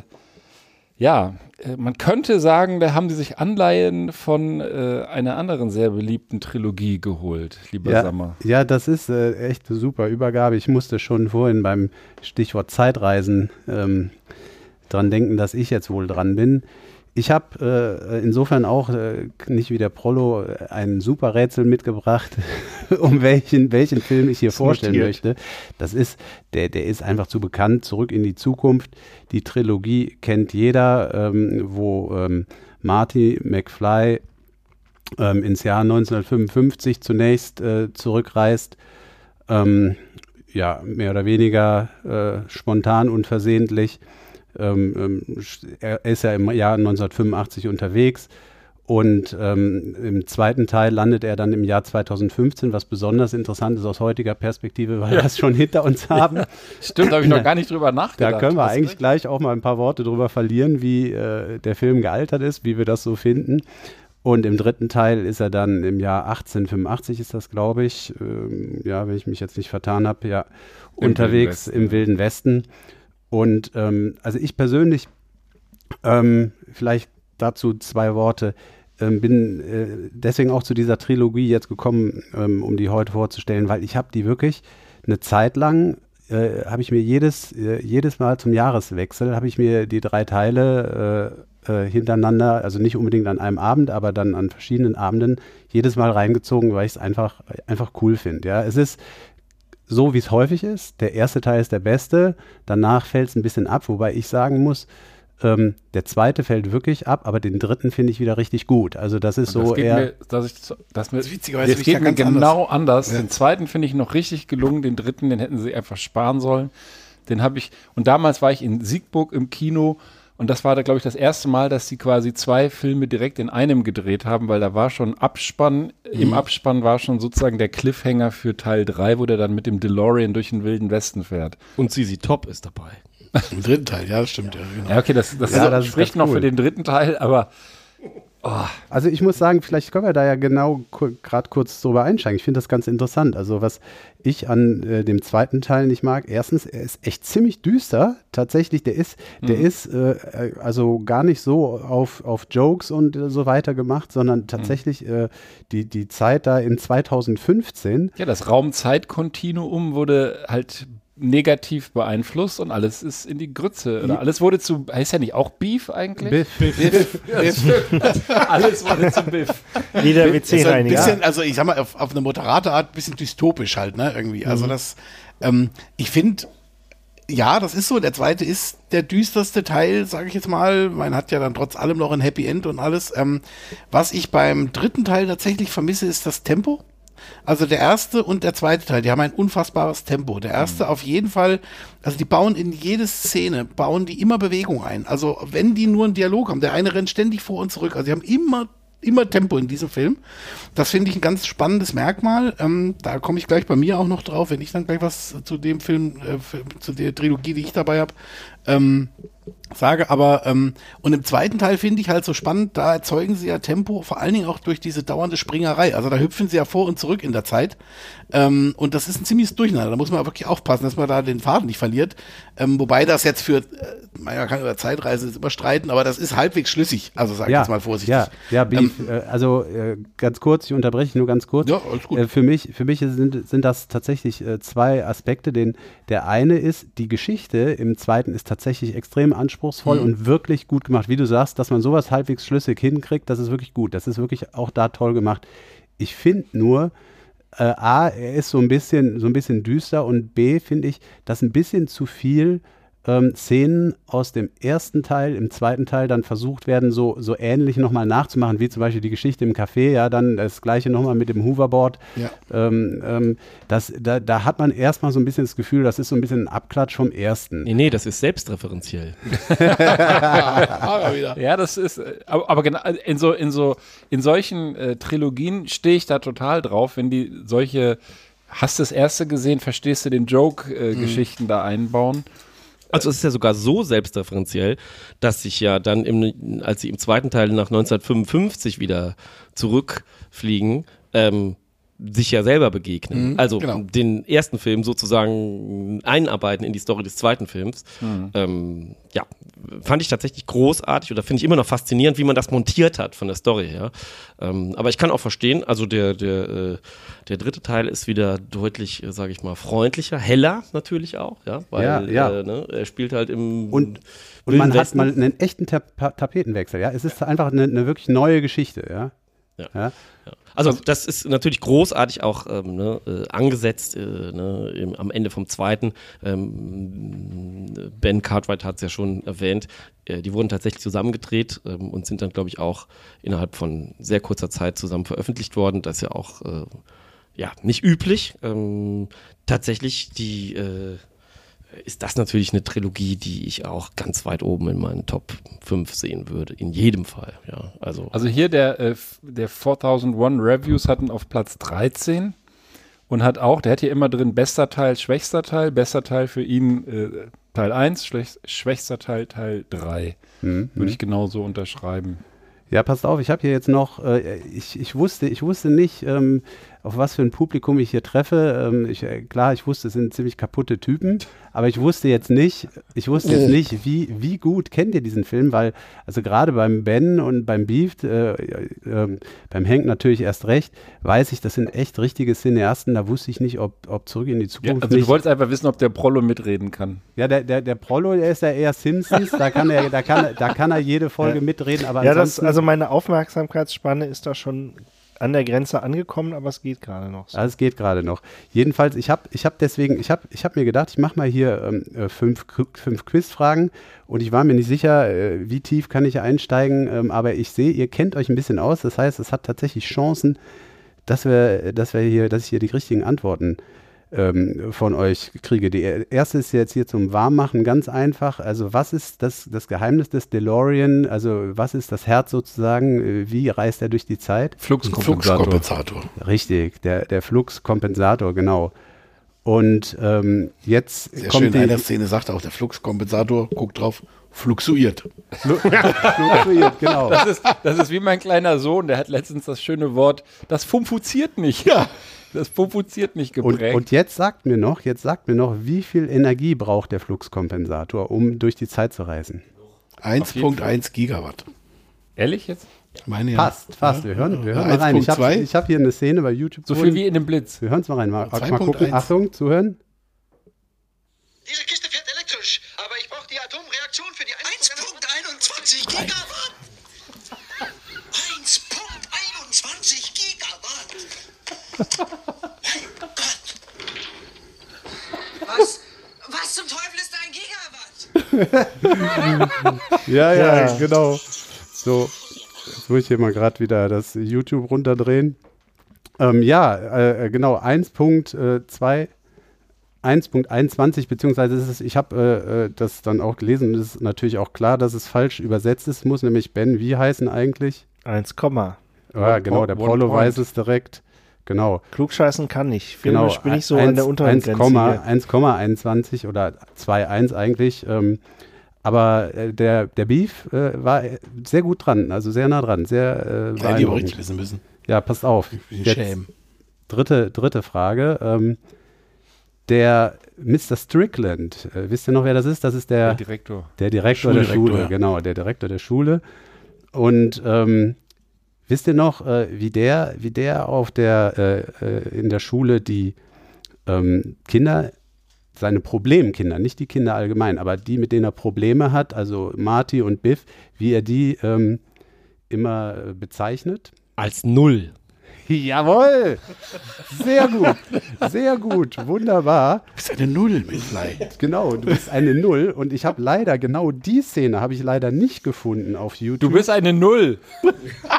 ja, äh, man könnte sagen, da haben die sich Anleihen von äh, einer anderen sehr beliebten Trilogie geholt, lieber Ja, Sammer. ja, das ist äh, echt eine super Übergabe. Ich musste schon vorhin beim Stichwort Zeitreisen ähm, dran denken, dass ich jetzt wohl dran bin. Ich habe äh, insofern auch äh, nicht wie der Prollo äh, ein super Rätsel mitgebracht, (laughs) um welchen, welchen Film ich hier vorstellen notiert. möchte. Das ist, der, der ist einfach zu bekannt, zurück in die Zukunft. Die Trilogie kennt jeder, ähm, wo ähm, Marty McFly ähm, ins Jahr 1955 zunächst äh, zurückreist. Ähm, ja, mehr oder weniger äh, spontan und versehentlich. Ähm, ähm, er ist ja im Jahr 1985 unterwegs und ähm, im zweiten Teil landet er dann im Jahr 2015, was besonders interessant ist aus heutiger Perspektive, weil wir das schon hinter uns haben. Stimmt, da habe ich noch gar nicht drüber nachgedacht. Da können wir eigentlich recht. gleich auch mal ein paar Worte drüber verlieren, wie äh, der Film gealtert ist, wie wir das so finden. Und im dritten Teil ist er dann im Jahr 1885, ist das, glaube ich, ähm, ja, wenn ich mich jetzt nicht vertan habe, ja, Im unterwegs Wilden Westen, im ja. Wilden Westen. Und ähm, also ich persönlich, ähm, vielleicht dazu zwei Worte, ähm, bin äh, deswegen auch zu dieser Trilogie jetzt gekommen, ähm, um die heute vorzustellen, weil ich habe die wirklich eine Zeit lang äh, habe ich mir jedes, äh, jedes Mal zum Jahreswechsel, habe ich mir die drei Teile äh, äh, hintereinander, also nicht unbedingt an einem Abend, aber dann an verschiedenen Abenden, jedes Mal reingezogen, weil ich es einfach, einfach cool finde. Ja, es ist so, wie es häufig ist. Der erste Teil ist der beste, danach fällt es ein bisschen ab, wobei ich sagen muss, ähm, der zweite fällt wirklich ab, aber den dritten finde ich wieder richtig gut. Also das ist so eher. mir, dass ich, dass mir, Das witzigerweise das geht mir genau anders. Ja. Den zweiten finde ich noch richtig gelungen, den dritten, den hätten sie einfach sparen sollen. Den habe ich, und damals war ich in Siegburg im Kino und das war da, glaube ich, das erste Mal, dass sie quasi zwei Filme direkt in einem gedreht haben, weil da war schon Abspann, Mhm. im Abspann war schon sozusagen der Cliffhanger für Teil 3, wo der dann mit dem DeLorean durch den wilden Westen fährt. Und Sisi Top ist dabei. (laughs) Im dritten Teil, ja, das stimmt. Ja, genau. Ja, okay, das, das, Ja, das ist spricht noch cool. für den dritten Teil, aber Also ich muss sagen, vielleicht können wir da ja genau gerade kurz drüber einsteigen. Ich finde das ganz interessant. Also was ich an äh, dem zweiten Teil nicht mag, erstens, er ist echt ziemlich düster. Tatsächlich, der ist, der ist äh, also gar nicht so auf, auf Jokes und äh, so weiter gemacht, sondern tatsächlich äh, die, die Zeit da in 2015 Ja, das Raum-Zeit-Kontinuum wurde halt negativ beeinflusst und alles ist in die Grütze. Oder alles wurde zu, heißt ja nicht auch Beef eigentlich? Biff, (laughs) alles wurde zu Biff. Jeder Ist ein WC-Reiniger. bisschen, also ich sag mal, auf, auf eine moderate Art ein bisschen dystopisch halt, ne, irgendwie. Also das, ähm, ich finde, ja, das ist so. Der zweite ist der düsterste Teil, sage ich jetzt mal. Man hat ja dann trotz allem noch ein Happy End und alles. Ähm, was ich beim dritten Teil tatsächlich vermisse, ist das Tempo. Also der erste und der zweite Teil, die haben ein unfassbares Tempo. Der erste auf jeden Fall, also die bauen in jede Szene, bauen die immer Bewegung ein. Also wenn die nur einen Dialog haben, der eine rennt ständig vor und zurück. Also die haben immer, immer Tempo in diesem Film. Das finde ich ein ganz spannendes Merkmal. Ähm, da komme ich gleich bei mir auch noch drauf, wenn ich dann gleich was zu dem Film, äh, zu der Trilogie, die ich dabei habe. Ähm, sage, aber ähm, und im zweiten Teil finde ich halt so spannend, da erzeugen sie ja Tempo, vor allen Dingen auch durch diese dauernde Springerei. Also da hüpfen sie ja vor und zurück in der Zeit. Ähm, und das ist ein ziemliches Durcheinander. Da muss man wirklich aufpassen, dass man da den Faden nicht verliert. Ähm, wobei das jetzt für, äh, man kann über Zeitreise überstreiten, aber das ist halbwegs schlüssig. Also sag ich ja, jetzt mal vorsichtig. Ja, ja Ähm, äh, also äh, ganz kurz, ich unterbreche nur ganz kurz. Ja, alles gut. Äh, für mich, für mich sind, sind das tatsächlich äh, zwei Aspekte. Den, der eine ist, die Geschichte im zweiten ist tatsächlich extrem anspruchsvoll Mhm. und wirklich gut gemacht. Wie du sagst, dass man sowas halbwegs schlüssig hinkriegt, das ist wirklich gut. Das ist wirklich auch da toll gemacht. Ich finde nur, äh, A, er ist so ein bisschen, so ein bisschen düster und B, finde ich, dass ein bisschen zu viel ähm, Szenen aus dem ersten Teil, im zweiten Teil dann versucht werden, so, so ähnlich nochmal nachzumachen, wie zum Beispiel die Geschichte im Café, ja, dann das gleiche nochmal mit dem Hoverboard. Ja. Ähm, ähm, das, da, da hat man erstmal so ein bisschen das Gefühl, das ist so ein bisschen ein Abklatsch vom ersten. Nee, nee, das ist selbstreferenziell. (laughs) Ah. Ja, das ist, äh, aber, aber genau, in so, in so, in solchen äh, Trilogien stehe ich da total drauf, wenn die solche, hast du das erste gesehen, verstehst du den Joke-Geschichten da einbauen? Also es ist ja sogar so selbstreferenziell, dass sich ja dann, im, als sie im zweiten Teil nach 1955 wieder zurückfliegen, ähm, sich ja selber begegnen. Mhm, also genau. den ersten Film sozusagen einarbeiten in die Story des zweiten Films. Ähm, ja, fand ich tatsächlich großartig oder finde ich immer noch faszinierend, wie man das montiert hat von der Story her. Ähm, aber ich kann auch verstehen, also der, der, äh, der dritte Teil ist wieder deutlich, äh, sage ich mal, freundlicher, heller natürlich auch, ja, weil Ja, ja. Äh, ne, er spielt halt im Und, und man hat Westen. mal einen echten Ta Tapetenwechsel, ja. Es ist einfach eine, eine wirklich neue Geschichte, ja. Ja. ja. Also das ist natürlich großartig auch ähm, ne, äh, angesetzt äh, ne, im, am Ende vom zweiten. Ähm, ben Cartwright hat es ja schon erwähnt. Äh, die wurden tatsächlich zusammengedreht ähm, und sind dann, glaube ich, auch innerhalb von sehr kurzer Zeit zusammen veröffentlicht worden. Das ist ja auch äh, ja, nicht üblich. Ähm, tatsächlich die äh, ist das natürlich eine Trilogie, die ich auch ganz weit oben in meinen Top 5 sehen würde. In jedem Fall, ja. Also, Also hier der, äh, der 4001 Reviews hatten auf Platz 13 und hat auch, der hat hier immer drin bester Teil, schwächster Teil, bester Teil für ihn äh, Teil 1, schwäch, schwächster Teil Teil 3. Mhm. Würde ich genauso unterschreiben. Ja, passt auf, ich habe hier jetzt noch, äh, ich, ich, wusste, ich wusste nicht, ähm, auf was für ein Publikum ich hier treffe. Ähm, ich, äh, klar, ich wusste, es sind ziemlich kaputte Typen, aber ich wusste jetzt nicht, ich wusste jetzt nicht, wie, wie gut kennt ihr diesen Film, weil, also gerade beim Ben und beim Beef, äh, äh, beim Hank natürlich erst recht, weiß ich, das sind echt richtige Cineasten, da wusste ich nicht, ob, ob Zurück in die Ja, Zukunft also du nicht. wolltest einfach wissen, ob der Prollo mitreden kann. Ja, der, der, der Prollo, der ist ja eher Simpsons, da kann er, da kann, da kann er jede Folge mitreden, aber Ja, das, also meine Aufmerksamkeitsspanne ist da schon an der Grenze angekommen, aber es geht gerade noch. So. Also es geht gerade noch. Jedenfalls, ich habe ich hab deswegen, ich habe ich hab mir gedacht, ich mache mal hier ähm, äh, fünf, fünf Quizfragen und ich war mir nicht sicher, äh, wie tief kann ich einsteigen, ähm, aber ich sehe, ihr kennt euch ein bisschen aus. Das heißt, es hat tatsächlich Chancen, dass wir, dass wir hier, dass ich hier die richtigen Antworten ähm, von euch kriege. Die erste ist jetzt hier zum Warmmachen ganz einfach. Also was ist das, das Geheimnis des DeLorean? Also was ist das Herz sozusagen? Äh, Wie reist er durch die Zeit? Fluxkompensator. Fluxkompensator. Richtig, der, der Fluxkompensator, genau. Und ähm, jetzt Sehr kommt schön. In einer die, Szene sagt auch der Fluxkompensator, guckt drauf, fluxuiert. Fluxuiert, (laughs) genau. Das ist, das ist wie mein kleiner Sohn, der hat letztens das schöne Wort, das fumfuziert nicht. Ja. Das fumfuziert nicht Und, geprägt. und jetzt sagt mir noch, jetzt sagt mir noch, wie viel Energie braucht der Fluxkompensator, um durch die Zeit zu reisen? 1.1 Gigawatt. Ehrlich jetzt? Meine ja. Fast, fast. Wir hören, wir hören mal rein. Ich habe 1.2. ich hab hier eine Szene bei YouTube. So viel wie in dem Blitz. Wir hören es mal rein. Mal, mal 2.1. gucken. Achtung, zuhören. Diese Kiste fährt elektrisch, aber ich brauche die Atomreaktion für die 1.21 Gigawatt. 1.21 Gigawatt. Mein Gott. Was, was zum Teufel ist ein Gigawatt? (laughs) Ja, ja, Ja. genau. So, jetzt muss ich hier mal gerade wieder das YouTube runterdrehen. Ähm, ja, äh, genau, 1.2, 1.21, beziehungsweise ist es, ich habe äh, äh, das dann auch gelesen und es ist natürlich auch klar, dass es falsch übersetzt ist, muss nämlich Ben wie heißen eigentlich? 1, Komma. Ja, genau, der point. weiß es direkt. Genau. Klugscheißen kann nicht. Genau, Filmisch bin ich so 1, an der unteren 1, Grenze. hier. 1,21 oder 2,1 eigentlich. Ähm, Aber äh, der, der Beef äh, war sehr gut dran, also sehr nah dran, sehr äh, Hätte ich aber richtig wissen müssen. Ja, passt auf. Ich Jetzt schämen. dritte, dritte Frage. Ähm, der Mr. Strickland, äh, wisst ihr noch, wer das ist? Das ist der, Der Direktor. der Direktor der Schule, ja. genau, der Direktor der Schule. Und ähm, wisst ihr noch, äh, wie der, wie der auf der äh, äh, in der Schule die ähm, Kinder, seine Problemkinder, nicht die Kinder allgemein, aber die, mit denen er Probleme hat, also Marty und Biff, wie er die ähm, immer äh, bezeichnet? Als Null. Jawohl! Sehr gut, sehr gut, wunderbar. Das ist eine Null mit Fly. Genau, du bist eine Null und ich habe leider genau die Szene habe ich leider nicht gefunden auf YouTube. Du bist eine Null.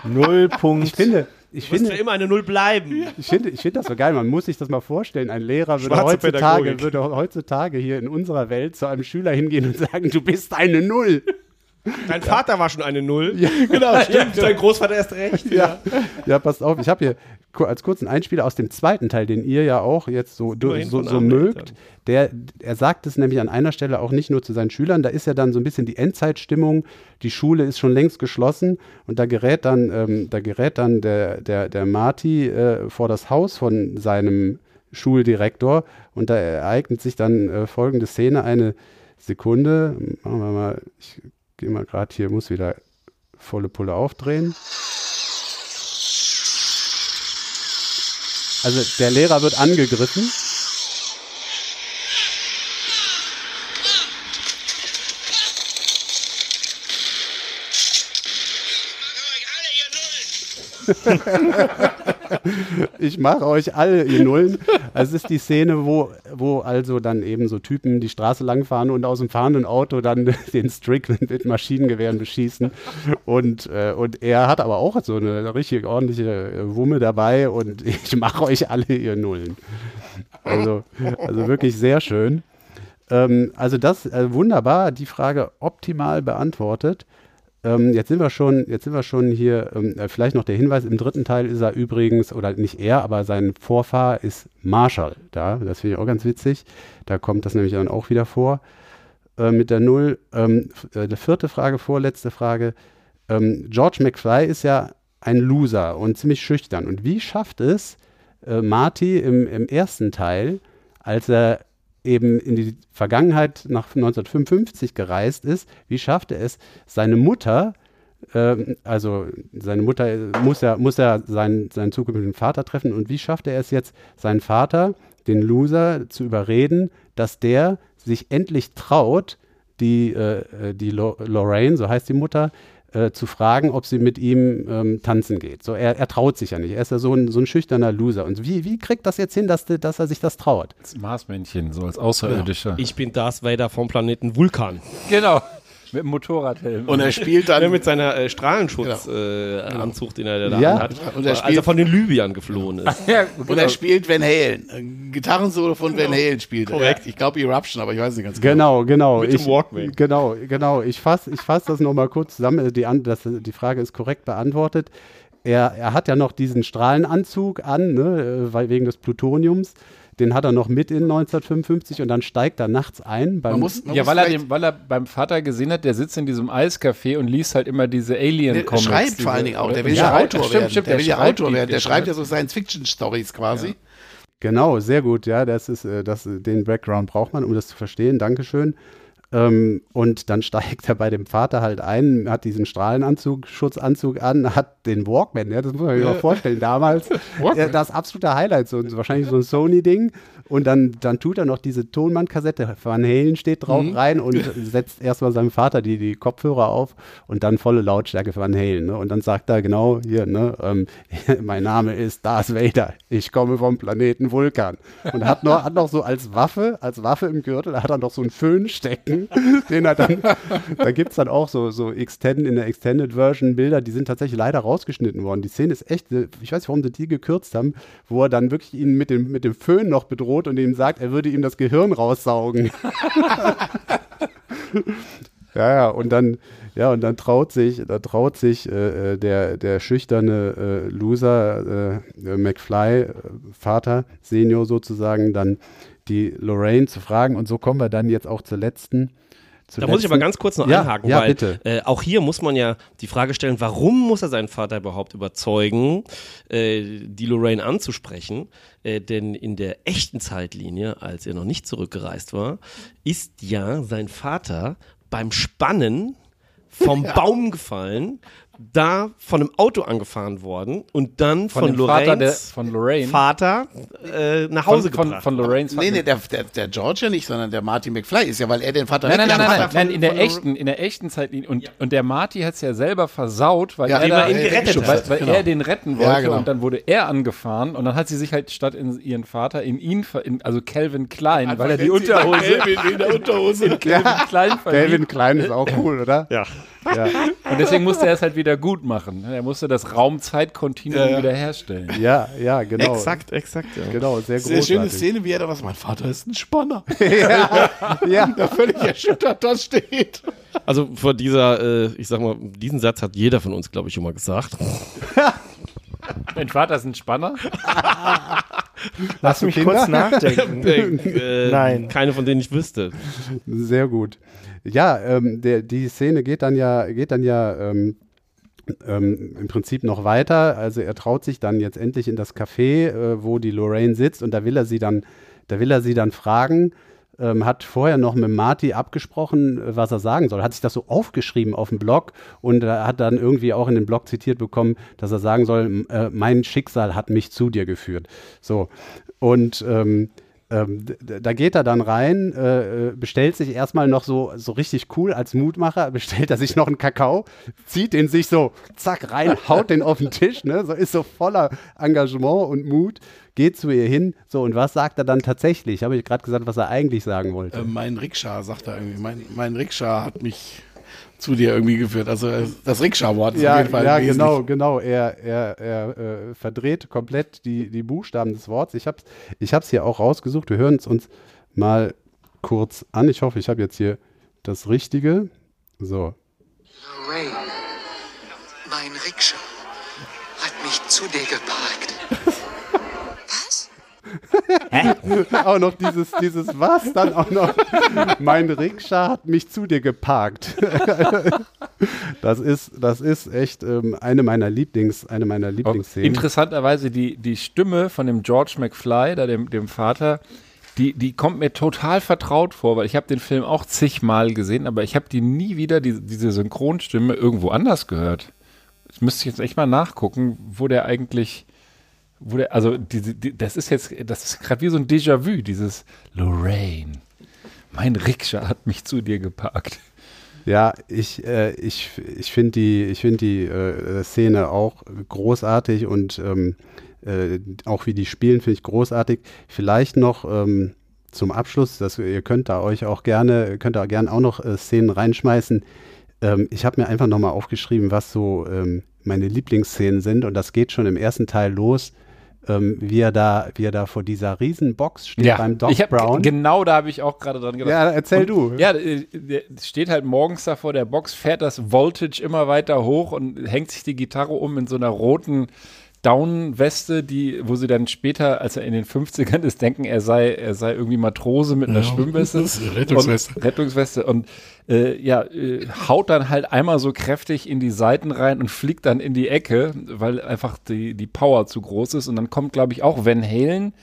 Null Punkt. ich finde, ich Muss finde, für immer eine Null bleiben. ich finde, ich finde das so geil. Man muss sich das mal vorstellen. Ein Lehrer würde heutzutage, würde heutzutage hier in unserer Welt zu einem Schüler hingehen und sagen, du bist eine Null. Dein Vater war schon eine Null. Genau, (laughs) Stimmt, dein Großvater erst recht. Ja, ja passt auf. Ich habe hier als kurzen Einspieler aus dem zweiten Teil, den ihr ja auch jetzt so, so, so mögt. Der, er sagt es nämlich an einer Stelle auch nicht nur zu seinen Schülern, da ist ja dann so ein bisschen die Endzeitstimmung, die Schule ist schon längst geschlossen und da gerät dann, ähm, da gerät dann der, der, der Marty äh, vor das Haus von seinem Schuldirektor und da ereignet sich dann äh, folgende Szene, eine Sekunde, machen wir mal, ich gehe mal gerade hier, muss wieder volle Pulle aufdrehen. Also der Lehrer wird angegriffen. (laughs) Ich mache euch alle, ihr Nullen. Es ist die Szene, wo, wo also dann eben so Typen die Straße langfahren und aus dem fahrenden Auto dann (laughs) den Strickland mit Maschinengewehren beschießen. Und, äh, und er hat aber auch so eine richtig ordentliche äh, Wumme dabei und (laughs) ich mache euch alle, ihr Nullen. Also, also wirklich sehr schön. Ähm, also das äh, wunderbar, die Frage optimal beantwortet. Ähm, jetzt sind wir schon, jetzt sind wir schon hier, ähm, äh, vielleicht noch der Hinweis, im dritten Teil ist er übrigens, oder nicht er, aber sein Vorfahr ist Marshall da. Das finde ich auch ganz witzig. Da kommt das nämlich dann auch wieder vor äh, mit der Null. Ähm, äh, vierte Frage, vorletzte Frage. Ähm, George McFly ist ja ein Loser und ziemlich schüchtern. Und wie schafft es äh, Marty im, im ersten Teil, als er eben in die Vergangenheit nach 1955 gereist ist, wie schafft er es, seine Mutter, ähm, also seine Mutter muss ja, muss ja seinen, seinen zukünftigen Vater treffen und wie schafft er es jetzt, seinen Vater, den Loser, zu überreden, dass der sich endlich traut, die, äh, die Lo Lorraine, so heißt die Mutter, äh, zu fragen, ob sie mit ihm ähm, tanzen geht. So, er, er traut sich ja nicht. Er ist ja so ein, so ein schüchterner Loser. Und wie, wie kriegt das jetzt hin, dass, dass er sich das traut? Als Marsmännchen, so als Außerirdischer. Ich bin Darth Vader vom Planeten Vulkan. Genau. Mit dem Motorradhelm. Und er spielt dann. Ja, mit seiner äh, Strahlenschutzanzug, äh, Anzug, den er da Ja. hat, Und er als spielt- er von den Libyern geflohen ist. (laughs) ja, und er spielt Van Halen. Ein Gitarrensolo von Van Halen spielt er. Korrekt. Ich glaube Eruption, aber ich weiß nicht ganz Genau, genau. Mit dem ich, Walkman. Genau, genau. Ich fasse ich fass das nochmal kurz zusammen. Die, An das, die Frage ist korrekt beantwortet. Er, er hat ja noch diesen Strahlenanzug an, ne, äh, weil, wegen des Plutoniums. Den hat er noch mit in 1955 und dann steigt er nachts ein. Beim, Man muss, man ja, weil er, den, weil er beim Vater gesehen hat, der sitzt in diesem Eiscafé und liest halt immer diese Der Alien-Comics. schreibt diese- vor allen Dingen auch. Der will Ja, ja, Autor stimmt, werden. Stimmt, der will ja schreibt Autor werden. Der der schreibt ja so Science-Fiction-Stories quasi. Genau, sehr gut. Ja, das ist, äh, das, den Background braucht man, um das zu verstehen. Dankeschön. Ähm, und dann (laughs) steigt er bei dem Vater halt ein, hat diesen Strahlenanzug, Schutzanzug an, hat den Walkman, ja, das muss man sich mal vorstellen, damals. (laughs) ja, das absolute Highlight, so wahrscheinlich so ein Sony-Ding. Und dann, dann tut er noch diese Tonbandkassette, Van Halen steht drauf rein und (laughs) setzt erstmal seinem Vater die, die Kopfhörer auf und dann volle Lautstärke Van Halen. Ne? Und dann sagt er genau hier, ne, ähm, (laughs) mein Name ist Darth Vader, ich komme vom Planeten Vulkan. Und hat noch, hat noch so als Waffe, als Waffe im Gürtel, hat er noch so einen Föhn stecken, (laughs) den er dann, da gibt es dann auch so, so Extend, in der Extended Version Bilder, die sind tatsächlich leider rausgeschnitten worden. Die Szene ist echt, ich weiß nicht, warum sie die gekürzt haben, wo er dann wirklich ihn mit dem, mit dem Föhn noch bedroht und ihm sagt, er würde ihm das Gehirn raussaugen. (laughs) Ja, ja, und dann, ja, und dann traut sich, da traut sich äh, äh, der, der schüchterne äh, Loser, äh, McFly, äh, Vater, Senior sozusagen, dann die Lorraine zu fragen. Und so kommen wir dann jetzt auch zur letzten, Da muss ich aber ganz kurz noch Ja, einhaken, ja, weil. Äh, auch hier muss man ja die Frage stellen, warum muss er seinen Vater überhaupt überzeugen, äh, die Lorraine anzusprechen? Äh, denn in der echten Zeitlinie, als er noch nicht zurückgereist war, ist ja sein Vater beim Spannen vom (laughs) Baum gefallen, da von einem Auto angefahren worden und dann von, Von, dem Vater der, von Lorraine. Vater äh, nach Hause von, von, gebracht. von Lorraines Nee, nee, der, der, der George ja nicht, sondern der Marty McFly ist ja, weil er den Vater Nein, nein, nein, nein, nein, nein, in der echten, in der echten Zeitlinie. Und, und der Marty hat es ja selber versaut, weil Ja, er, da, ihn gerettet weil, hat, weil genau. er den retten wollte Ja, genau. und dann wurde er angefahren und dann hat sie sich halt statt in ihren Vater in ihn, ver- in, also Calvin Klein, weil er die Unterhose in der (laughs) Unterhose. Calvin Klein verliebt. Calvin Klein ist auch cool, oder? Ja. Ja, Und deswegen musste er es halt wieder gut machen. Er musste das Raum-Zeit-Kontinuum Ja, ja. wieder herstellen. ja, ja genau. Exakt, exakt, ja. Genau, sehr Sehr großartig. schöne Szene, wie er da was. Mein Vater ist ein Spanner. (laughs) Ja, (laughs) da völlig erschüttert da steht. Also vor dieser, äh, ich sag mal, diesen Satz hat jeder von uns, glaube ich, schon mal gesagt. (laughs) Mein Vater ist ein Spanner. Lass mich Kinder? kurz nachdenken. äh, Nein. Keine, von denen ich wüsste. Sehr gut. Ja, ähm, der, die Szene geht dann ja, geht dann ja ähm, ähm, im Prinzip noch weiter. Also er traut sich dann jetzt endlich in das Café, äh, wo die Lorraine sitzt und da will er sie dann, da will er sie dann fragen. Ähm, hat vorher noch mit Marty abgesprochen, äh, was er sagen soll. Hat sich das so aufgeschrieben auf dem Blog und hat dann irgendwie auch in dem Blog zitiert bekommen, dass er sagen soll, äh, mein Schicksal hat mich zu dir geführt. So. Und ähm, ähm, da geht er dann rein, äh, äh, bestellt sich erstmal noch so, so richtig cool als Mutmacher, (laughs) bestellt er sich noch einen Kakao, zieht den sich so, zack, rein, (laughs) haut den auf den Tisch, ne, so ist so voller Engagement und Mut, geht zu ihr hin, so, und was sagt er dann tatsächlich? Habe ich gerade gesagt, was er eigentlich sagen wollte. Äh, mein Rikscha, sagt er irgendwie. Mein, mein Rikscha hat mich zu dir irgendwie geführt. Also äh, das Rikscha-Wort ist ja, auf jeden Fall ja wesentlich. genau, genau. Er, er, er äh, verdreht komplett die, die Buchstaben des Wortes. Ich habe es ich hab's hier auch rausgesucht. Wir hören es uns mal kurz an. Ich hoffe, ich habe jetzt hier das Richtige. So. Lorraine, mein Rikscha hat mich zu dir geparkt. Was? auch noch dieses, dieses was, dann auch noch mein Rikscha hat mich zu dir geparkt. das ist, das ist echt ähm, eine meiner Lieblings, eine meiner Lieblingsszenen. Interessanterweise die, die Stimme von dem George McFly, da dem, dem Vater, die, die kommt mir total vertraut vor, weil ich habe den Film auch zigmal gesehen, aber ich habe die nie wieder, die, diese Synchronstimme, irgendwo anders gehört. Das müsste ich jetzt echt mal nachgucken, wo der eigentlich, der, also die, die, das ist jetzt, das ist gerade wie so ein Déjà-vu, dieses Lorraine. Mein Rikscha hat mich zu dir geparkt. Ja, ich, äh, ich, ich finde die, ich find die äh, Szene auch großartig und ähm, äh, auch wie die spielen, finde ich großartig. Vielleicht noch ähm, zum Abschluss, dass ihr könnt da euch auch gerne, könnt da gerne auch noch äh, Szenen reinschmeißen. Ähm, ich habe mir einfach nochmal aufgeschrieben, was so ähm, meine Lieblingsszenen sind und das geht schon im ersten Teil los, ähm, wie, er da, wie er da vor dieser Riesenbox steht beim Doc ich hab, Brown. Genau da habe ich auch gerade dran gedacht. Ja, erzähl du. Ja, äh, der steht halt morgens da vor der Box, fährt das Voltage immer weiter hoch und hängt sich die Gitarre um in so einer roten Down-Weste, die, wo sie dann später, als er in den 50ern ist, denken, er sei, er sei irgendwie Matrose mit einer Ja, Schwimmweste. (laughs) Rettungsweste. Und, Rettungsweste. Und äh, ja, äh, haut dann halt einmal so kräftig in die Seiten rein und fliegt dann in die Ecke, weil einfach die, die Power zu groß ist. Und dann kommt, glaube ich, auch Van Halen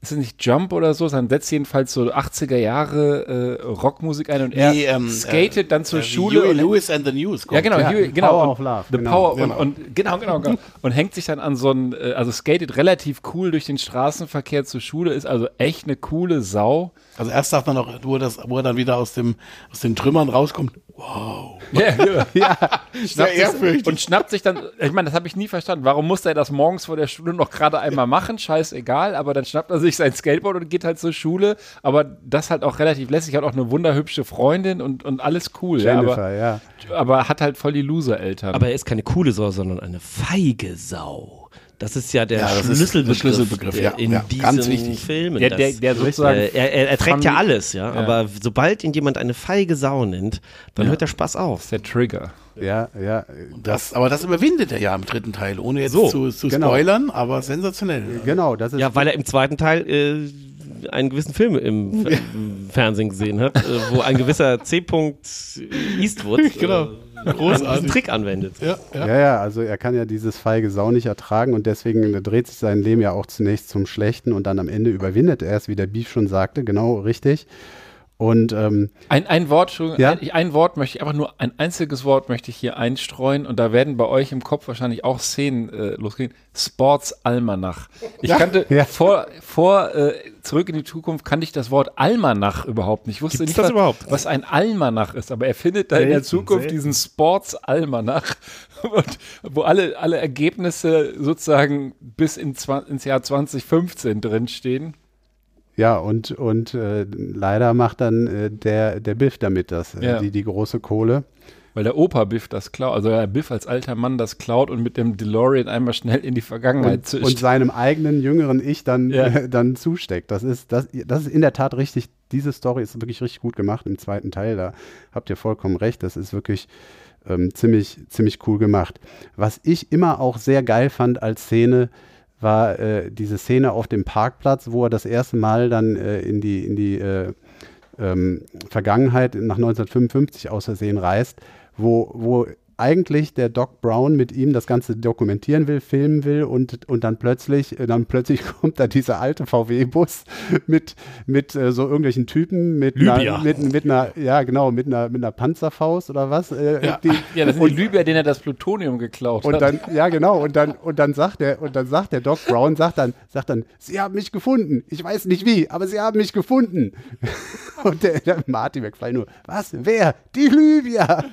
ist es nicht Jump oder so, dann setzt jedenfalls so 80er Jahre äh, Rockmusik ein und er Nee, ähm, skatet dann zur äh, Schule. Huey und- Lewis and the News. ja, kommt. genau, Ja, Huey, The genau. Power und of Love, The genau. Power Genau. Und, und genau, genau, genau. und hängt sich dann an so einen, äh, also skatet relativ cool durch den Straßenverkehr zur Schule, ist also echt eine coole Sau. Also erst sagt man noch, wo, er das, wo er dann wieder aus, dem, aus den Trümmern rauskommt. Wow. Ja, ja. (laughs) Sehr Schnappt sich, ehrfürchtig. und schnappt sich dann, ich meine, das habe ich nie verstanden. Warum musste er das morgens vor der Schule noch gerade einmal machen? Scheißegal, aber dann schnappt er sich sein Skateboard und geht halt zur Schule. Aber das halt auch relativ lässig, hat auch eine wunderhübsche Freundin und, und alles cool. Ja, Jennifer, aber, ja. aber hat halt voll die Loser-Eltern. Aber er ist keine coole Sau, sondern eine feige Sau. Das ist ja der Ja, das ist Schlüsselbegriff, der Schlüsselbegriff, ja, in ja, diesen ganz wichtig. Filmen. der, das- der, der sozusagen. äh, er, er, er trägt ja alles, ja, Ja. aber sobald ihn jemand eine feige Sau nennt, dann hört der Spaß auf. ist der Trigger. Ja, ja. Das, aber das überwindet er ja im dritten Teil, ohne jetzt So, zu, zu genau. spoilern, aber sensationell. Genau, das ist Ja, weil er im zweiten Teil äh, einen gewissen Film im Fer (laughs) Fernsehen gesehen hat, äh, wo ein gewisser C. Eastwood (laughs) Genau. Großartig. Trick anwendet. Ja, ja. Ja, ja, also er kann ja dieses feige Sau nicht ertragen und deswegen dreht sich sein Leben ja auch zunächst zum Schlechten und dann am Ende überwindet er es, wie der Beef schon sagte, genau richtig. Und ähm, Ein, ein Wort, Ja? ein, ein Wort möchte ich, einfach nur ein einziges Wort möchte ich hier einstreuen und da werden bei euch im Kopf wahrscheinlich auch Szenen äh, losgehen. Sports Almanach. Ich kannte Ja. vor, vor äh, Zurück in die Zukunft kannte ich das Wort Almanach überhaupt nicht. Ich wusste Gibt's nicht, das was, überhaupt? was ein Almanach ist, aber er findet da in der Zukunft selten. diesen Sports Almanach, (laughs) und, wo alle, alle Ergebnisse sozusagen bis in, ins Jahr 2015 drinstehen. Ja, und, und äh, leider macht dann äh, der, der Biff damit das, äh, Ja. die, die große Kohle. Weil der Opa Biff das klaut, also der Biff als alter Mann das klaut und mit dem DeLorean einmal schnell in die Vergangenheit und, zischt. und seinem eigenen jüngeren Ich dann, Ja. (laughs) dann zusteckt. Das ist, das, das ist in der Tat richtig, diese Story ist wirklich richtig gut gemacht im zweiten Teil. Da habt ihr vollkommen recht. Das ist wirklich ähm, ziemlich, ziemlich cool gemacht. Was ich immer auch sehr geil fand als Szene, war äh, diese Szene auf dem Parkplatz, wo er das erste Mal dann äh, in die, in die äh, ähm, Vergangenheit nach 1955 aus Versehen reist, wo, wo eigentlich der Doc Brown mit ihm das Ganze dokumentieren will, filmen will und, und dann plötzlich, äh, dann plötzlich (laughs) kommt da dieser alte VW-Bus mit, mit äh, so irgendwelchen Typen mit Libya. einer, mit, mit einer, ja genau, mit einer, mit einer Panzerfaust oder was. Äh, Ja. die, ja, das sind die Libyer, denen er das Plutonium geklaut und hat. dann, ja genau, und dann, und dann sagt der, und dann sagt der Doc Brown, sagt dann, sagt dann, Sie haben mich gefunden. Ich weiß nicht wie, aber Sie haben mich gefunden. (laughs) Und der, der Marty McFly nur, was? Wer? Die Libyer.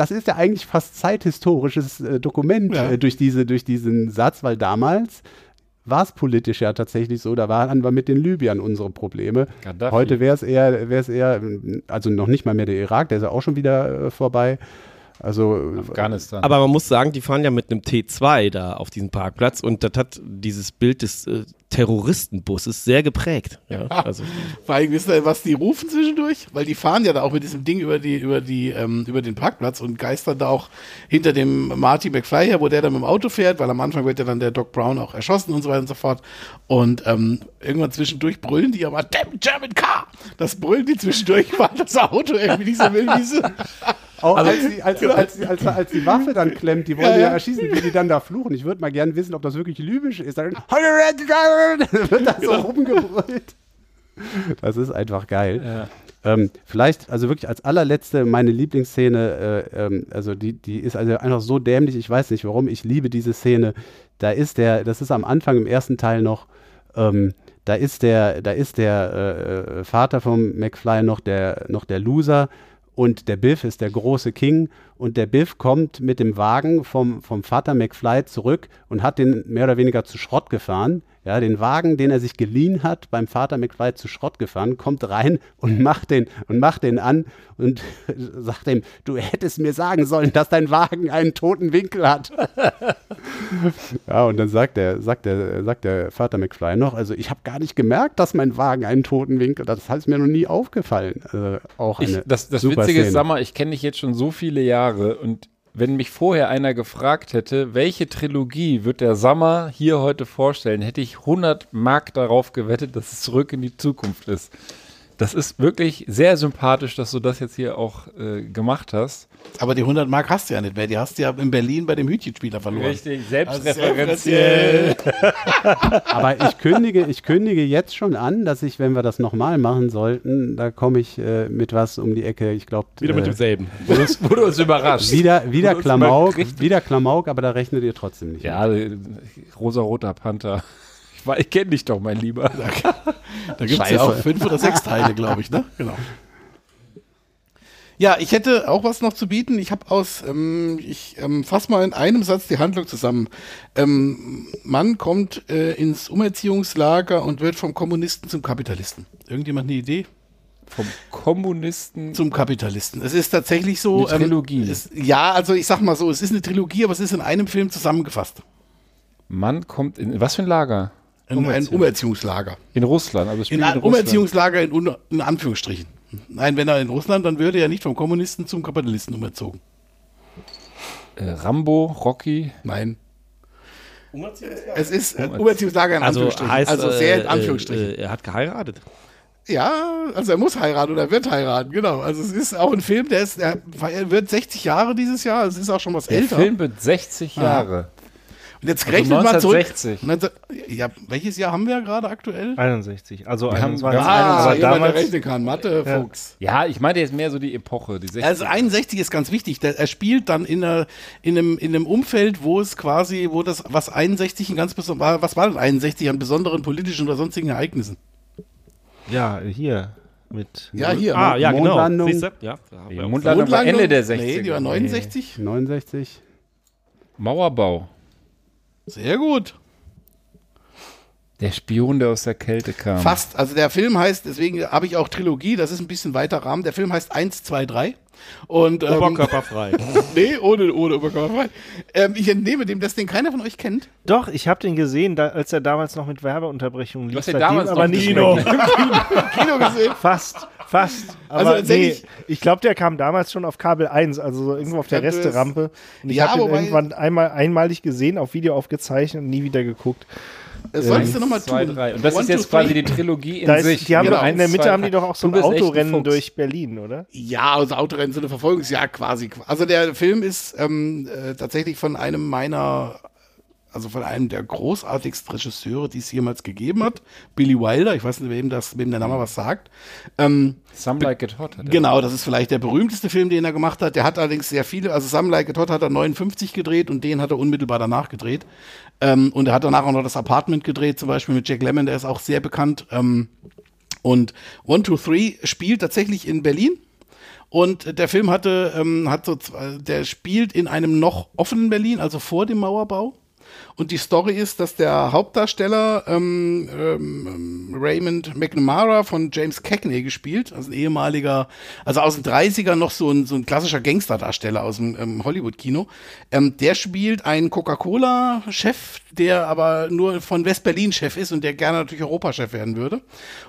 Das ist ja eigentlich fast zeithistorisches äh, Dokument Ja. äh, durch, diese, durch diesen Satz, weil damals war es politisch ja tatsächlich so, da waren wir mit den Libyern unsere Probleme. Gaddafi. Heute wäre es eher, wäre es eher, also noch nicht mal mehr der Irak, der ist ja auch schon wieder äh, vorbei. Also Afghanistan. Aber man muss sagen, die fahren ja mit einem T2 da auf diesen Parkplatz und das hat dieses Bild des äh, Terroristenbusses sehr geprägt. Ja, also, (laughs) Vor allem, wisst ihr, was die rufen zwischendurch? Weil die fahren ja da auch mit diesem Ding über die, über die, ähm, über den Parkplatz und geistern da auch hinter dem Marty McFly her, wo der dann mit dem Auto fährt, weil am Anfang wird ja dann der Doc Brown auch erschossen und so weiter und so fort. Und ähm, irgendwann zwischendurch brüllen die aber, damn German car! Das brüllen die zwischendurch, (laughs) weil das Auto irgendwie nicht so will, wie sie. (laughs) Auch als, die, als, als, die- als, als die Waffe dann klemmt, die wollen Ja, ja, ja. erschießen, wie die dann da fluchen. Ich würde mal gerne wissen, ob das wirklich libysch ist. Dann (laughs) wird das so rumgebrüllt. Das ist einfach geil. Ja. Ähm, vielleicht, also wirklich als allerletzte, meine Lieblingsszene, äh, ähm, also die, die ist also einfach so dämlich, ich weiß nicht warum, ich liebe diese Szene. Da ist der, das ist am Anfang im ersten Teil noch, ähm, da ist der, da ist der äh, äh, Vater vom McFly noch der, noch der Loser und der Biff ist der große King und der Biff kommt mit dem Wagen vom, vom Vater McFly zurück und hat den mehr oder weniger zu Schrott gefahren. Ja, den Wagen, den er sich geliehen hat, beim Vater McFly zu Schrott gefahren, kommt rein und macht den, und macht den an und (laughs) sagt ihm, du hättest mir sagen sollen, dass dein Wagen einen toten Winkel hat. (laughs) ja, und dann sagt der, sagt der, sagt der Vater McFly noch, also ich habe gar nicht gemerkt, dass mein Wagen einen toten Winkel hat. Das ist mir noch nie aufgefallen. Also auch eine Ich, das das Witzige ist, Szene. sag mal, ich kenne dich jetzt schon so viele Jahre und wenn mich vorher einer gefragt hätte, welche Trilogie wird der Sammer hier heute vorstellen, hätte ich 100 Mark darauf gewettet, dass es zurück in die Zukunft ist. Das ist wirklich sehr sympathisch, dass du das jetzt hier auch äh, gemacht hast. Aber die 100 Mark hast du ja nicht mehr. Die hast du ja in Berlin bei dem Hütchenspieler verloren. Richtig, selbstreferenziell. (laughs) Aber ich kündige, ich kündige jetzt schon an, dass ich, wenn wir das nochmal machen sollten, da komme ich äh, mit was um die Ecke. Ich glaube, wieder mit äh, demselben. (laughs) Wurde uns, wurde uns überrascht. wieder, wieder Klamauk, wieder Klamauk, aber da rechnet ihr trotzdem nicht. Ja, rosa-roter Panther. (laughs) Ich, ich kenne dich doch, mein Lieber. Da gibt es ja auch fünf oder sechs Teile, glaube ich, ne? Genau. Ja, ich hätte auch was noch zu bieten. Ich habe aus, ähm, ich ähm, fasse mal in einem Satz die Handlung zusammen. Ähm, Mann kommt äh, ins Umerziehungslager und wird vom Kommunisten zum Kapitalisten. Irgendjemand eine Idee? Vom Kommunisten. Zum Kapitalisten. Es ist tatsächlich so. Eine Trilogie. es, ja, also ich sag mal so, es ist eine Trilogie, aber es ist in einem Film zusammengefasst. Mann kommt in was für ein Lager? In, ein Umerziehungslager. In Russland. Also es In spielt ein in Russland. Umerziehungslager in, in Anführungsstrichen. Nein, wenn er in Russland, dann würde er nicht vom Kommunisten zum Kapitalisten umerzogen. Äh, Rambo, Rocky. Nein. Es ist äh, Umerziehungslager in Also Anführungsstrichen. heißt, also sehr in äh, Anführungsstrichen. Äh, er hat geheiratet. Ja, also er muss heiraten oder wird heiraten, genau. Also es ist auch ein Film, der ist, der er wird 60 Jahre dieses Jahr, es ist auch schon was Der älter. Film wird 60 Jahre. Und jetzt Also rechnet mal zurück. 1960. 19 Ja, welches Jahr haben wir gerade aktuell? 61. Also Wir haben- 21. wir haben Ah, aber jemand, der damals, rechnen kann. Mathe, Fuchs. Ja, ich meinte jetzt mehr so die Epoche, die 60 Also 61 ist ganz wichtig. Der, er spielt dann in, einer, in, einem, in einem Umfeld, wo es quasi, wo das, was 61 ein ganz besonders war, was war denn 61 an besonderen politischen oder sonstigen Ereignissen? ja, hier mit Ja, hier. Ah, ja, genau. Mondlandung. Siehst du? Ja, Mondlandung war Ende der 60er. Nee, die war 69. 69. Mauerbau. Sehr gut. Der Spion, der aus der Kälte kam. Fast. Also der Film heißt, deswegen habe ich auch Trilogie, das ist ein bisschen weiter Rahmen. Der Film heißt 1, 2, 3. Und, ähm, Oberkörperfrei. (laughs) nee, ohne, ohne Oberkörper. Ähm, ich entnehme dem, dass den keiner von euch kennt. Doch, ich habe den gesehen, da, als er damals noch mit Werbeunterbrechungen lief. hast den damals aber noch nicht Kino. mehr. Kino gesehen. Fast, fast. Also Aber tatsächlich- nee, ich glaube, der kam damals schon auf Kabel 1, also so irgendwo auf der Resterampe. Und ich Ja, habe wobei- irgendwann einmal einmalig gesehen, auf Video aufgezeichnet und nie wieder geguckt. Das solltest du nochmal tun. drei. Und das One, ist jetzt two, three. quasi die Trilogie in Da ist, sich. die haben Genau. doch, in der Mitte zwei, haben die doch auch so ein Autorennen durch Berlin, oder? Ja, also Autorennen, so eine Verfolgungsjagd quasi. Also der Film ist ähm, äh, tatsächlich von einem meiner, also von einem der großartigsten Regisseure, die es jemals gegeben hat, Billy Wilder. Ich weiß nicht, wem das, wem der Name was sagt. Ähm, Some Like It Hot. hat. Genau, das ist vielleicht der berühmteste Film, den er gemacht hat. Der hat allerdings sehr viele, also Some Like It Hot hat er 59 gedreht und den hat er unmittelbar danach gedreht. Ähm, und er hat danach auch noch das Apartment gedreht, zum Beispiel mit Jack Lemmon, der ist auch sehr bekannt. Ähm, und One, Two, Three spielt tatsächlich in Berlin. Und der Film hatte, ähm, hat so, der spielt in einem noch offenen Berlin, also vor dem Mauerbau. Und die Story ist, dass der Hauptdarsteller ähm, ähm, Raymond McNamara von James Cagney gespielt, also ein ehemaliger, also aus den 30ern noch so ein, so ein klassischer Gangsterdarsteller aus dem ähm, Hollywood-Kino. Ähm, der spielt einen Coca-Cola-Chef, der aber nur von West-Berlin Chef ist und der gerne natürlich Europachef werden würde.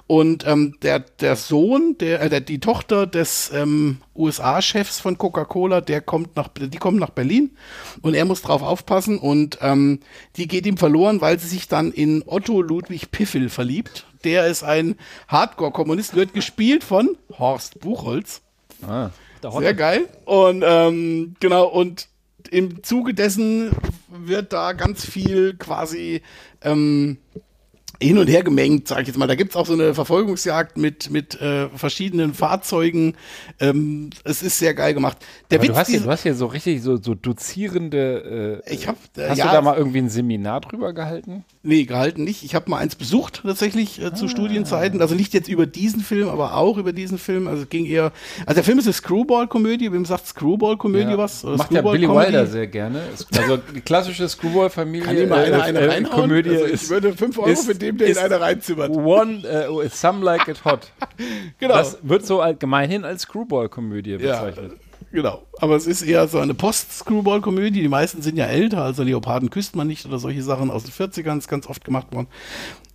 Und ähm, der, der Sohn, der, äh, die Tochter des ähm, USA-Chefs von Coca-Cola, der kommt nach, die kommt nach Berlin und er muss drauf aufpassen und ähm, die geht ihm verloren, weil sie sich dann in Otto Ludwig Piffel verliebt. Der ist ein Hardcore-Kommunist, wird gespielt von Horst Buchholz. Ah. Sehr geil. Und ähm, genau, und im Zuge dessen wird da ganz viel quasi ähm, hin und her gemengt, sag ich jetzt mal. Da gibt's auch so eine Verfolgungsjagd mit, mit äh, verschiedenen Fahrzeugen. Ähm, es ist sehr geil gemacht. Der Aber Witz du, hast hier, du hast hier so richtig so, so dozierende. Äh, Ich hab, äh, hast ja, du da mal irgendwie ein Seminar drüber gehalten? Nee, gehalten nicht. Ich habe mal eins besucht tatsächlich äh, Ah. zu Studienzeiten. Also nicht jetzt über diesen Film, aber auch über diesen Film. Also es ging eher. Also der Film ist eine Screwball-Komödie. Wem sagt Screwball-Komödie was? Oder Macht ja Billy? Wilder sehr gerne. Also die klassische Screwball-Familie. Kann hier mal einer äh, eine äh, reinhauen? Komödie also ich ist, würde 5 Euro ist- für den, der in eine reinzimmert. One, äh, Some Like It Hot. (laughs) Genau. Das wird so all- gemeinhin als Screwball-Komödie ja, bezeichnet. Genau. Aber es ist eher so eine Post-Screwball-Komödie. Die meisten sind ja älter, also Leoparden küsst man nicht oder solche Sachen aus den 40ern ist ganz oft gemacht worden.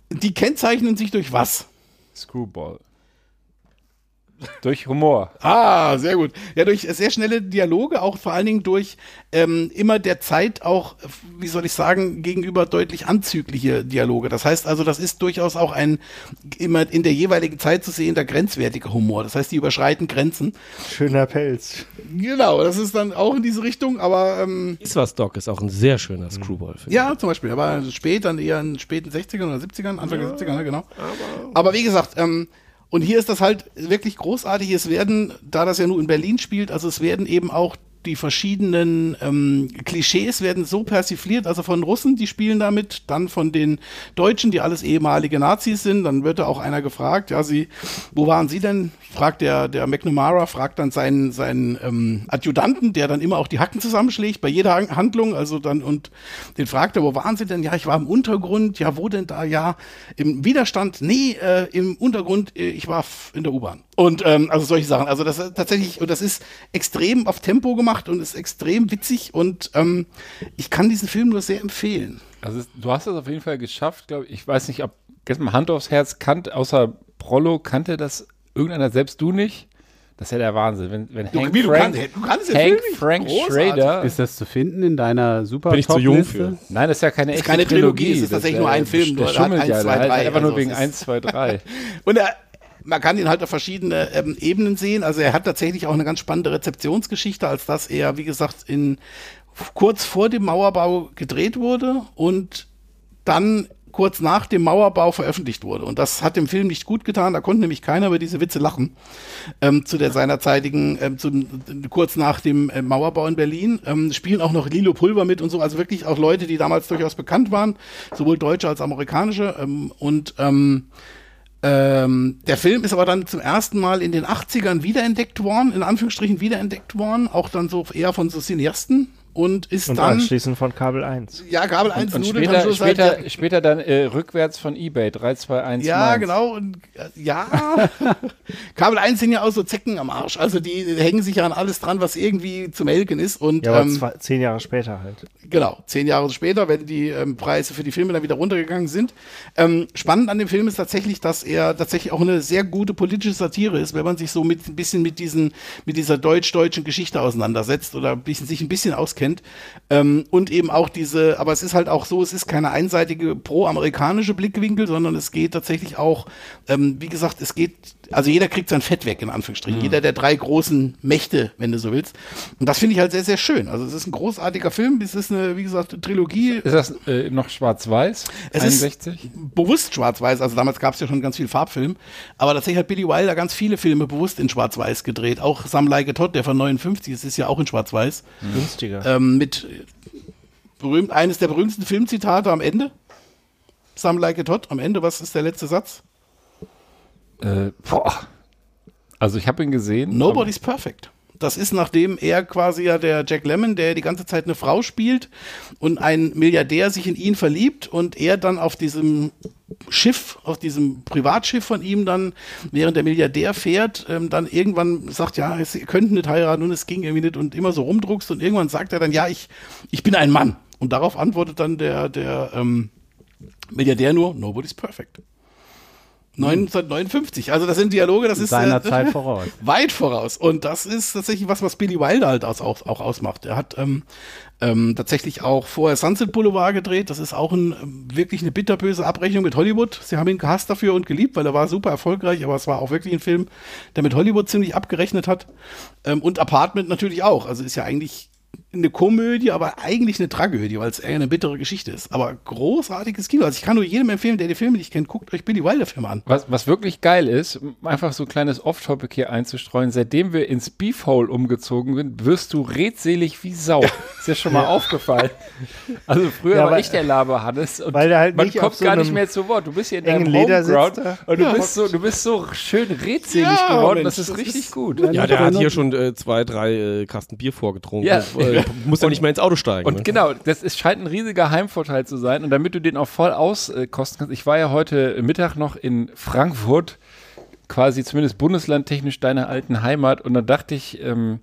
Die kennzeichnen sich durch was? Screwball. Durch Humor. Ah, sehr gut. Ja, durch sehr schnelle Dialoge, auch vor allen Dingen durch ähm, immer der Zeit auch, wie soll ich sagen, gegenüber deutlich anzügliche Dialoge. Das heißt also, das ist durchaus auch ein immer in der jeweiligen Zeit zu sehender grenzwertiger Humor. Das heißt, die überschreiten Grenzen. Schöner Pelz. Genau, das ist dann auch in diese Richtung, aber ähm, Ist was, Doc, ist auch ein sehr schöner Screwball-Film. ja, zum Beispiel, aber spät, dann eher in den späten 60ern oder 70ern, Anfang der 70er, ne, genau. Aber, wie gesagt, ähm, und hier ist das halt wirklich großartig. Es werden, da das ja nur in Berlin spielt, also es werden eben auch die verschiedenen ähm, Klischees werden so persifliert, also von Russen, die spielen damit, dann von den Deutschen, die alles ehemalige Nazis sind, dann wird da auch einer gefragt, ja, sie, wo waren sie denn? Fragt der, der McNamara, fragt dann seinen, seinen ähm, Adjutanten, der dann immer auch die Hacken zusammenschlägt, bei jeder Han- Handlung, also dann, und den fragt er, wo waren sie denn? Ja, ich war im Untergrund, ja, wo denn da? Ja, im Widerstand, nee, äh, im Untergrund, äh, ich war in der U-Bahn. Und ähm, also solche Sachen. Also das ist tatsächlich, und das ist extrem auf Tempo gemacht und ist extrem witzig und ähm, ich kann diesen Film nur sehr empfehlen. Also du hast es auf jeden Fall geschafft, glaube ich. Ich weiß nicht, ob mal Hand aufs Herz kannt, außer Prollo kannte das irgendeiner, selbst du nicht, Das ist ja der Wahnsinn. Wenn, wenn Du, Hank wie, du Frank, kannst- du kannst Hank Film nicht. Frank Großartig. Schrader. Ist das zu finden in deiner super Bin ich zu jung für. Nein, das ist ja keine ist echte keine Trilogie, es ist Das tatsächlich der- nur ein Film, Der nur hat schummelt eins, ja, zwei, der halt drei, einfach nur also wegen es ist- 1, 2, 3. Und er, man kann ihn halt auf verschiedene ähm, Ebenen sehen. Also er hat tatsächlich auch eine ganz spannende Rezeptionsgeschichte, als dass er, wie gesagt, in kurz vor dem Mauerbau gedreht wurde und dann kurz nach dem Mauerbau veröffentlicht wurde. Und das hat dem Film nicht gut getan. Da konnte nämlich keiner über diese Witze lachen. Ähm, zu der seinerzeitigen, ähm, zum, kurz nach dem äh, Mauerbau in Berlin. Ähm, spielen auch noch Lilo Pulver mit und so. Also wirklich auch Leute, die damals durchaus bekannt waren. Sowohl deutsche als amerikanische. Ähm, und ähm, der Film ist aber dann zum ersten Mal in den 80ern wiederentdeckt worden, in Anführungsstrichen wiederentdeckt worden, auch dann so eher von so Cineasten und ist Und dann, anschließend von Kabel 1. ja, Gabel 1 Und nudelt später, dann schon seit später, später dann äh, rückwärts von Ebay 3, 2, 1, ja, Mainz. genau. Und, äh, ja. (laughs) Kabel 1 sind ja auch so Zecken am Arsch. Also die hängen sich ja an alles dran, was irgendwie zu melken ist. Und Ja, aber ähm, zwei, zehn Jahre später halt. Genau, zehn Jahre später, wenn die ähm, Preise für die Filme dann wieder runtergegangen sind. Ähm, spannend an dem Film ist tatsächlich, dass er tatsächlich auch eine sehr gute politische Satire ist, wenn man sich so mit ein bisschen mit diesen, mit dieser deutsch-deutschen Geschichte auseinandersetzt oder ein bisschen, sich ein bisschen auskennt. Ähm, und eben auch diese, aber es ist halt auch so, es ist keine einseitige pro-amerikanische Blickwinkel, sondern es geht tatsächlich auch, ähm, wie gesagt, es geht, also jeder kriegt sein Fett weg, in Anführungsstrichen. Jeder der drei großen Mächte, wenn du so willst. Und das finde ich halt sehr, sehr schön. Also es ist ein großartiger Film, es ist eine, wie gesagt, eine Trilogie. Ist das äh, noch schwarz-weiß? Es 61? ist bewusst schwarz-weiß, also damals gab es ja schon ganz viel Farbfilm, aber tatsächlich hat Billy Wilder ganz viele Filme bewusst in schwarz-weiß gedreht. Auch Sam Like Todd, der von 59 ist, ist ja auch in schwarz-weiß. Günstiger. Ähm, mit berühmt, eines der berühmtesten Filmzitate am Ende. Sam Like a Todd, am Ende, was ist der letzte Satz? Äh, boah. Also ich habe ihn gesehen. Nobody's perfect. Das ist nachdem er quasi ja der Jack Lemmon, der die ganze Zeit eine Frau spielt und ein Milliardär sich in ihn verliebt und er dann auf diesem Schiff, auf diesem Privatschiff von ihm dann, während der Milliardär fährt, ähm, dann irgendwann sagt, ja, sie könnten nicht heiraten und es ging irgendwie nicht und immer so rumdruckst und irgendwann sagt er dann, ja, ich, ich bin ein Mann. Und darauf antwortet dann der, der ähm, Milliardär nur, nobody's perfect. 1959. Also das sind Dialoge, das ist Seiner äh, Zeit (laughs) voraus. weit voraus. Und das ist tatsächlich was, was Billy Wilder halt auch, auch ausmacht. Er hat ähm, ähm, tatsächlich auch vorher Sunset Boulevard gedreht. Das ist auch ein, ähm, wirklich eine bitterböse Abrechnung mit Hollywood. Sie haben ihn gehasst dafür und geliebt, weil er war super erfolgreich, aber es war auch wirklich ein Film, der mit Hollywood ziemlich abgerechnet hat. Ähm, und Apartment natürlich auch. Also ist ja eigentlich eine Komödie, aber eigentlich eine Tragödie, weil es eher eine bittere Geschichte ist. Aber großartiges Kino. Also ich kann nur jedem empfehlen, der die Filme nicht kennt, guckt euch Billy Wilder Filme an. Was, was wirklich geil ist, einfach so ein kleines Off-Topic hier einzustreuen, seitdem wir ins Beefhole umgezogen sind, wirst du redselig wie Sau. (laughs) Ist dir schon mal aufgefallen? Also früher Ja, war weil- ich der Laber Hannes und weil der halt man kommt so gar nicht mehr zu Wort. Du bist hier in deinem Leder Homeground und du Ja. bist so, du bist so schön redselig Ja, geworden. Mensch, das ist das richtig ist- gut. Ja, der hat hier schon äh, zwei, drei äh, Kasten Bier vorgetrunken. Ja. (laughs) Äh, muss ja nicht mehr ins Auto steigen. Und ne? genau, das ist, scheint ein riesiger Heimvorteil zu sein. Und damit du den auch voll auskosten kannst, ich war ja heute Mittag noch in Frankfurt, quasi zumindest bundeslandtechnisch deiner alten Heimat. Und dann dachte ich, ähm,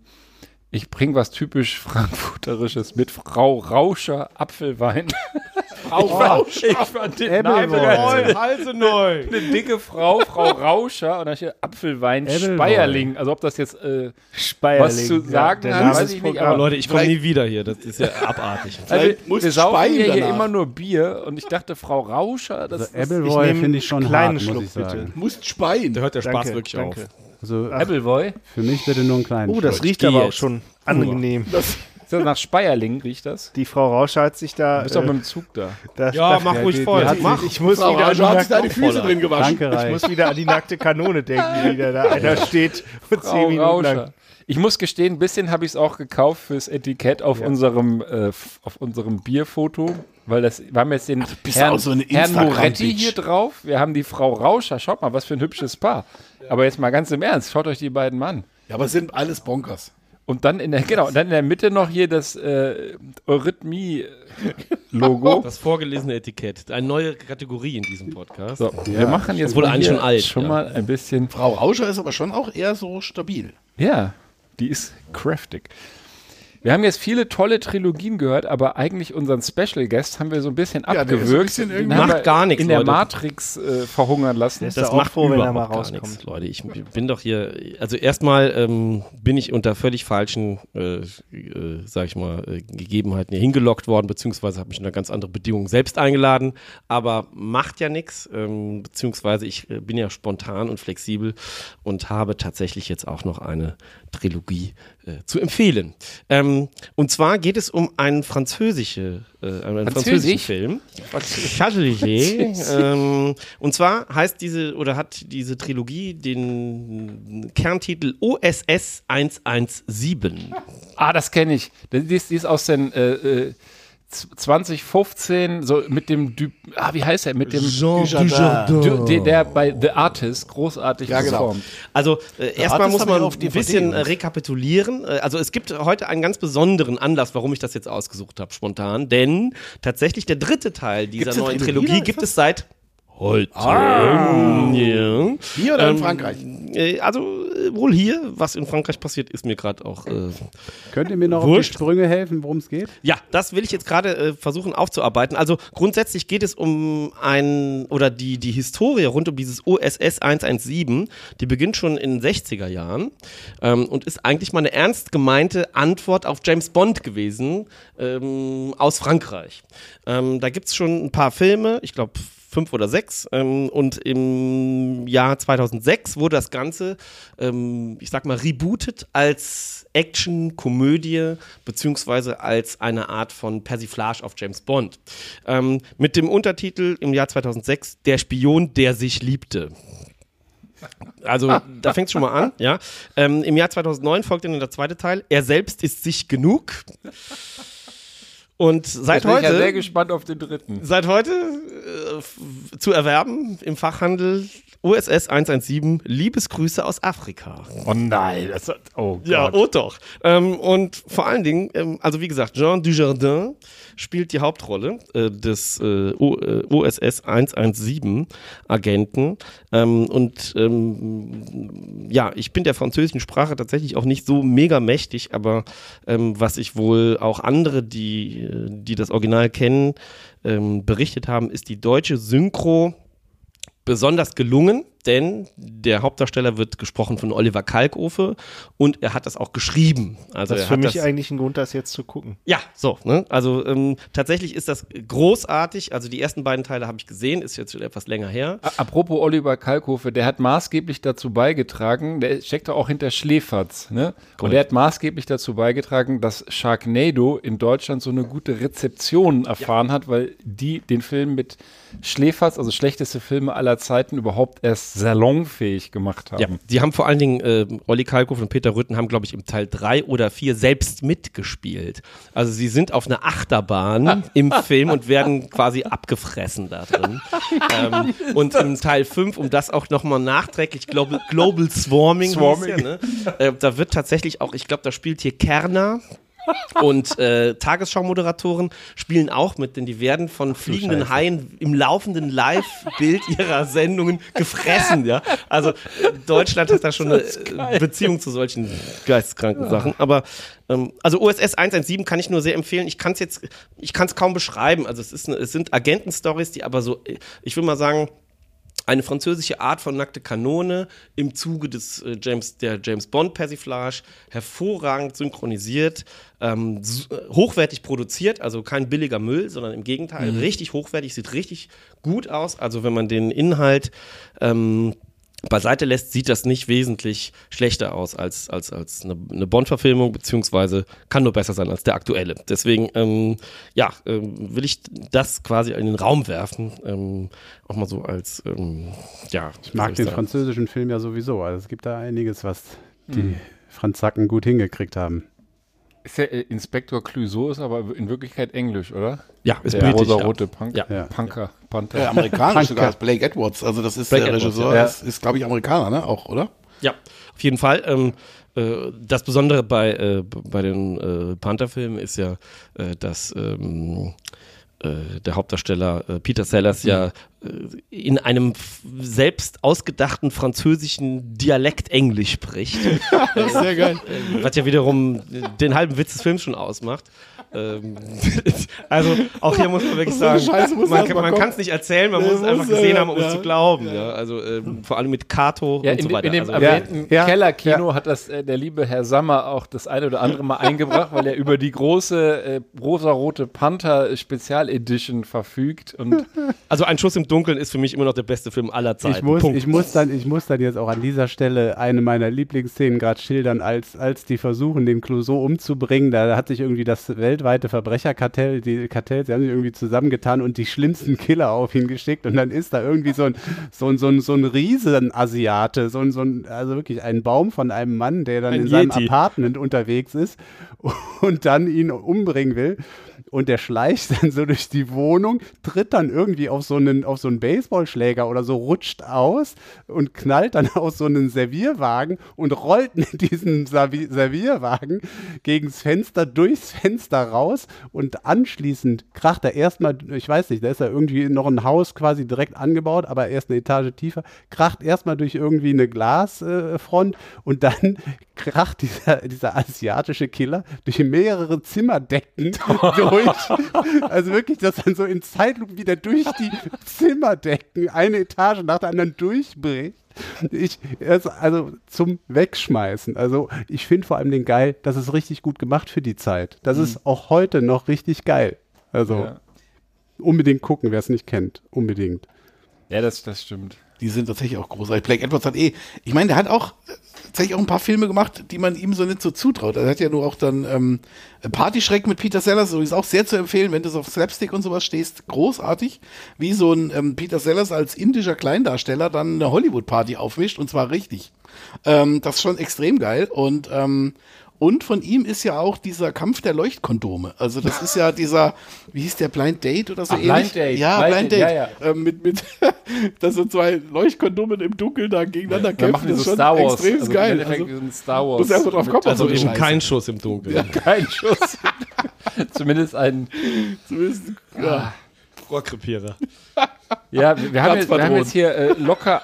ich bringe was typisch Frankfurterisches mit Frau Rauscher Apfelwein. (laughs) Frau Rauscher. Ich fand den Namen ganz- Halse neu. eine dicke Frau, Frau Rauscher, und da steht Apfelwein Appleboy. Speierling. Also ob das jetzt äh, Speierling. was zu sagen der hat, weiß ist ich nicht, aber Leute, ich komme nie wieder hier. Das ist ja abartig. Also, wir saufen Speien hier, hier immer nur Bier und ich dachte, Frau Rauscher, das, Also das Appleboy nehm finde ich schon kleinen hart, Schluck, muss ich sagen. bitte. Musst speien. Da hört der Spaß Danke, wirklich danke. auf. Also Appleboy. für mich bitte nur einen kleinen Oh, das Schluck. riecht geh aber auch schon angenehm. So nach Speierling riecht das. Die Frau Rauscher hat sich da. Du bist doch äh, mit dem Zug da. da Ja, mach die- ruhig die voll. hat Mach. sich- Ich muss Frau wieder an die Raja hat sich da die nackte- Füße drin gewaschen. Danke, Ich muss wieder an die nackte Kanone denken, die wieder da einer steht und zehn Frau Minuten lang. Rauscher. Ich muss gestehen, ein bisschen habe ich es auch gekauft fürs Etikett auf unserem äh, auf unserem Bierfoto, weil das wir haben jetzt den bist Herrn, auch so eine Herrn. Moretti hier drauf. Wir haben die Frau Rauscher. Schaut mal, was für ein hübsches Paar. Aber jetzt mal ganz im Ernst, schaut euch die beiden mal an. Ja, aber es sind alles Bonkers. Und dann in der (laughs) genau, dann in der Mitte noch hier das äh, Eurythmie-Logo. (laughs) Das vorgelesene Etikett. Eine neue Kategorie in diesem Podcast. So, wir machen jetzt Obwohl mal schon alt, schon ja. mal ein bisschen Frau Rauscher ist aber schon auch eher so stabil. Ja, die ist craftig. Wir haben jetzt viele tolle Trilogien gehört, aber eigentlich unseren Special Guest haben wir so ein bisschen Ja, so ein abgewürgt. bisschen Den irgendwie- haben Macht wir gar nichts, In der Leute. Matrix äh, verhungern lassen. Das auch macht froh, wenn er überhaupt mal gar rauskommt. nichts, Leute. Ich bin doch hier, also erstmal ähm, bin ich unter völlig falschen, äh, äh, sag ich mal, äh, Gegebenheiten hier hingelockt worden, beziehungsweise habe mich unter ganz andere Bedingungen selbst eingeladen, aber macht ja nichts, ähm, beziehungsweise ich äh, bin ja spontan und flexibel und habe tatsächlich jetzt auch noch eine Trilogie äh, zu empfehlen. Ähm, und zwar geht es um einen französische, äh, einen französischen Französisch? Film. Châtelier. ähm, und zwar heißt diese oder hat diese Trilogie den Kerntitel OSS 117. Ah, das kenne ich. Die ist, die ist aus den äh, äh, 2015, so mit dem, Du ah, wie heißt er? Mit dem Jean Dujardin. Du, der, der bei The Artist großartig Ja, genau. performt. Also äh, erstmal muss man auf ein bisschen äh, rekapitulieren. Äh, Also es gibt heute einen ganz besonderen Anlass, warum ich das jetzt ausgesucht habe, spontan. Denn tatsächlich der dritte Teil dieser neuen Trilogie, gibt es seit heute. Ja. Hier oder in Ähm, Frankreich? Äh, Also äh, wohl hier, was in Frankreich passiert, ist mir gerade auch äh, Könnt ihr mir noch auf Wurscht. die Sprünge helfen, worum es geht? Ja, das will ich jetzt gerade äh, versuchen aufzuarbeiten. Also grundsätzlich geht es um ein oder die, die Historie rund um dieses OSS 117, die beginnt schon in den 60er Jahren ähm, und ist eigentlich mal eine ernst gemeinte Antwort auf James Bond gewesen ähm, aus Frankreich. Ähm, da gibt es schon ein paar Filme, ich glaube fünf oder sechs. Ähm, und im Jahr 2006 wurde das Ganze, ähm, ich sag mal, rebootet als Action-Komödie beziehungsweise als eine Art von Persiflage auf James Bond. Ähm, mit dem Untertitel im Jahr 2006 Der Spion, der sich liebte. Also, da fängt es schon mal an, ja. Ähm, Im Jahr 2009 folgt dann der zweite Teil. Er selbst ist sich genug. Und seit bin ich ja sehr heute gespannt auf den dritten. seit heute äh, zu erwerben im Fachhandel USS 117 Liebesgrüße aus Afrika. Oh nein, das hat, oh Ja, Gott. oh doch. Ähm, und vor allen Dingen, ähm, also wie gesagt, Jean Dujardin spielt die Hauptrolle äh, des äh, o, äh, OSS 117 Agenten. Ähm, und ähm, ja, ich bin der französischen Sprache tatsächlich auch nicht so mega mächtig, aber ähm, was ich wohl auch andere, die, die das Original kennen, ähm, berichtet haben, ist die deutsche Synchro besonders gelungen, denn der Hauptdarsteller wird gesprochen von Oliver Kalkofe und er hat das auch geschrieben. Also Das ist für hat mich das, eigentlich ein Grund, das jetzt zu gucken. ja, so, ne? Also ähm, tatsächlich ist das großartig. Also die ersten beiden Teile habe ich gesehen, ist jetzt schon etwas länger her. Apropos Oliver Kalkofe, der hat maßgeblich dazu beigetragen, der steckt auch hinter Schläferz, ne? Und der hat maßgeblich dazu beigetragen, dass Sharknado in Deutschland so eine gute Rezeption erfahren hat, weil die den Film mit Schläferz, also schlechteste Filme aller Zeiten, überhaupt erst salonfähig gemacht haben. Ja, die haben vor allen Dingen, äh, Olli Kalkofe und Peter Rütten haben, glaube ich, im Teil drei oder vier selbst mitgespielt. Also sie sind auf einer Achterbahn (laughs) im Film und werden quasi abgefressen da drin. ähm, (laughs) und im Teil 5, um das auch nochmal nachträglich, Global, Global Swarming, Swarming. ja, ne? äh, da wird tatsächlich auch, ich glaube, da spielt hier Kerner. Und äh, Tagesschau-Moderatoren spielen auch mit, denn die werden von fliegenden Haien im laufenden Live-Bild ihrer Sendungen gefressen. Ja? Also Deutschland hat da schon eine äh, Beziehung zu solchen geisteskranken Sachen. Aber ähm, also OSS 117 kann ich nur sehr empfehlen. Ich kann es jetzt, ich kann es kaum beschreiben. Also es, ist eine, es sind Agentenstories, die aber so, ich will mal sagen, eine französische Art von nackte Kanone im Zuge des äh, James der James Bond Persiflage hervorragend synchronisiert, ähm, äh, hochwertig produziert, also kein billiger Müll, sondern im Gegenteil richtig hochwertig, sieht richtig gut aus. Also wenn man den Inhalt ähm, beiseite lässt, sieht das nicht wesentlich schlechter aus als, als, als eine, eine Bond-Verfilmung, beziehungsweise kann nur besser sein als der aktuelle. Deswegen, ähm, ja, ähm, will ich das quasi in den Raum werfen. Ähm, auch mal so als, ähm, ja. Ich mag den französischen Film ja sowieso. Also es gibt da einiges, was die Franzacken gut hingekriegt haben. Ist der äh, Inspektor Clouseau ist aber in Wirklichkeit Englisch, oder? Ja, ist der britisch, rosa-rote Punk Ja. Ja. Punker, Panther. Ja, amerikanisch sogar, ist Blake Edwards. Also das ist Blake der Edwards, Regisseur, ja. ist, ist glaube ich Amerikaner, ne? Auch, oder? Ja, auf jeden Fall. Ähm, äh, das Besondere bei, äh, bei den äh, Panther-Filmen ist ja, äh, dass ähm, äh, der Hauptdarsteller äh, Peter Sellers ja äh, in einem selbst ausgedachten französischen Dialekt Englisch spricht. (laughs) Das ist sehr geil. was ja wiederum den halben Witz des Films schon ausmacht. Ähm, (laughs) also auch hier muss man wirklich sagen, Scheiße man, man kann es nicht erzählen, man Nee, muss es einfach muss, gesehen ja, haben, um es ja. zu glauben. Ja. Also ähm, vor allem mit Kato Ja, und in, so weiter. in dem also, erwähnten Ja, Kellerkino hat das äh, der liebe Herr Sammer auch das eine oder andere Mal eingebracht, weil er über die große äh, rosa-rote Panther Spezial Edition verfügt. Und also ein Schuss im Dunkeln ist für mich immer noch der beste Film aller Zeiten. Ich muss, Punkt. ich, muss dann, ich muss dann jetzt auch an dieser Stelle eine meiner Lieblingsszenen gerade schildern, als, als die versuchen, den Clouseau umzubringen. Da hat sich irgendwie das weltweite Verbrecherkartell, die Kartells, die haben sich irgendwie zusammengetan und die schlimmsten Killer auf ihn geschickt. Und dann ist da irgendwie so ein, so ein, so ein, so ein Riesen-Asiate, so ein, so ein, also wirklich ein Baum von einem Mann, der dann Ein in seinem Yeti. Apartment unterwegs ist und dann ihn umbringen will. Und der schleicht dann so durch die Wohnung, tritt dann irgendwie auf so einen, auf so einen Baseballschläger oder so, rutscht aus und knallt dann (laughs) aus so einen Servierwagen und rollt mit diesem Servi Servierwagen gegens Fenster, durchs Fenster raus und anschließend kracht er erstmal, ich weiß nicht, da ist ja irgendwie noch ein Haus quasi direkt angebaut, aber erst eine Etage tiefer, kracht erstmal durch irgendwie eine Glasfront und dann (laughs) kracht dieser, dieser asiatische Killer durch mehrere Zimmerdecken (laughs) durch. Also wirklich, dass dann so in Zeitlupe wieder durch die Zimmerdecken eine Etage nach der anderen durchbricht. Ich, also, zum Wegschmeißen. Also ich finde vor allem den geil, das ist richtig gut gemacht für die Zeit. Das ist auch heute noch richtig geil. Also ja, unbedingt gucken, wer es nicht kennt. Unbedingt. ja das, das stimmt. Die sind tatsächlich auch großartig. Blake Edwards hat eh, ich meine, der hat auch äh, tatsächlich auch ein paar Filme gemacht, die man ihm so nicht so zutraut. Er hat ja nur auch dann ähm, Partyschreck mit Peter Sellers, so ist auch sehr zu empfehlen, wenn du so auf Slapstick und sowas stehst. Großartig, wie so ein ähm, Peter Sellers als indischer Kleindarsteller dann eine Hollywood-Party aufmischt und zwar richtig. Ähm, das ist schon extrem geil und ähm, und von ihm ist ja auch dieser Kampf der Leuchtkondome. Also das ist ja dieser, wie hieß der, Blind Date oder so Ach, ähnlich? Blind Date, Ja, Blind Blind, Date, Date. ja, Ähm, mit, mit, (laughs) dass so zwei Leuchtkondome im Dunkeln da gegeneinander Da kämpfen. machen die das so ist Star schon Wars. extrem also geil. Im Also, Star Wars. muss erst mal drauf kommen, also eben Scheiße. kein Schuss im Dunkeln. kein Schuss. (laughs) Zumindest ein. zumindest, ja. Rohrkrepierer. Ja, wir, wir, haben, jetzt, wir haben jetzt hier äh, locker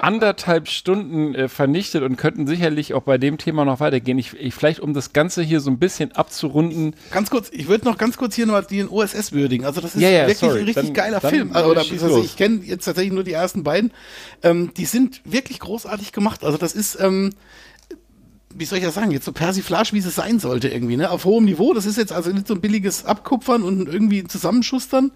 anderthalb Stunden äh, vernichtet und könnten sicherlich auch bei dem Thema noch weitergehen. Ich, ich, vielleicht, um das Ganze hier so ein bisschen abzurunden. Ganz kurz, ich würde noch ganz kurz hier nochmal den OSS würdigen. Also das ist Ja, ja, wirklich sorry. ein richtig Dann- geiler dann Film. Also, oder also, ich kenne jetzt tatsächlich nur die ersten beiden. Ähm, die sind wirklich großartig gemacht. Also das ist, ähm, wie soll ich das sagen, jetzt so Persiflage, wie es sein sollte irgendwie, ne? Auf hohem Niveau. Das ist jetzt also nicht so ein billiges Abkupfern und irgendwie Zusammenschustern.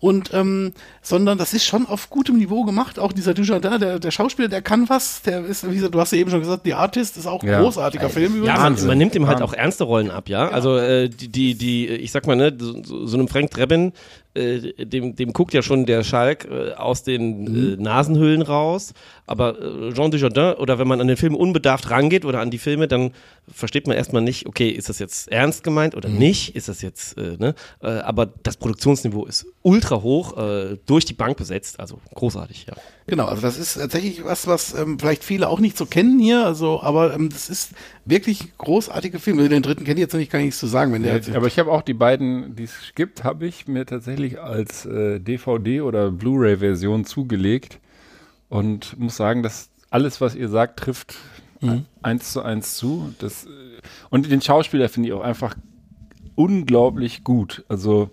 Und, ähm, sondern das ist schon auf gutem Niveau gemacht. Auch dieser Dujardin, der, der Schauspieler, der kann was. Der ist, wie gesagt, du hast ja eben schon gesagt, The Artist ist auch ein Ja. großartiger Film. Ja, man, man nimmt ihm halt auch ernste Rollen ab, ja. Also äh, die, die, die, ich sag mal, ne, so, so so einem Frank Drebin, äh, dem, dem guckt ja schon der Schalk äh, aus den äh, Nasenhöhlen raus. Aber äh, Jean Dujardin, oder wenn man an den Film unbedarft rangeht oder an die Filme, dann versteht man erstmal nicht, okay, ist das jetzt ernst gemeint oder nicht? Ist das jetzt, äh, ne? Äh, aber das Produktionsniveau ist ultra hoch, äh, durch die Bank besetzt, also großartig, ja. Genau, also das ist tatsächlich was, was ähm, vielleicht viele auch nicht so kennen hier, also, aber ähm, das ist wirklich großartige Filme. Den dritten kenne ich jetzt noch nicht, kann ich nichts zu sagen, wenn der jetzt, aber ich habe auch die beiden, die es gibt, habe ich mir tatsächlich als äh, DVD oder Blu-ray-Version zugelegt und muss sagen, dass alles, was ihr sagt, trifft eins zu eins zu. Das, äh, und den Schauspieler finde ich auch einfach unglaublich gut. Also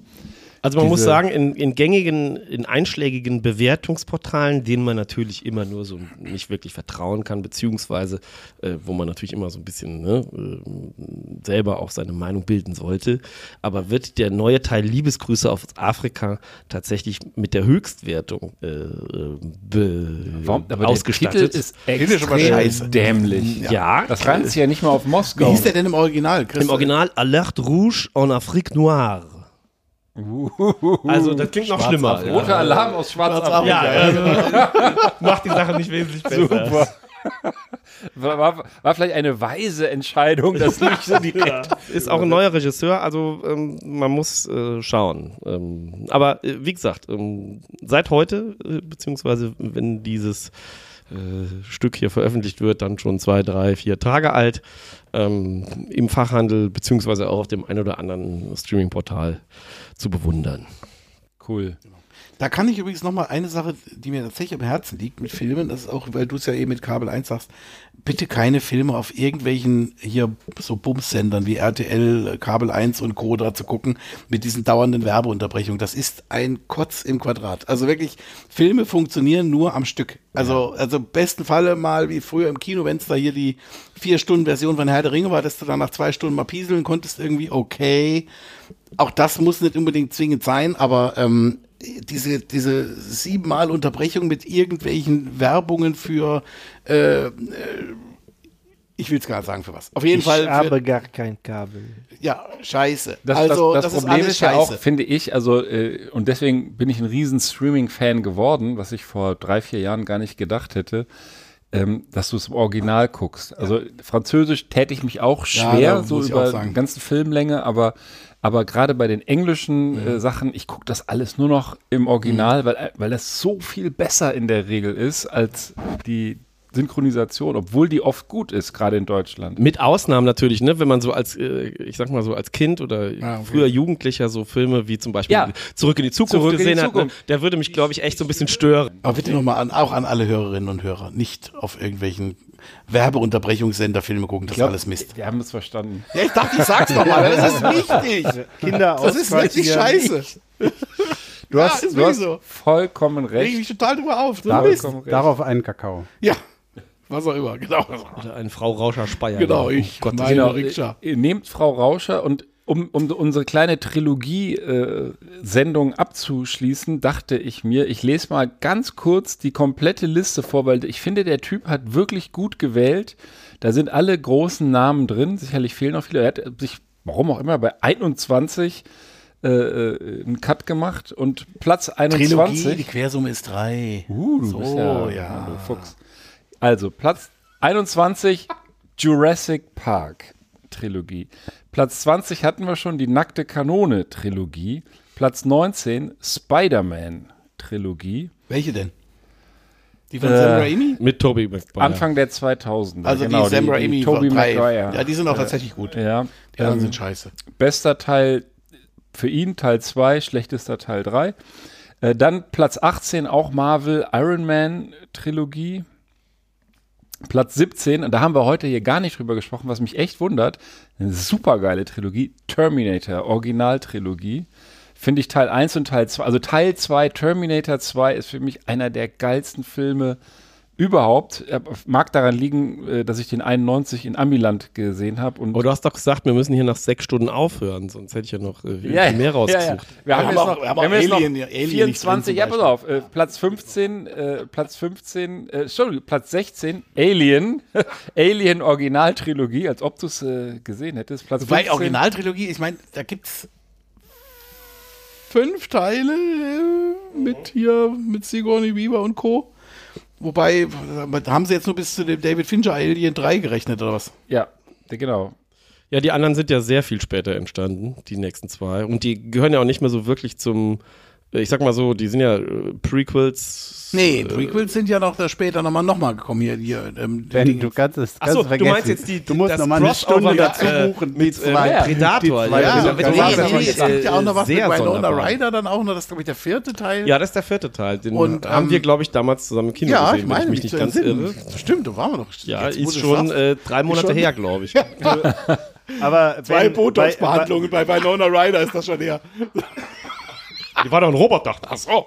Also man muss sagen, in, in gängigen, in einschlägigen Bewertungsportalen, denen man natürlich immer nur so nicht wirklich vertrauen kann, beziehungsweise äh, wo man natürlich immer so ein bisschen ne, äh, selber auch seine Meinung bilden sollte, aber wird der neue Teil Liebesgrüße auf Afrika tatsächlich mit der Höchstwertung äh, be ausgestattet. Der Titel ist extrem scheiße. dämlich. ja, Das kannst du ja nicht mal auf wie Moskau. hieß der denn im Original? Chris? im Original Alerte Rouge en Afrique Noire. Also das klingt noch schlimmer. Roter Alarm aus Schwarzafrika. Ja, also, (laughs) macht die Sache nicht wesentlich besser. Super. (laughs) War, war, war vielleicht eine weise Entscheidung, das nicht so direkt. Ist auch ein neuer Regisseur, also ähm, man muss äh, schauen. Ähm, aber äh, wie gesagt, ähm, seit heute, äh, beziehungsweise wenn dieses äh, Stück hier veröffentlicht wird, dann schon zwei, drei, vier Tage alt, ähm, im Fachhandel, beziehungsweise auch auf dem ein oder anderen Streaming-Portal zu bewundern. Cool. Da kann ich übrigens noch mal eine Sache, die mir tatsächlich am Herzen liegt mit Filmen, das ist auch, weil du es ja eben mit Kabel 1 sagst, bitte keine Filme auf irgendwelchen hier so Bumsendern wie RTL, Kabel 1 und Co. da zu gucken mit diesen dauernden Werbeunterbrechungen. Das ist ein Kotz im Quadrat. Also wirklich, Filme funktionieren nur am Stück. Also, also im besten Falle mal wie früher im Kino, wenn es da hier die vier Stunden Version von Herr der Ringe war, dass du dann nach zwei Stunden mal pieseln konntest, irgendwie okay. Auch das muss nicht unbedingt zwingend sein, aber ähm, diese, diese siebenmal Unterbrechung mit irgendwelchen Werbungen für, äh, äh, ich will es gar nicht sagen für was. Auf jeden Ich Fall. habe Für, gar kein Kabel. ja, scheiße. Das, also, das, das, ist Problem alles ist, ja auch, scheiße. finde ich, also, äh, und deswegen bin ich ein riesen Streaming-Fan geworden, was ich vor drei, vier Jahren gar nicht gedacht hätte, ähm, dass du es im Original guckst. Also Französisch täte ich mich auch Ja, schwer, da so ich über sagen. die ganze Filmlänge, aber, aber gerade bei den englischen Mhm. äh, Sachen, ich gucke das alles nur noch im Original, weil, äh, weil das so viel besser in der Regel ist als die Synchronisation, obwohl die oft gut ist, gerade in Deutschland. Mit Ausnahmen natürlich, ne? Wenn man so als, äh, ich sag mal so als Kind oder Ja, okay. früher Jugendlicher so Filme wie zum Beispiel Ja. Zurück in die Zukunft Zurück in die gesehen hat, ne? Zukunft. der würde mich, glaube ich, echt so ein bisschen stören. Aber bitte nochmal an, auch an alle Hörerinnen und Hörer, nicht auf irgendwelchen Werbeunterbrechungssender Filme gucken, das ist alles Mist. Wir haben es verstanden. Ja, ich dachte, ich sag's nochmal, das ist wichtig. Kinder Das ist wirklich scheiße. Du Ja, hast, ist du hast so. vollkommen Reg ich recht. mich total drüber auf. Das ist Mist. Vollkommen recht. Darauf einen Kakao. Ja, was auch immer, genau. Oder eine Frau Rauscher Speyer. Genau, Oh ich, Gott, meine Genau, Rikscha. äh, nehmt Frau Rauscher und um, um unsere kleine Trilogie-Sendung abzuschließen, dachte ich mir, ich lese mal ganz kurz die komplette Liste vor, weil ich finde, der Typ hat wirklich gut gewählt. Da sind alle großen Namen drin. Sicherlich fehlen noch viele. Er hat sich, warum auch immer, bei 21 äh, äh, einen Cut gemacht und Platz 21. Trilogie, die Quersumme ist drei. Uh, du So, bist ja, ja. du Fuchs. Also, Platz 21, Jurassic Park Trilogie. Platz 20 hatten wir schon, die Nackte Kanone Trilogie. Platz 19, Spider-Man Trilogie. Welche denn? Die von Äh, Sam Raimi? Mit Toby McBride. Anfang der 2000er. Also genau, die Sam Raimi Tobey von drei. Maguire. Ja, die sind auch tatsächlich gut. Ja, Die anderen ähm, sind scheiße. bester Teil für ihn, Teil 2, schlechtester Teil 3. Äh, dann Platz 18 auch Marvel Iron Man Trilogie. Platz 17, und da haben wir heute hier gar nicht drüber gesprochen, was mich echt wundert. Eine super geile Trilogie, Terminator, Originaltrilogie. Finde ich Teil 1 und Teil 2. Also Teil 2, Terminator 2 ist für mich einer der geilsten Filme überhaupt. Er mag daran liegen, äh, dass ich den 91 in Amiland gesehen habe. Und Aber du hast doch gesagt, wir müssen hier nach sechs Stunden aufhören, sonst hätte ich ja noch äh, ja, mehr rausgesucht. Wir haben haben jetzt auch- noch, wir haben wir haben auch jetzt noch Alien- Alien nicht 24, drin ja, pass auf, äh, Platz 15, äh, Platz 15, äh, sorry, Platz 16, Alien, (laughs) Alien Originaltrilogie, als ob du es äh, gesehen hättest. Platz Wobei 15, Originaltrilogie, ich meine, da gibt's fünf Teile äh, mit hier, mit Sigourney Weaver und Co. Wobei, haben sie jetzt nur bis zu dem David Fincher Alien 3 gerechnet oder was? Ja, genau. Ja, die anderen sind ja sehr viel später entstanden, die nächsten zwei. Und die gehören ja auch nicht mehr so wirklich zum, ich sag mal so, die sind ja äh, Prequels. Nee, äh, Prequels sind ja noch da später nochmal noch mal gekommen hier. hier ähm, Ben, du kannst es Achso, du meinst jetzt die, Du musst das noch mal eine Stunde mit, dazu äh, buchen. mit, äh, Predator. die zwei- ja, Ja, das nee, war nee, es gibt ja auch noch was mit Winona. Ryder dann auch noch, das ist glaube ich der vierte Teil. Ja, das ist der vierte Teil. Den Und, haben ähm, wir, glaube ich, damals zusammen im Kino ja gesehen, ich meine, wenn ich mich mich nicht ganz irre. Stimmt, da waren wir doch. Ja, ist schon äh, drei Monate her, glaube ich. (laughs) Aber Zwei Botox-Behandlungen bei Winona Ryder ist das schon her. Die war doch ein Roboter. Ach so.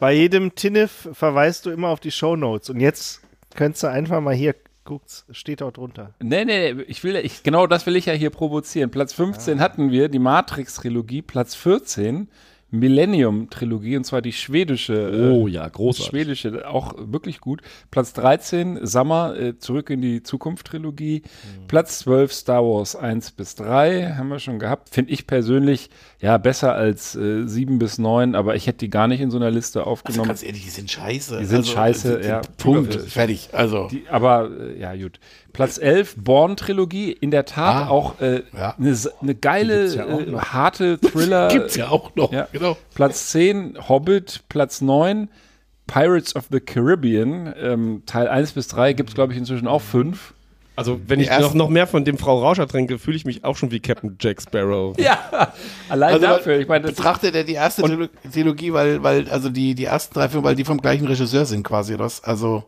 Bei, jedem Tinnef verweist du immer auf die Shownotes. Und jetzt könntest du einfach mal hier, guckt's, steht dort drunter. Nee, nee, ich will, ich, genau das will ich ja hier provozieren. Platz 15 hatten wir die Matrix-Trilogie, Platz 14 Millennium-Trilogie, und zwar die schwedische. äh, Oh ja, großartig. Schwedische, auch wirklich gut. Platz 13, Summer, äh, Zurück in die Zukunft-Trilogie. Platz 12, Star Wars 1 bis 3, haben wir schon gehabt. Finde ich persönlich, ja, besser als äh, 7 bis 9, aber ich hätte die gar nicht in so einer Liste Also aufgenommen. ganz ehrlich, die sind scheiße. Die sind also, scheiße, die- ja. Punkt. Fertig. Also. Die, aber äh, ja, gut. Platz 11, Born-Trilogie. In der Tat Ah, auch äh, ja. eine, eine geile, gibt's ja äh, harte (laughs) Thriller. Gibt's ja auch noch. Ja. Genau. Platz 10, Hobbit. Platz 9, Pirates of the Caribbean. Ähm, Teil 1 bis 3 gibt es, glaube ich, inzwischen auch 5. Also, wenn ich noch, noch mehr von dem Frau Rauscher trinke, fühle ich mich auch schon wie Captain Jack Sparrow. (laughs) Ja, allein Also dafür. Ich meine, das betrachtet er die erste Trilo- Trilogie, weil, weil, also die, die ersten drei Filme, weil die vom gleichen Regisseur sind quasi, oder was? Also,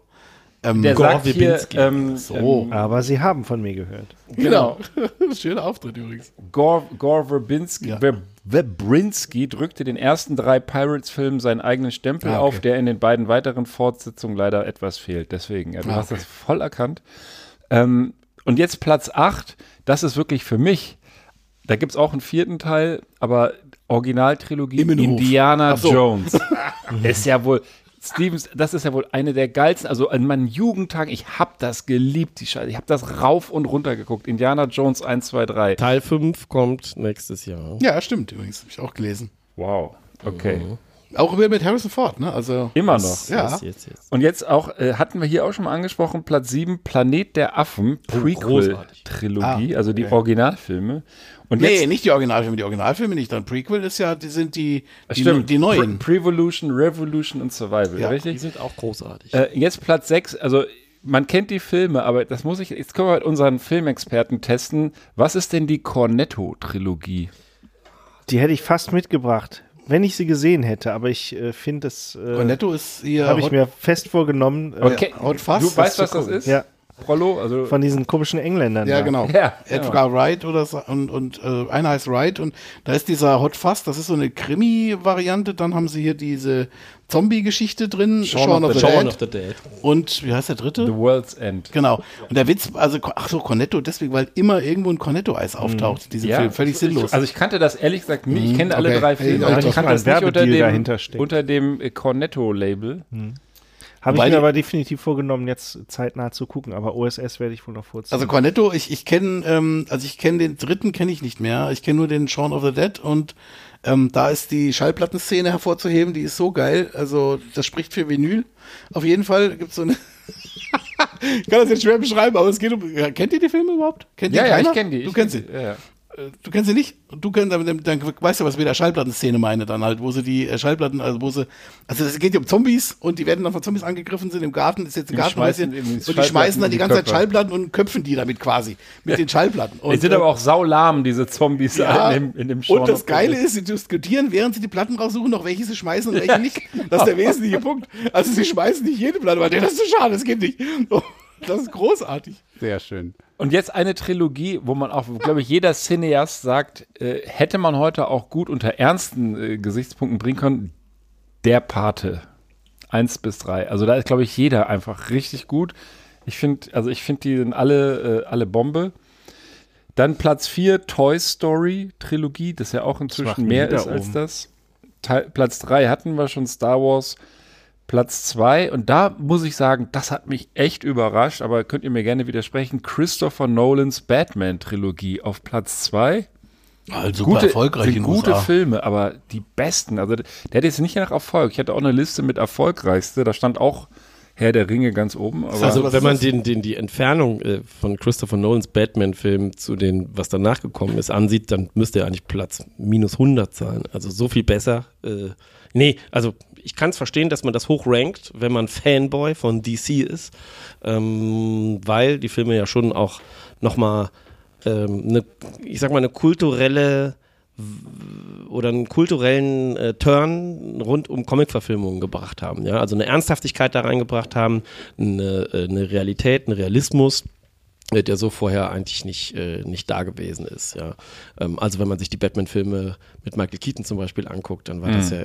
ähm, der Gore sagt hier, Verbinski. ähm, So. ähm, Aber sie haben von mir gehört. genau. (laughs) Schöner Auftritt übrigens. Gore, Gore Verbinski, Ja. Ver, Verbinski drückte den ersten drei Pirates-Filmen seinen eigenen Stempel Ah, okay. auf, der in den beiden weiteren Fortsetzungen leider etwas fehlt. Deswegen, ja, du Ah, hast okay. das voll erkannt. Ähm, und jetzt Platz 8, das ist wirklich für mich, da gibt es auch einen vierten Teil, aber Originaltrilogie Immenhof. Indiana so. Jones. (laughs) ist ja wohl, Stevens, das ist ja wohl eine der geilsten, also an meinen Jugendtagen, ich hab das geliebt, die Scheiße. Ich hab das rauf und runter geguckt. Indiana Jones 1, 2, 3. Teil 5 kommt nächstes Jahr. Ja, stimmt übrigens. Habe ich auch gelesen. Wow, okay. Auch wieder mit Harrison Ford, ne? Also, Immer noch. ja. Jetzt, jetzt, jetzt. Und jetzt auch, äh, hatten wir hier auch schon mal angesprochen, Platz 7, Planet der Affen, Prequel-Trilogie, Ah, also die okay. Originalfilme. Und Nee, jetzt, nicht die Originalfilme, die Originalfilme nicht. Dann Prequel ist ja, die sind die, die, stimmt, die neuen. Pre Prevolution, Revolution und Survival, Ja. Die richtig? sind auch großartig. Äh, jetzt Platz 6, also man kennt die Filme, aber das muss ich, jetzt können wir mit unseren Filmexperten testen. Was ist denn die Cornetto-Trilogie? Die hätte ich fast mitgebracht, wenn ich sie gesehen hätte. Aber ich äh, finde, das äh, Cornetto ist hier. habe ich mir fest vorgenommen. Äh, Okay, Haut fast, du weißt, was das ist? Ja. Prollo, also Von diesen komischen Engländern. Ja, da. genau. Ja, Edgar Wright oder so, und, und äh, einer heißt Wright und da ist dieser Hot Fuzz, das ist so eine Krimi-Variante. Dann haben sie hier diese Zombie-Geschichte drin, Shaun, of the, Shaun Dead. of the Dead. Und wie heißt der dritte? The World's End. Genau. Und der Witz, also, ach so, Cornetto, deswegen, weil immer irgendwo ein Cornetto-Eis auftaucht. in diesem Film, völlig sinnlos. Also ich kannte das ehrlich gesagt nie. Ich kenne alle okay. drei Hey, Filme, ja, aber ich kannte das nicht unter dem, unter dem äh, Cornetto-Label. Habe ich mir aber definitiv vorgenommen, jetzt zeitnah zu gucken. Aber OSS werde ich wohl noch vorziehen. Also Cornetto, ich, ich kenne, ähm, also ich kenne den dritten kenne ich nicht mehr. Ich kenne nur den Shaun of the Dead und ähm, da ist die Schallplattenszene hervorzuheben, die ist so geil. Also das spricht für Vinyl. Auf jeden Fall gibt es so eine. (laughs) ich kann das jetzt schwer beschreiben, aber es geht um. Ja, kennt ihr die Filme überhaupt? Kennt Ja, ihr ja, keiner? ich kenne die. Du ich kennst kenn sie. Ja, ja. Du kennst sie nicht? Du kennst, dann, dann, weißt du, was ich mit der Schallplattenszene meine, dann halt, wo sie die äh, Schallplatten, also wo sie, also es geht ja um Zombies und die werden dann von Zombies angegriffen, sind im Garten, ist jetzt ein Die Gartenhäuschen und die schmeißen dann die in ganze die Zeit. Schallplatten und köpfen die damit quasi, mit den Schallplatten. Und, Die sind äh, aber auch saulahm, diese Zombies ja, in dem, in dem und das Geile ist, sie diskutieren, während sie die Platten raussuchen, noch welche sie schmeißen und welche nicht. Das ist der wesentliche Punkt. Also sie schmeißen nicht jede Platte, weil das ist zu schade, das geht nicht. (laughs) Das ist großartig. Sehr schön. Und jetzt eine Trilogie, wo man auch, glaube ich, jeder Cineast sagt, äh, hätte man heute auch gut unter ernsten äh, Gesichtspunkten bringen können. Der Pate. Eins bis drei. Also da ist, glaube ich, jeder einfach richtig gut. Ich finde, also ich finde, die sind alle, äh, alle Bombe. Dann Platz 4, Toy Story Trilogie, das ja auch inzwischen mehr ist als oben. das. Teil, Platz 3 hatten wir schon Star Wars. Platz 2, und da muss ich sagen, das hat mich echt überrascht, aber könnt ihr mir gerne widersprechen. Christopher Nolans Batman-Trilogie auf Platz 2. Also Gute, sind gute Filme, aber die besten. Also der hat jetzt nicht nach Erfolg. Ich hatte auch eine Liste mit erfolgreichste, da stand auch Herr der Ringe ganz oben. Aber Also, wenn man den, den, die Entfernung äh, von Christopher Nolans Batman-Film zu den, was danach gekommen ist, ansieht, dann müsste er eigentlich Platz minus 100 sein. Also so viel besser. Äh, nee, also ich kann es verstehen, dass man das hochrankt, wenn man Fanboy von DC ist, ähm, weil die Filme ja schon auch nochmal, ähm, ne, ich sag mal, eine kulturelle oder einen kulturellen äh, Turn rund um Comic-Verfilmungen gebracht haben. Ja? Also eine Ernsthaftigkeit da reingebracht haben, eine, äh, eine Realität, einen Realismus, äh, der so vorher eigentlich nicht, äh, nicht da gewesen ist. Ja? Ähm, also wenn man sich die Batman-Filme mit Michael Keaton zum Beispiel anguckt, dann war das ja,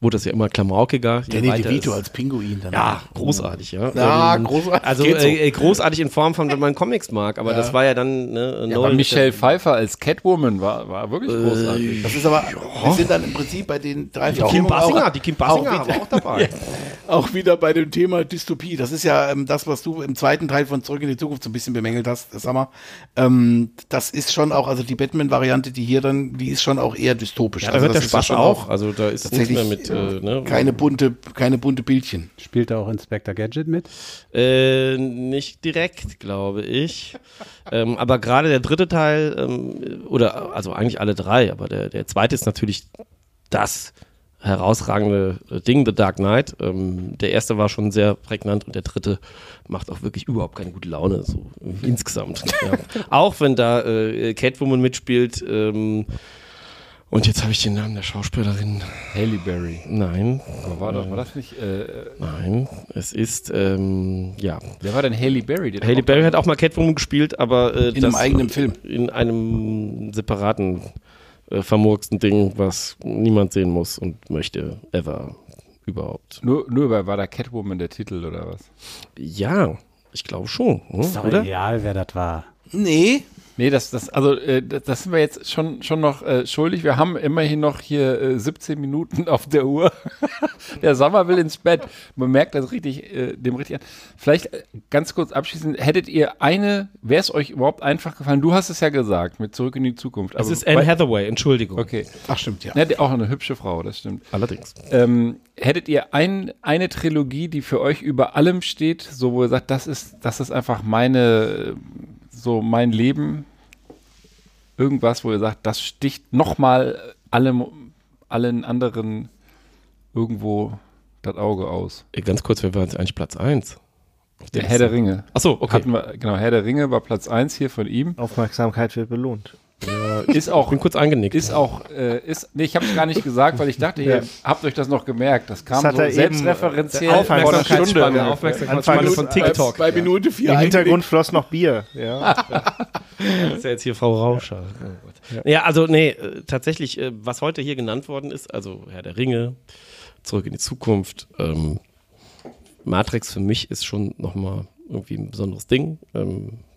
wurde das ja immer klamaukiger. Danny DeVito als Pinguin. Dann ja, großartig, ja. Ja, Ähm, großartig, Also äh, äh, großartig in Form von, wenn man Comics mag, aber das war ja dann, ne, aber Nolan ist Michelle Pfeiffer als Catwoman war, war wirklich großartig. Das ist aber, wir sind dann im Prinzip bei den drei Kim Filmen Basinger, auch- die Kim Basinger auch war auch dabei. (laughs) Auch wieder bei dem Thema Dystopie. Das ist ja ähm, das, was du im zweiten Teil von Zurück in die Zukunft so ein bisschen bemängelt hast, sag mal. Ähm, das ist schon auch, also die Batman-Variante, die hier dann, die ist schon auch eher dystopisch. Ja, da also hört der ja Spaß schon auch. Also da ist nichts tatsächlich mehr mit, äh, ne? keine bunte, keine bunte Bildchen. Spielt da auch Inspector Gadget mit? Äh, nicht direkt, glaube ich. ähm, aber gerade der dritte Teil, ähm, oder also eigentlich alle drei, aber der, der zweite ist natürlich das herausragende Ding, The Dark Knight. Ähm, der erste war schon sehr prägnant und der dritte macht auch wirklich überhaupt keine gute Laune, so insgesamt. (laughs) ja. Auch wenn da äh, Catwoman mitspielt. Ähm, und jetzt habe ich den Namen der Schauspielerin. Haley Berry. Nein. Aber war, doch, war das nicht. Äh, Nein, es ist, ähm, ja. wer war denn Haley Berry? Haley Berry hat auch mal Catwoman gespielt, aber äh, In einem eigenen Film. In einem separaten, äh, vermurksten Ding, was niemand sehen muss und möchte, ever, überhaupt. Nur, nur bei, war da Catwoman der Titel oder was? Ja, ich glaube schon, hm, Ist doch oder? egal, wer das war. Nee, Nee, das, das, also, äh, das, sind wir jetzt schon, schon noch äh, schuldig. Wir haben immerhin noch hier äh, 17 Minuten (laughs) auf der Uhr. (laughs) der Sommer will ins Bett. Man merkt das richtig, äh, dem richtig an. Vielleicht äh, ganz kurz abschließend, hättet ihr eine, wäre es euch überhaupt einfach gefallen? Du hast es ja gesagt, mit Zurück in die Zukunft. Es ist Anne bei- Hathaway, Entschuldigung. Okay. ach stimmt, ja. Ja, auch eine hübsche Frau, das stimmt. Allerdings. Ähm, hättet ihr ein, eine Trilogie, die für euch über allem steht, so wo ihr sagt, das ist, das ist einfach meine, äh, so mein Leben, irgendwas, wo ihr sagt, das sticht nochmal allem, allen anderen irgendwo das Auge aus. Ganz kurz, wer war jetzt eigentlich Platz 1? Der Herr der Ringe. Achso, okay. Hatten wir, genau, Herr der Ringe war Platz 1 hier von ihm. Aufmerksamkeit wird belohnt. Ist auch, bin kurz eingenickt. ist auch, äh, ist, nee, ich habe es gar nicht gesagt, weil ich dachte, ihr Ja. habt euch das noch gemerkt. Das kam Das so er eben, selbstreferenziell äh, vor einer Stunde. Aufmerksamkeitsspanne, von TikTok. Bei Minute vier Im Hintergrund floss noch Bier. Ja. Das (laughs) ist ja jetzt hier Frau Rauscher. Oh Gott. ja. also nee, äh, tatsächlich, äh, was heute hier genannt worden ist, also Herr der Ringe, Zurück in die Zukunft, ähm, Matrix für mich ist schon nochmal irgendwie ein besonderes Ding. Ähm, äh,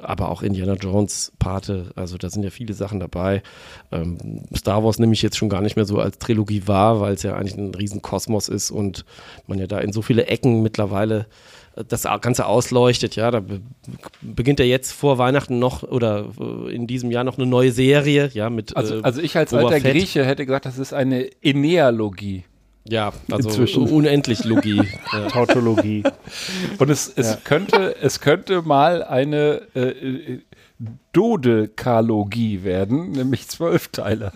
aber auch Indiana Jones, Pate, also da sind ja viele Sachen dabei. Ähm, Star Wars nehme ich jetzt schon gar nicht mehr so als Trilogie wahr, weil es ja eigentlich ein Riesenkosmos ist und man ja da in so viele Ecken mittlerweile äh, das Ganze ausleuchtet. Ja, da be beginnt ja jetzt vor Weihnachten noch oder äh, in diesem Jahr noch eine neue Serie, ja, mit Also, äh, also ich als Boba alter. Grieche hätte gesagt, das ist eine Enealogie. Ja, also inzwischen. unendlich Logie. (laughs) ja. Tautologie. Und es, es, könnte, es könnte mal eine äh, äh, Dodekalogie werden, nämlich zwölf Teile.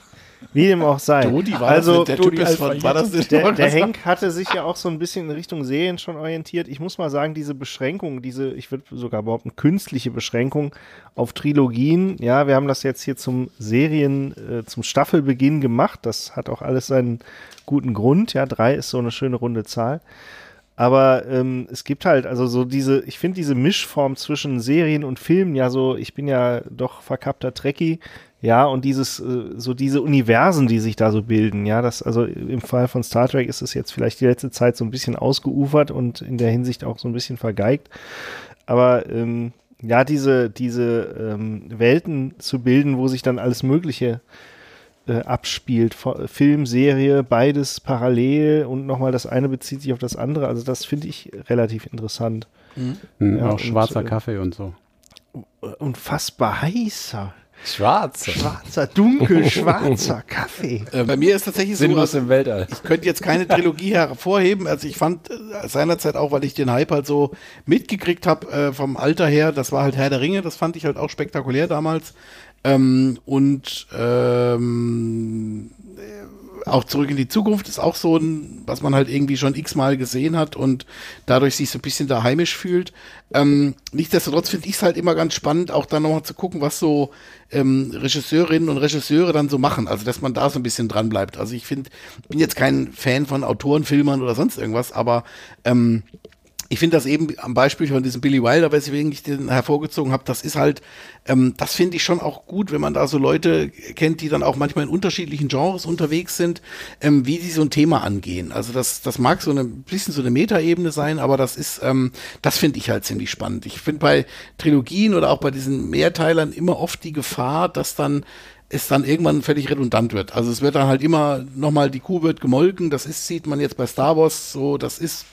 Wie dem auch sei. Dodi war also, das, der Dodi Typ ist von, war das nicht der, der Henk hatte sich ja auch so ein bisschen in Richtung Serien schon orientiert. Ich muss mal sagen, diese Beschränkung, diese, ich würde sogar behaupten, künstliche Beschränkung auf Trilogien, ja, wir haben das jetzt hier zum Serien, äh, zum Staffelbeginn gemacht. Das hat auch alles seinen guten Grund. Ja, drei ist so eine schöne runde Zahl. Aber ähm, es gibt halt, also so diese, ich finde diese Mischform zwischen Serien und Filmen ja so, ich bin ja doch verkappter Trekkie, ja, und dieses, äh, so diese Universen, die sich da so bilden, ja, das, also im Fall von Star Trek ist es jetzt vielleicht die letzte Zeit so ein bisschen ausgeufert und in der Hinsicht auch so ein bisschen vergeigt. Aber ähm, ja, diese, diese ähm, Welten zu bilden, wo sich dann alles Mögliche äh, abspielt. Vo- Film, Serie, beides parallel und nochmal das eine bezieht sich auf das andere. Also das finde ich relativ interessant. Hm, Ja, auch und, schwarzer äh, Kaffee und so. Unfassbar heißer, Schwarzer. schwarzer, dunkel schwarzer (laughs) Kaffee. Äh, bei mir ist tatsächlich so, Sinnlos also, im Weltall. ich könnte jetzt keine Trilogie hervorheben. Also ich fand äh, seinerzeit auch, weil ich den Hype halt so mitgekriegt habe äh, vom Alter her, das war halt Herr der Ringe, das fand ich halt auch spektakulär damals. Ähm, und ähm, äh, auch zurück in die Zukunft ist auch so ein, was man halt irgendwie schon x-mal gesehen hat und dadurch sich so ein bisschen da heimisch fühlt. Ähm, nichtsdestotrotz finde ich es halt immer ganz spannend, auch dann nochmal zu gucken, was so ähm, Regisseurinnen und Regisseure dann so machen. Also, dass man da so ein bisschen dran bleibt. Also, ich finde, bin jetzt kein Fan von Autorenfilmern oder sonst irgendwas, aber ähm, ich finde das eben am Beispiel von diesem Billy Wilder, weswegen ich den hervorgezogen habe, das ist halt, ähm, das finde ich schon auch gut, wenn man da so Leute kennt, die dann auch manchmal in unterschiedlichen Genres unterwegs sind, ähm, wie sie so ein Thema angehen. Also das, das mag so ein bisschen so eine Metaebene sein, aber das ist, ähm, das finde ich halt ziemlich spannend. Ich finde bei Trilogien oder auch bei diesen Mehrteilern immer oft die Gefahr, dass dann es dann irgendwann völlig redundant wird. Also es wird dann halt immer nochmal, die Kuh wird gemolken, das ist, sieht man jetzt bei Star Wars so, das ist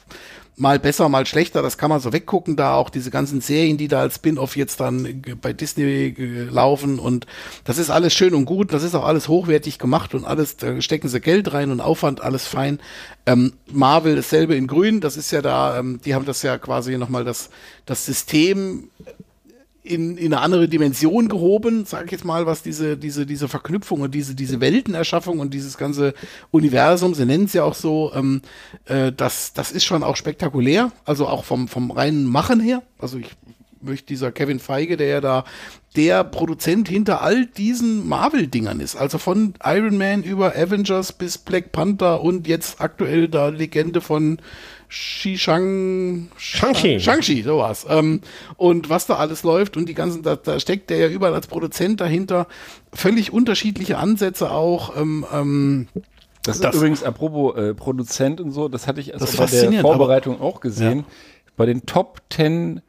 mal besser, mal schlechter, das kann man so weggucken, da auch diese ganzen Serien, die da als Spin-off jetzt dann äh, bei Disney äh, laufen und das ist alles schön und gut, das ist auch alles hochwertig gemacht und alles, da stecken sie Geld rein und Aufwand, alles fein. Ähm, Marvel dasselbe in grün, das ist ja da, ähm, die haben das ja quasi nochmal das, das System in, in eine andere Dimension gehoben, sage ich jetzt mal, was diese, diese, diese Verknüpfung und diese, diese Weltenerschaffung und dieses ganze Universum, sie nennen es ja auch so, ähm, äh, das, das ist schon auch spektakulär, also auch vom, vom reinen Machen her. Also ich möchte dieser Kevin Feige, der ja da der Produzent hinter all diesen Marvel-Dingern ist. Also von Iron Man über Avengers bis Black Panther und jetzt aktuell da Legende von Shishang, Shang-Chi. Shang-Chi, sowas. Ähm, und was da alles läuft und die ganzen, da, da steckt der ja überall als Produzent dahinter. Völlig unterschiedliche Ansätze auch. Ähm, ähm, Das, Das- ist übrigens, apropos äh, Produzent und so, das hatte ich Das also bei der Vorbereitung auch gesehen. Bei den Top 10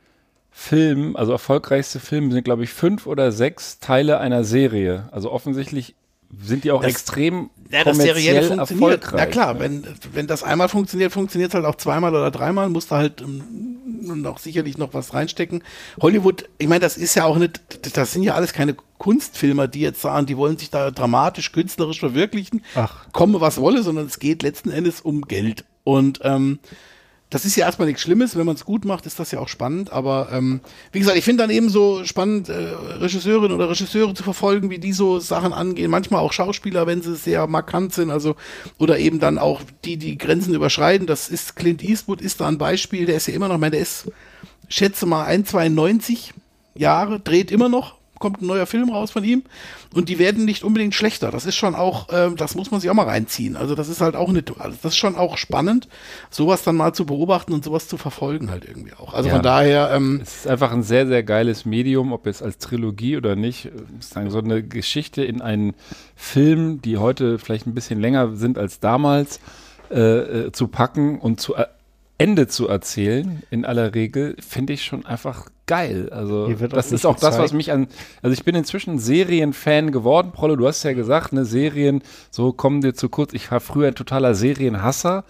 Filmen, also erfolgreichste Filme, sind, glaube ich, fünf oder sechs Teile einer Serie. Also offensichtlich sind die auch Das- extrem Ja, das Serielle kommerziell funktioniert. erfolgreich. Na klar, wenn, wenn das einmal funktioniert, funktioniert es halt auch zweimal oder dreimal, muss da halt ähm, noch sicherlich noch was reinstecken. Hollywood, ich meine, das ist ja auch nicht, das sind ja alles keine Kunstfilmer, die jetzt sagen, die wollen sich da dramatisch, künstlerisch verwirklichen, Ach. komme was wolle, sondern es geht letzten Endes um Geld. Und ähm, das ist ja erstmal nichts Schlimmes, wenn man es gut macht, ist das ja auch spannend. Aber ähm, wie gesagt, ich finde dann eben so spannend, äh, Regisseurinnen oder Regisseure zu verfolgen, wie die so Sachen angehen. Manchmal auch Schauspieler, wenn sie sehr markant sind, also oder eben dann auch die, die Grenzen überschreiten. Das ist Clint Eastwood ist da ein Beispiel. Der ist ja immer noch, ich meine, der ist, schätze mal 1,92 Jahre, dreht immer noch. Kommt ein neuer Film raus von ihm und die werden nicht unbedingt schlechter. Das ist schon auch, ähm, das muss man sich auch mal reinziehen. Also das ist halt auch eine, also das ist schon auch spannend, sowas dann mal zu beobachten und sowas zu verfolgen halt irgendwie auch. Also Ja. von daher, ähm, Es ist einfach ein sehr, sehr geiles Medium, ob jetzt als Trilogie oder nicht. äh, Sagen, so eine Geschichte in einen Film, die heute vielleicht ein bisschen länger sind als damals, äh, äh, zu packen und zu äh, Ende zu erzählen, in aller Regel, finde ich schon einfach geil. Also das ist auch das, was gezeigt. mich an, also ich bin inzwischen Serienfan geworden, Prolle, du hast ja gesagt, ne, Serien, so kommen dir zu kurz. Ich war früher ein totaler Serienhasser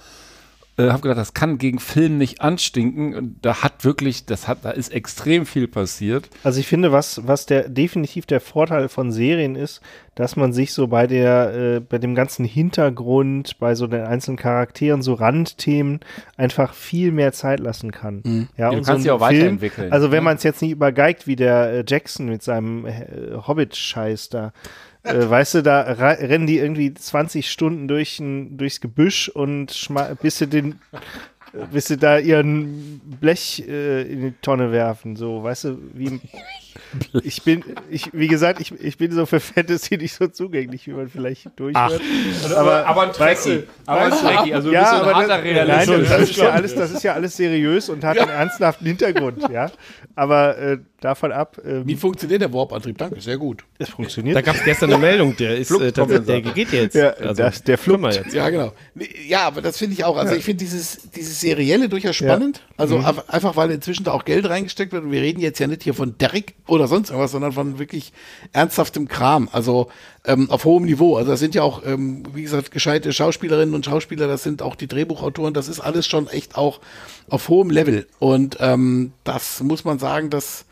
äh, habe gedacht, das kann gegen Film nicht anstinken. Und da hat wirklich, das hat, da ist extrem viel passiert. Also ich finde, was, was der definitiv der Vorteil von Serien ist, dass man sich so bei der, äh, bei dem ganzen Hintergrund, bei so den einzelnen Charakteren, so Randthemen einfach viel mehr Zeit lassen kann. Ja, du und kannst so auch weiterentwickeln, Also wenn ne? man es jetzt nicht übergeigt, wie der äh, Jackson mit seinem äh, Hobbit-Scheiß da. Äh, weißt du, da rennen die irgendwie 20 Stunden durch ein, durchs Gebüsch und bis sie den äh, bis sie da ihren Blech äh, in die Tonne werfen, so, weißt du, wie (laughs) ich bin, ich, wie gesagt, ich, ich bin so für Fantasy nicht so zugänglich, wie man vielleicht durchhört. aber, aber ein Trekkie. Aber ein Trekkie. Also ja, ein aber harter das, Realist. Nein, Das das, ist ja alles, das ist ja alles seriös und hat einen ernsthaften Hintergrund, ja. Aber äh, davon ab, äh, wie funktioniert der Warp-Antrieb? Danke, sehr gut. es funktioniert. Da gab es gestern eine Meldung, der ist äh, tatsächlich, der geht jetzt. Ja, also, das- der wir jetzt. Ja, genau. Ja, aber das finde ich auch. Also ich finde dieses, dieses Serielle durchaus spannend. Also Mhm. einfach, weil inzwischen da auch Geld reingesteckt wird. Und wir reden jetzt ja nicht hier von Derrick oder sonst irgendwas, sondern von wirklich ernsthaftem Kram. Also ähm, auf hohem Niveau. Also das sind ja auch, ähm, wie gesagt, gescheite Schauspielerinnen und Schauspieler, das sind auch die Drehbuchautoren. Das ist alles schon echt auch auf hohem Level. Und ähm, das muss man sagen, das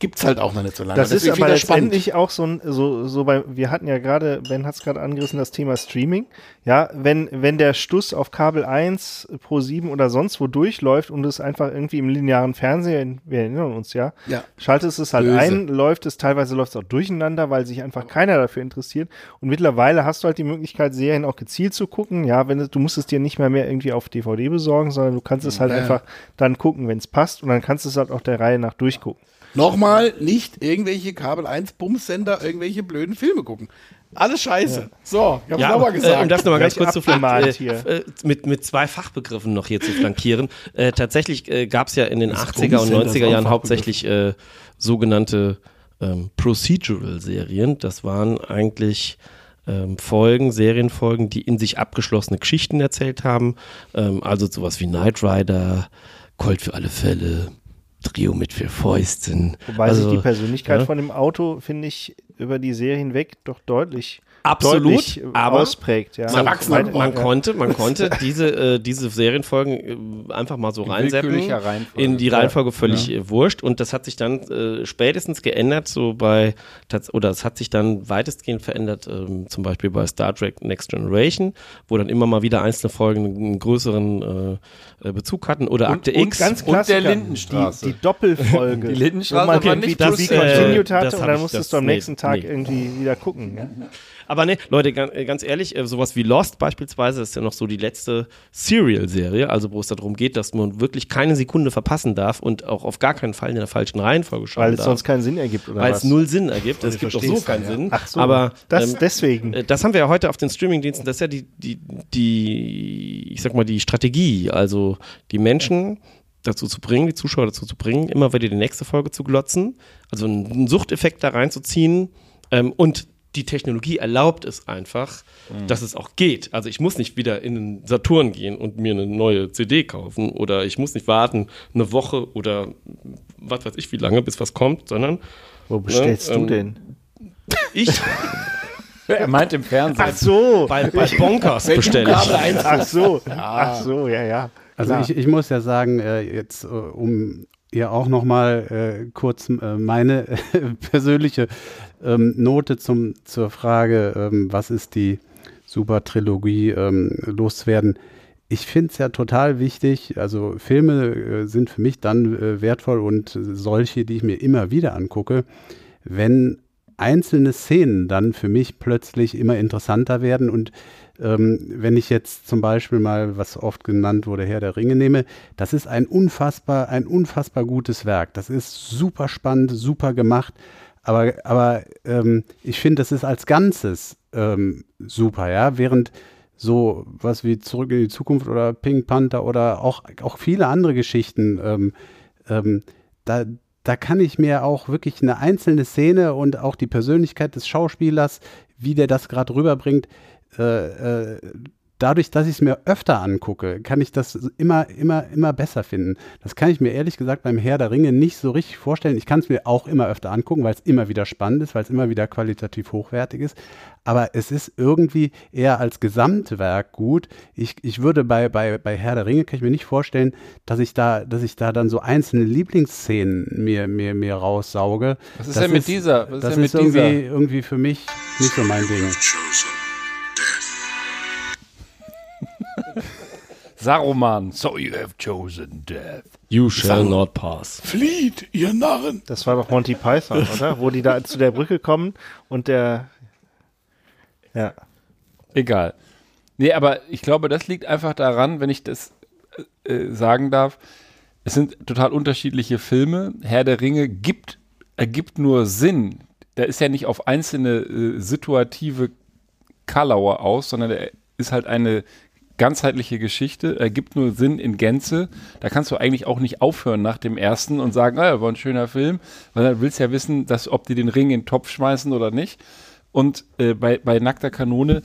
gibt's halt auch noch nicht so lange. Das ist Deswegen aber finde ich das spannend. letztendlich auch so ein, so, so bei, wir hatten ja gerade, Ben hat es gerade angerissen, das Thema Streaming. Ja, wenn, wenn der Stuss auf Kabel 1, Pro 7 oder sonst wo durchläuft und es einfach irgendwie im linearen Fernsehen, wir erinnern uns ja, Ja. schaltest es halt Böse. ein, läuft es, teilweise läuft es auch durcheinander, weil sich einfach keiner dafür interessiert. Und mittlerweile hast du halt die Möglichkeit, Serien auch gezielt zu gucken. Ja, wenn es, du musst es dir nicht mehr mehr irgendwie auf DVD besorgen, sondern du kannst es halt ja. einfach dann gucken, wenn es passt und dann kannst du es halt auch der Reihe nach durchgucken. Nochmal, nicht irgendwelche Kabel 1 Bumsender irgendwelche blöden Filme gucken. Alles scheiße. So, ich hab's Ja, nochmal aber, gesagt. äh, um das nochmal ganz kurz zu flank, abgemahnt äh, äh, mit, mit zwei Fachbegriffen noch hier zu flankieren. (laughs) Äh, tatsächlich äh, gab es ja in den Das 80er und Bumsender ist 90er auch ein Jahren hauptsächlich äh, sogenannte ähm, Procedural-Serien. Das waren eigentlich ähm, Folgen, Serienfolgen, die in sich abgeschlossene Geschichten erzählt haben. Ähm, also sowas wie Knight Rider, Colt für alle Fälle, Trio mit vier Fäusten. Wobei also, sich die Persönlichkeit ja. von dem Auto, finde ich, über die Serie hinweg doch deutlich Absolut, aber ausprägt. Ja. Man, man, man konnte, man (laughs) konnte diese, äh, diese Serienfolgen äh, einfach mal so reinsetzen. In die Ja. Reihenfolge völlig äh, wurscht. Und das hat sich dann äh, spätestens geändert, so bei, oder es hat sich dann weitestgehend verändert, ähm, zum Beispiel bei Star Trek Next Generation, wo dann immer mal wieder einzelne Folgen einen größeren äh, äh, Bezug hatten. Oder Akte und X. ganz und der Lindenstraße. Die, die Doppelfolge. (laughs) Die Lindenstraße wo man war irgendwie nicht das das, wie äh, continued hatte das und dann musstest das- du am nee, nächsten Tag nee. irgendwie wieder gucken. Ja? Aber ne, Leute, ganz, ganz ehrlich, äh, sowas wie Lost beispielsweise ist ja noch so die letzte Serial-Serie, also wo es darum geht, dass man wirklich keine Sekunde verpassen darf und auch auf gar keinen Fall in der falschen Reihenfolge schauen Weil es darf. sonst keinen Sinn ergibt, oder weil was? es null Sinn ergibt. Es gibt auch so keinen ja. Sinn. Ach so, aber das ähm, deswegen. äh, das haben wir ja heute auf den Streamingdiensten. Das ist ja die, die, die, ich sag mal, die Strategie. Also die Menschen dazu zu bringen, die Zuschauer dazu zu bringen, immer wieder die nächste Folge zu glotzen, also einen Suchteffekt da reinzuziehen ähm, und die Technologie erlaubt es einfach, dass es auch geht. Also ich muss nicht wieder in den Saturn gehen und mir eine neue CD kaufen oder ich muss nicht warten eine Woche oder was weiß ich wie lange, bis was kommt, sondern Wo bestellst ne, du ähm, denn? ich (laughs) Er meint im Fernsehen. Ach so. bei, bei Bonkers bestelle ich. Ach so. Ach so, ja, ja. Also ich, ich muss ja sagen, äh, jetzt äh, um ihr auch noch mal äh, kurz äh, meine (laughs) persönliche ähm, Note zum, zur Frage, ähm, was ist die Super-Trilogie ähm, loszuwerden. Ich finde es ja total wichtig, also Filme äh, sind für mich dann äh, wertvoll und solche, die ich mir immer wieder angucke, wenn einzelne Szenen dann für mich plötzlich immer interessanter werden und ähm, wenn ich jetzt zum Beispiel mal, was oft genannt wurde, Herr der Ringe nehme, das ist ein unfassbar, ein unfassbar gutes Werk. Das ist super spannend, super gemacht. Aber, aber ähm, ich finde, das ist als Ganzes ähm, super, ja. Während so was wie Zurück in die Zukunft oder Pink Panther oder auch, auch viele andere Geschichten, ähm, ähm, da, da kann ich mir auch wirklich eine einzelne Szene und auch die Persönlichkeit des Schauspielers, wie der das gerade rüberbringt, äh, äh, dadurch, dass ich es mir öfter angucke, kann ich das immer, immer, immer besser finden. Das kann ich mir ehrlich gesagt beim Herr der Ringe nicht so richtig vorstellen. Ich kann es mir auch immer öfter angucken, weil es immer wieder spannend ist, weil es immer wieder qualitativ hochwertig ist. Aber es ist irgendwie eher als Gesamtwerk gut. Ich, ich würde bei, bei, bei Herr der Ringe kann ich mir nicht vorstellen, dass ich da, dass ich da dann so einzelne Lieblingsszenen mir, mir, mir raussauge. Was ist denn mit dieser- was ist das denn mit ist irgendwie, dieser? irgendwie für mich nicht so mein Ding. Saruman. So you have chosen death. You shall not pass. Flieht, ihr Narren. Das war doch Monty Python, (laughs) oder? Wo die da zu der Brücke kommen und der. Ja. Egal. Nee, aber ich glaube, das liegt einfach daran, wenn ich das äh, äh, sagen darf. Es sind total unterschiedliche Filme. Herr der Ringe gibt, ergibt nur Sinn. Da ist ja nicht auf einzelne äh, situative Kalauer aus, sondern er ist halt eine ganzheitliche Geschichte, ergibt nur Sinn in Gänze. Da kannst du eigentlich auch nicht aufhören nach dem ersten und sagen, ah, war ein schöner Film, weil dann willst du ja wissen, dass, ob die den Ring in den Topf schmeißen oder nicht. Und äh, bei, bei Nackter Kanone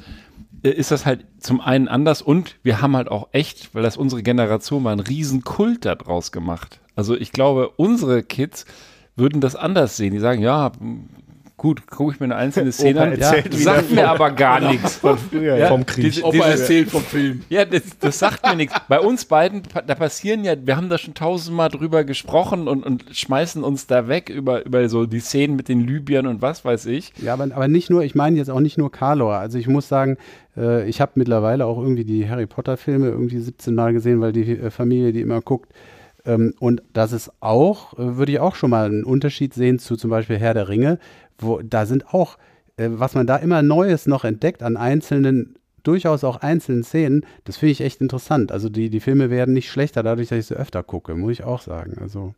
äh, ist das halt zum einen anders und wir haben halt auch echt, weil das unsere Generation war, einen riesen Kult daraus gemacht. Also ich glaube, unsere Kids würden das anders sehen. Die sagen, ja, gut, gucke ich mir eine einzelne Szene an, wieder sagt mir aber gar nichts. Von früher. Ja, Vom Krieg. diese- Opa erzählt vom Film. ja, das, das sagt mir nichts. Bei uns beiden, da passieren ja, wir haben da schon tausendmal drüber gesprochen und, und schmeißen uns da weg über, über so die Szenen mit den Libyern und was weiß ich. Ja, aber, aber nicht nur, ich meine jetzt auch nicht nur Karlor. Also ich muss sagen, äh, ich habe mittlerweile auch irgendwie die Harry Potter-Filme irgendwie 17 Mal gesehen, weil die äh, Familie die immer guckt. Ähm, und das ist auch, äh, würde ich auch schon mal einen Unterschied sehen zu zum Beispiel Herr der Ringe, wo da sind auch, äh, was man da immer Neues noch entdeckt an einzelnen, durchaus auch einzelnen Szenen, das finde ich echt interessant. Also die, die Filme werden nicht schlechter dadurch, dass ich sie öfter gucke, muss ich auch sagen. Also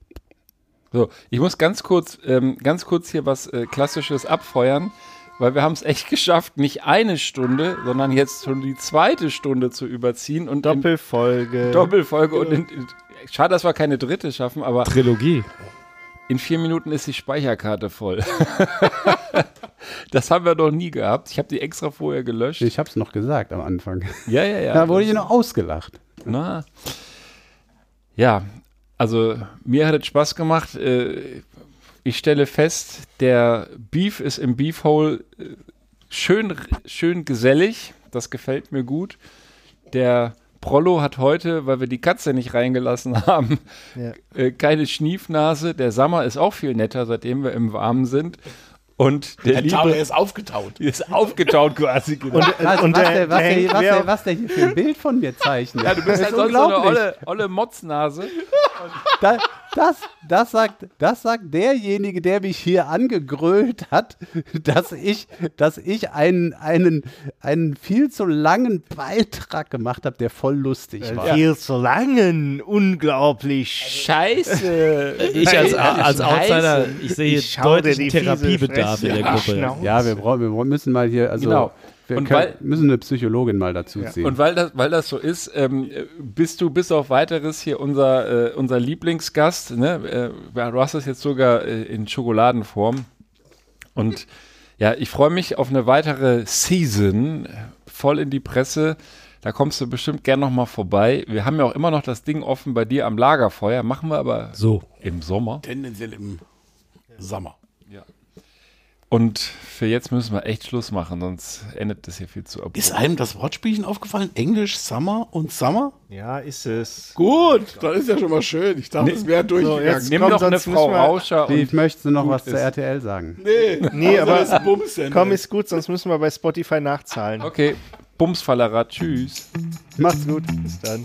So, ich muss ganz kurz, ähm, ganz kurz hier was äh, Klassisches abfeuern, weil wir haben es echt (laughs) geschafft, nicht eine Stunde, sondern jetzt schon die zweite Stunde zu überziehen und in Doppelfolge. Doppelfolge und in, in, schade, dass wir keine dritte schaffen, aber Trilogie. in vier Minuten ist die Speicherkarte voll. (laughs) das haben wir noch nie gehabt. Ich habe die extra vorher gelöscht. ich habe es noch gesagt am Anfang. ja, ja, ja. Da wurde ich noch ausgelacht. Na. Ja, also mir hat es Spaß gemacht. Äh, Ich stelle fest, der Beef ist im Beefhole äh, schön, schön gesellig. Das gefällt mir gut. Der Prollo hat heute, weil wir die Katze nicht reingelassen (laughs) haben, Ja. äh, keine Schniefnase. Der Sammer ist auch viel netter, seitdem wir im Warmen sind. Und der, Der Liebe ist aufgetaut. (laughs) ist aufgetaut quasi. Genau. Und, Was, und was, der, der, was, der der, hängt was, wer- der, was der hier für ein Bild von mir zeichnet. ja, du bist halt sonst so eine unglaublich. olle, olle Motznase. Da, das, das, sagt, das sagt derjenige, der mich hier angegrölt hat, dass ich, dass ich einen, einen, einen viel zu langen Beitrag gemacht habe, der voll lustig war. Viel zu langen, unglaublich. Scheiße. Ich als, als. Outsider, ich sehe Ich schau dir deutlichen die fiese Therapiebedarf in der Gruppe. Ja, wir, brauchen, wir müssen mal hier, also Genau. Wir Und können, weil- müssen eine Psychologin mal dazu ziehen. Und weil das, weil das so ist, ähm, bist du bis auf weiteres hier unser, äh, unser Lieblingsgast. Ne? Äh, du hast das jetzt sogar äh, in Schokoladenform. Und ja, ich freue mich auf eine weitere Season, voll in die Presse. Da kommst du bestimmt gern noch mal vorbei. Wir haben ja auch immer noch das Ding offen bei dir am Lagerfeuer. Machen wir aber So. im Sommer. Tendenziell im Sommer. Und für jetzt müssen wir echt Schluss machen, sonst endet das hier viel zu abrupt. Ist einem das Wortspielchen aufgefallen? Englisch, Summer und Summer? Ja, ist es. Gut, das ist ja schon mal schön. Ich dachte, es wäre durchgegangen. jetzt- Nimm Komm, doch eine Frau Rauscher möchtest du noch was zur ist. RTL sagen? nee, Nee, aber das ist Bums komm, ist gut, sonst müssen wir bei Spotify nachzahlen. Okay, Bumsfallerer, tschüss. Macht's gut. Bis dann.